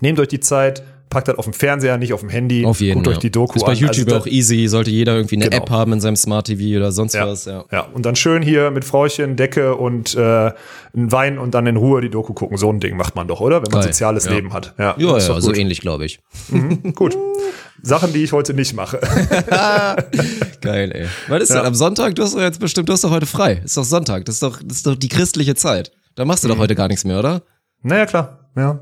Speaker 2: Nehmt euch die Zeit, packt das auf dem Fernseher, nicht auf dem Handy.
Speaker 1: Auf jeden
Speaker 2: Guckt
Speaker 1: Fall.
Speaker 2: euch die Doku
Speaker 1: Ist bei
Speaker 2: an.
Speaker 1: YouTube
Speaker 2: Also
Speaker 1: auch easy, sollte jeder irgendwie eine
Speaker 2: Genau.
Speaker 1: App haben in seinem Smart TV oder sonst
Speaker 2: ja,
Speaker 1: was. Ja.
Speaker 2: ja, und dann schön hier mit Frauchen, Decke und äh, ein Wein und dann in Ruhe die Doku gucken. So ein Ding macht man doch, oder? Wenn man
Speaker 1: Geil.
Speaker 2: soziales
Speaker 1: Ja.
Speaker 2: Leben hat. Ja,
Speaker 1: Ja, ja, so ähnlich, glaube ich.
Speaker 2: gut. Sachen, die ich heute nicht mache.
Speaker 1: Geil, ey. Was ist
Speaker 2: Ja.
Speaker 1: denn am Sonntag? Du hast doch jetzt bestimmt, du hast doch heute frei. Ist doch Sonntag. Das ist doch, das ist doch die christliche Zeit. Da machst du
Speaker 2: Mhm.
Speaker 1: doch heute gar nichts mehr, oder?
Speaker 2: naja, klar. Ja.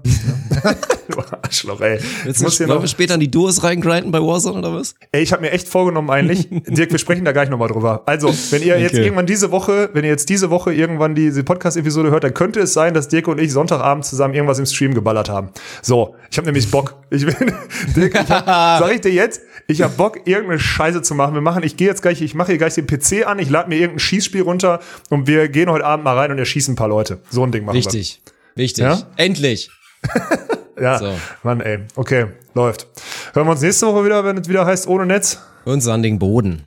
Speaker 2: ja. du Arschloch, ey.
Speaker 1: Jetzt
Speaker 2: Ich muss hier
Speaker 1: wollen
Speaker 2: noch,
Speaker 1: wir später an die Duos reingrinden bei Warzone oder was?
Speaker 2: ey, ich habe mir echt vorgenommen eigentlich, Dirk, wir sprechen da gleich nochmal drüber. Also, wenn ihr jetzt
Speaker 1: Okay.
Speaker 2: irgendwann diese Woche, wenn ihr jetzt diese Woche irgendwann diese Podcast-Episode hört, dann könnte es sein, dass Dirk und ich Sonntagabend zusammen irgendwas im Stream geballert haben. So, ich habe nämlich Bock. Ich bin, Dirk, ich hab, sag ich dir jetzt, ich habe Bock, irgendeine Scheiße zu machen. Wir machen, ich gehe jetzt gleich, ich mache hier gleich den PC an, ich lade mir irgendein Schießspiel runter und wir gehen heute Abend mal rein und erschießen ein paar Leute. So ein Ding machen
Speaker 1: Wichtig. Wichtig.
Speaker 2: Ja?
Speaker 1: Endlich.
Speaker 2: Ja,
Speaker 1: So.
Speaker 2: Mann, ey. Okay, läuft. Hören wir uns nächste Woche wieder, wenn es wieder heißt ohne Netz.
Speaker 1: Und sandigen Boden.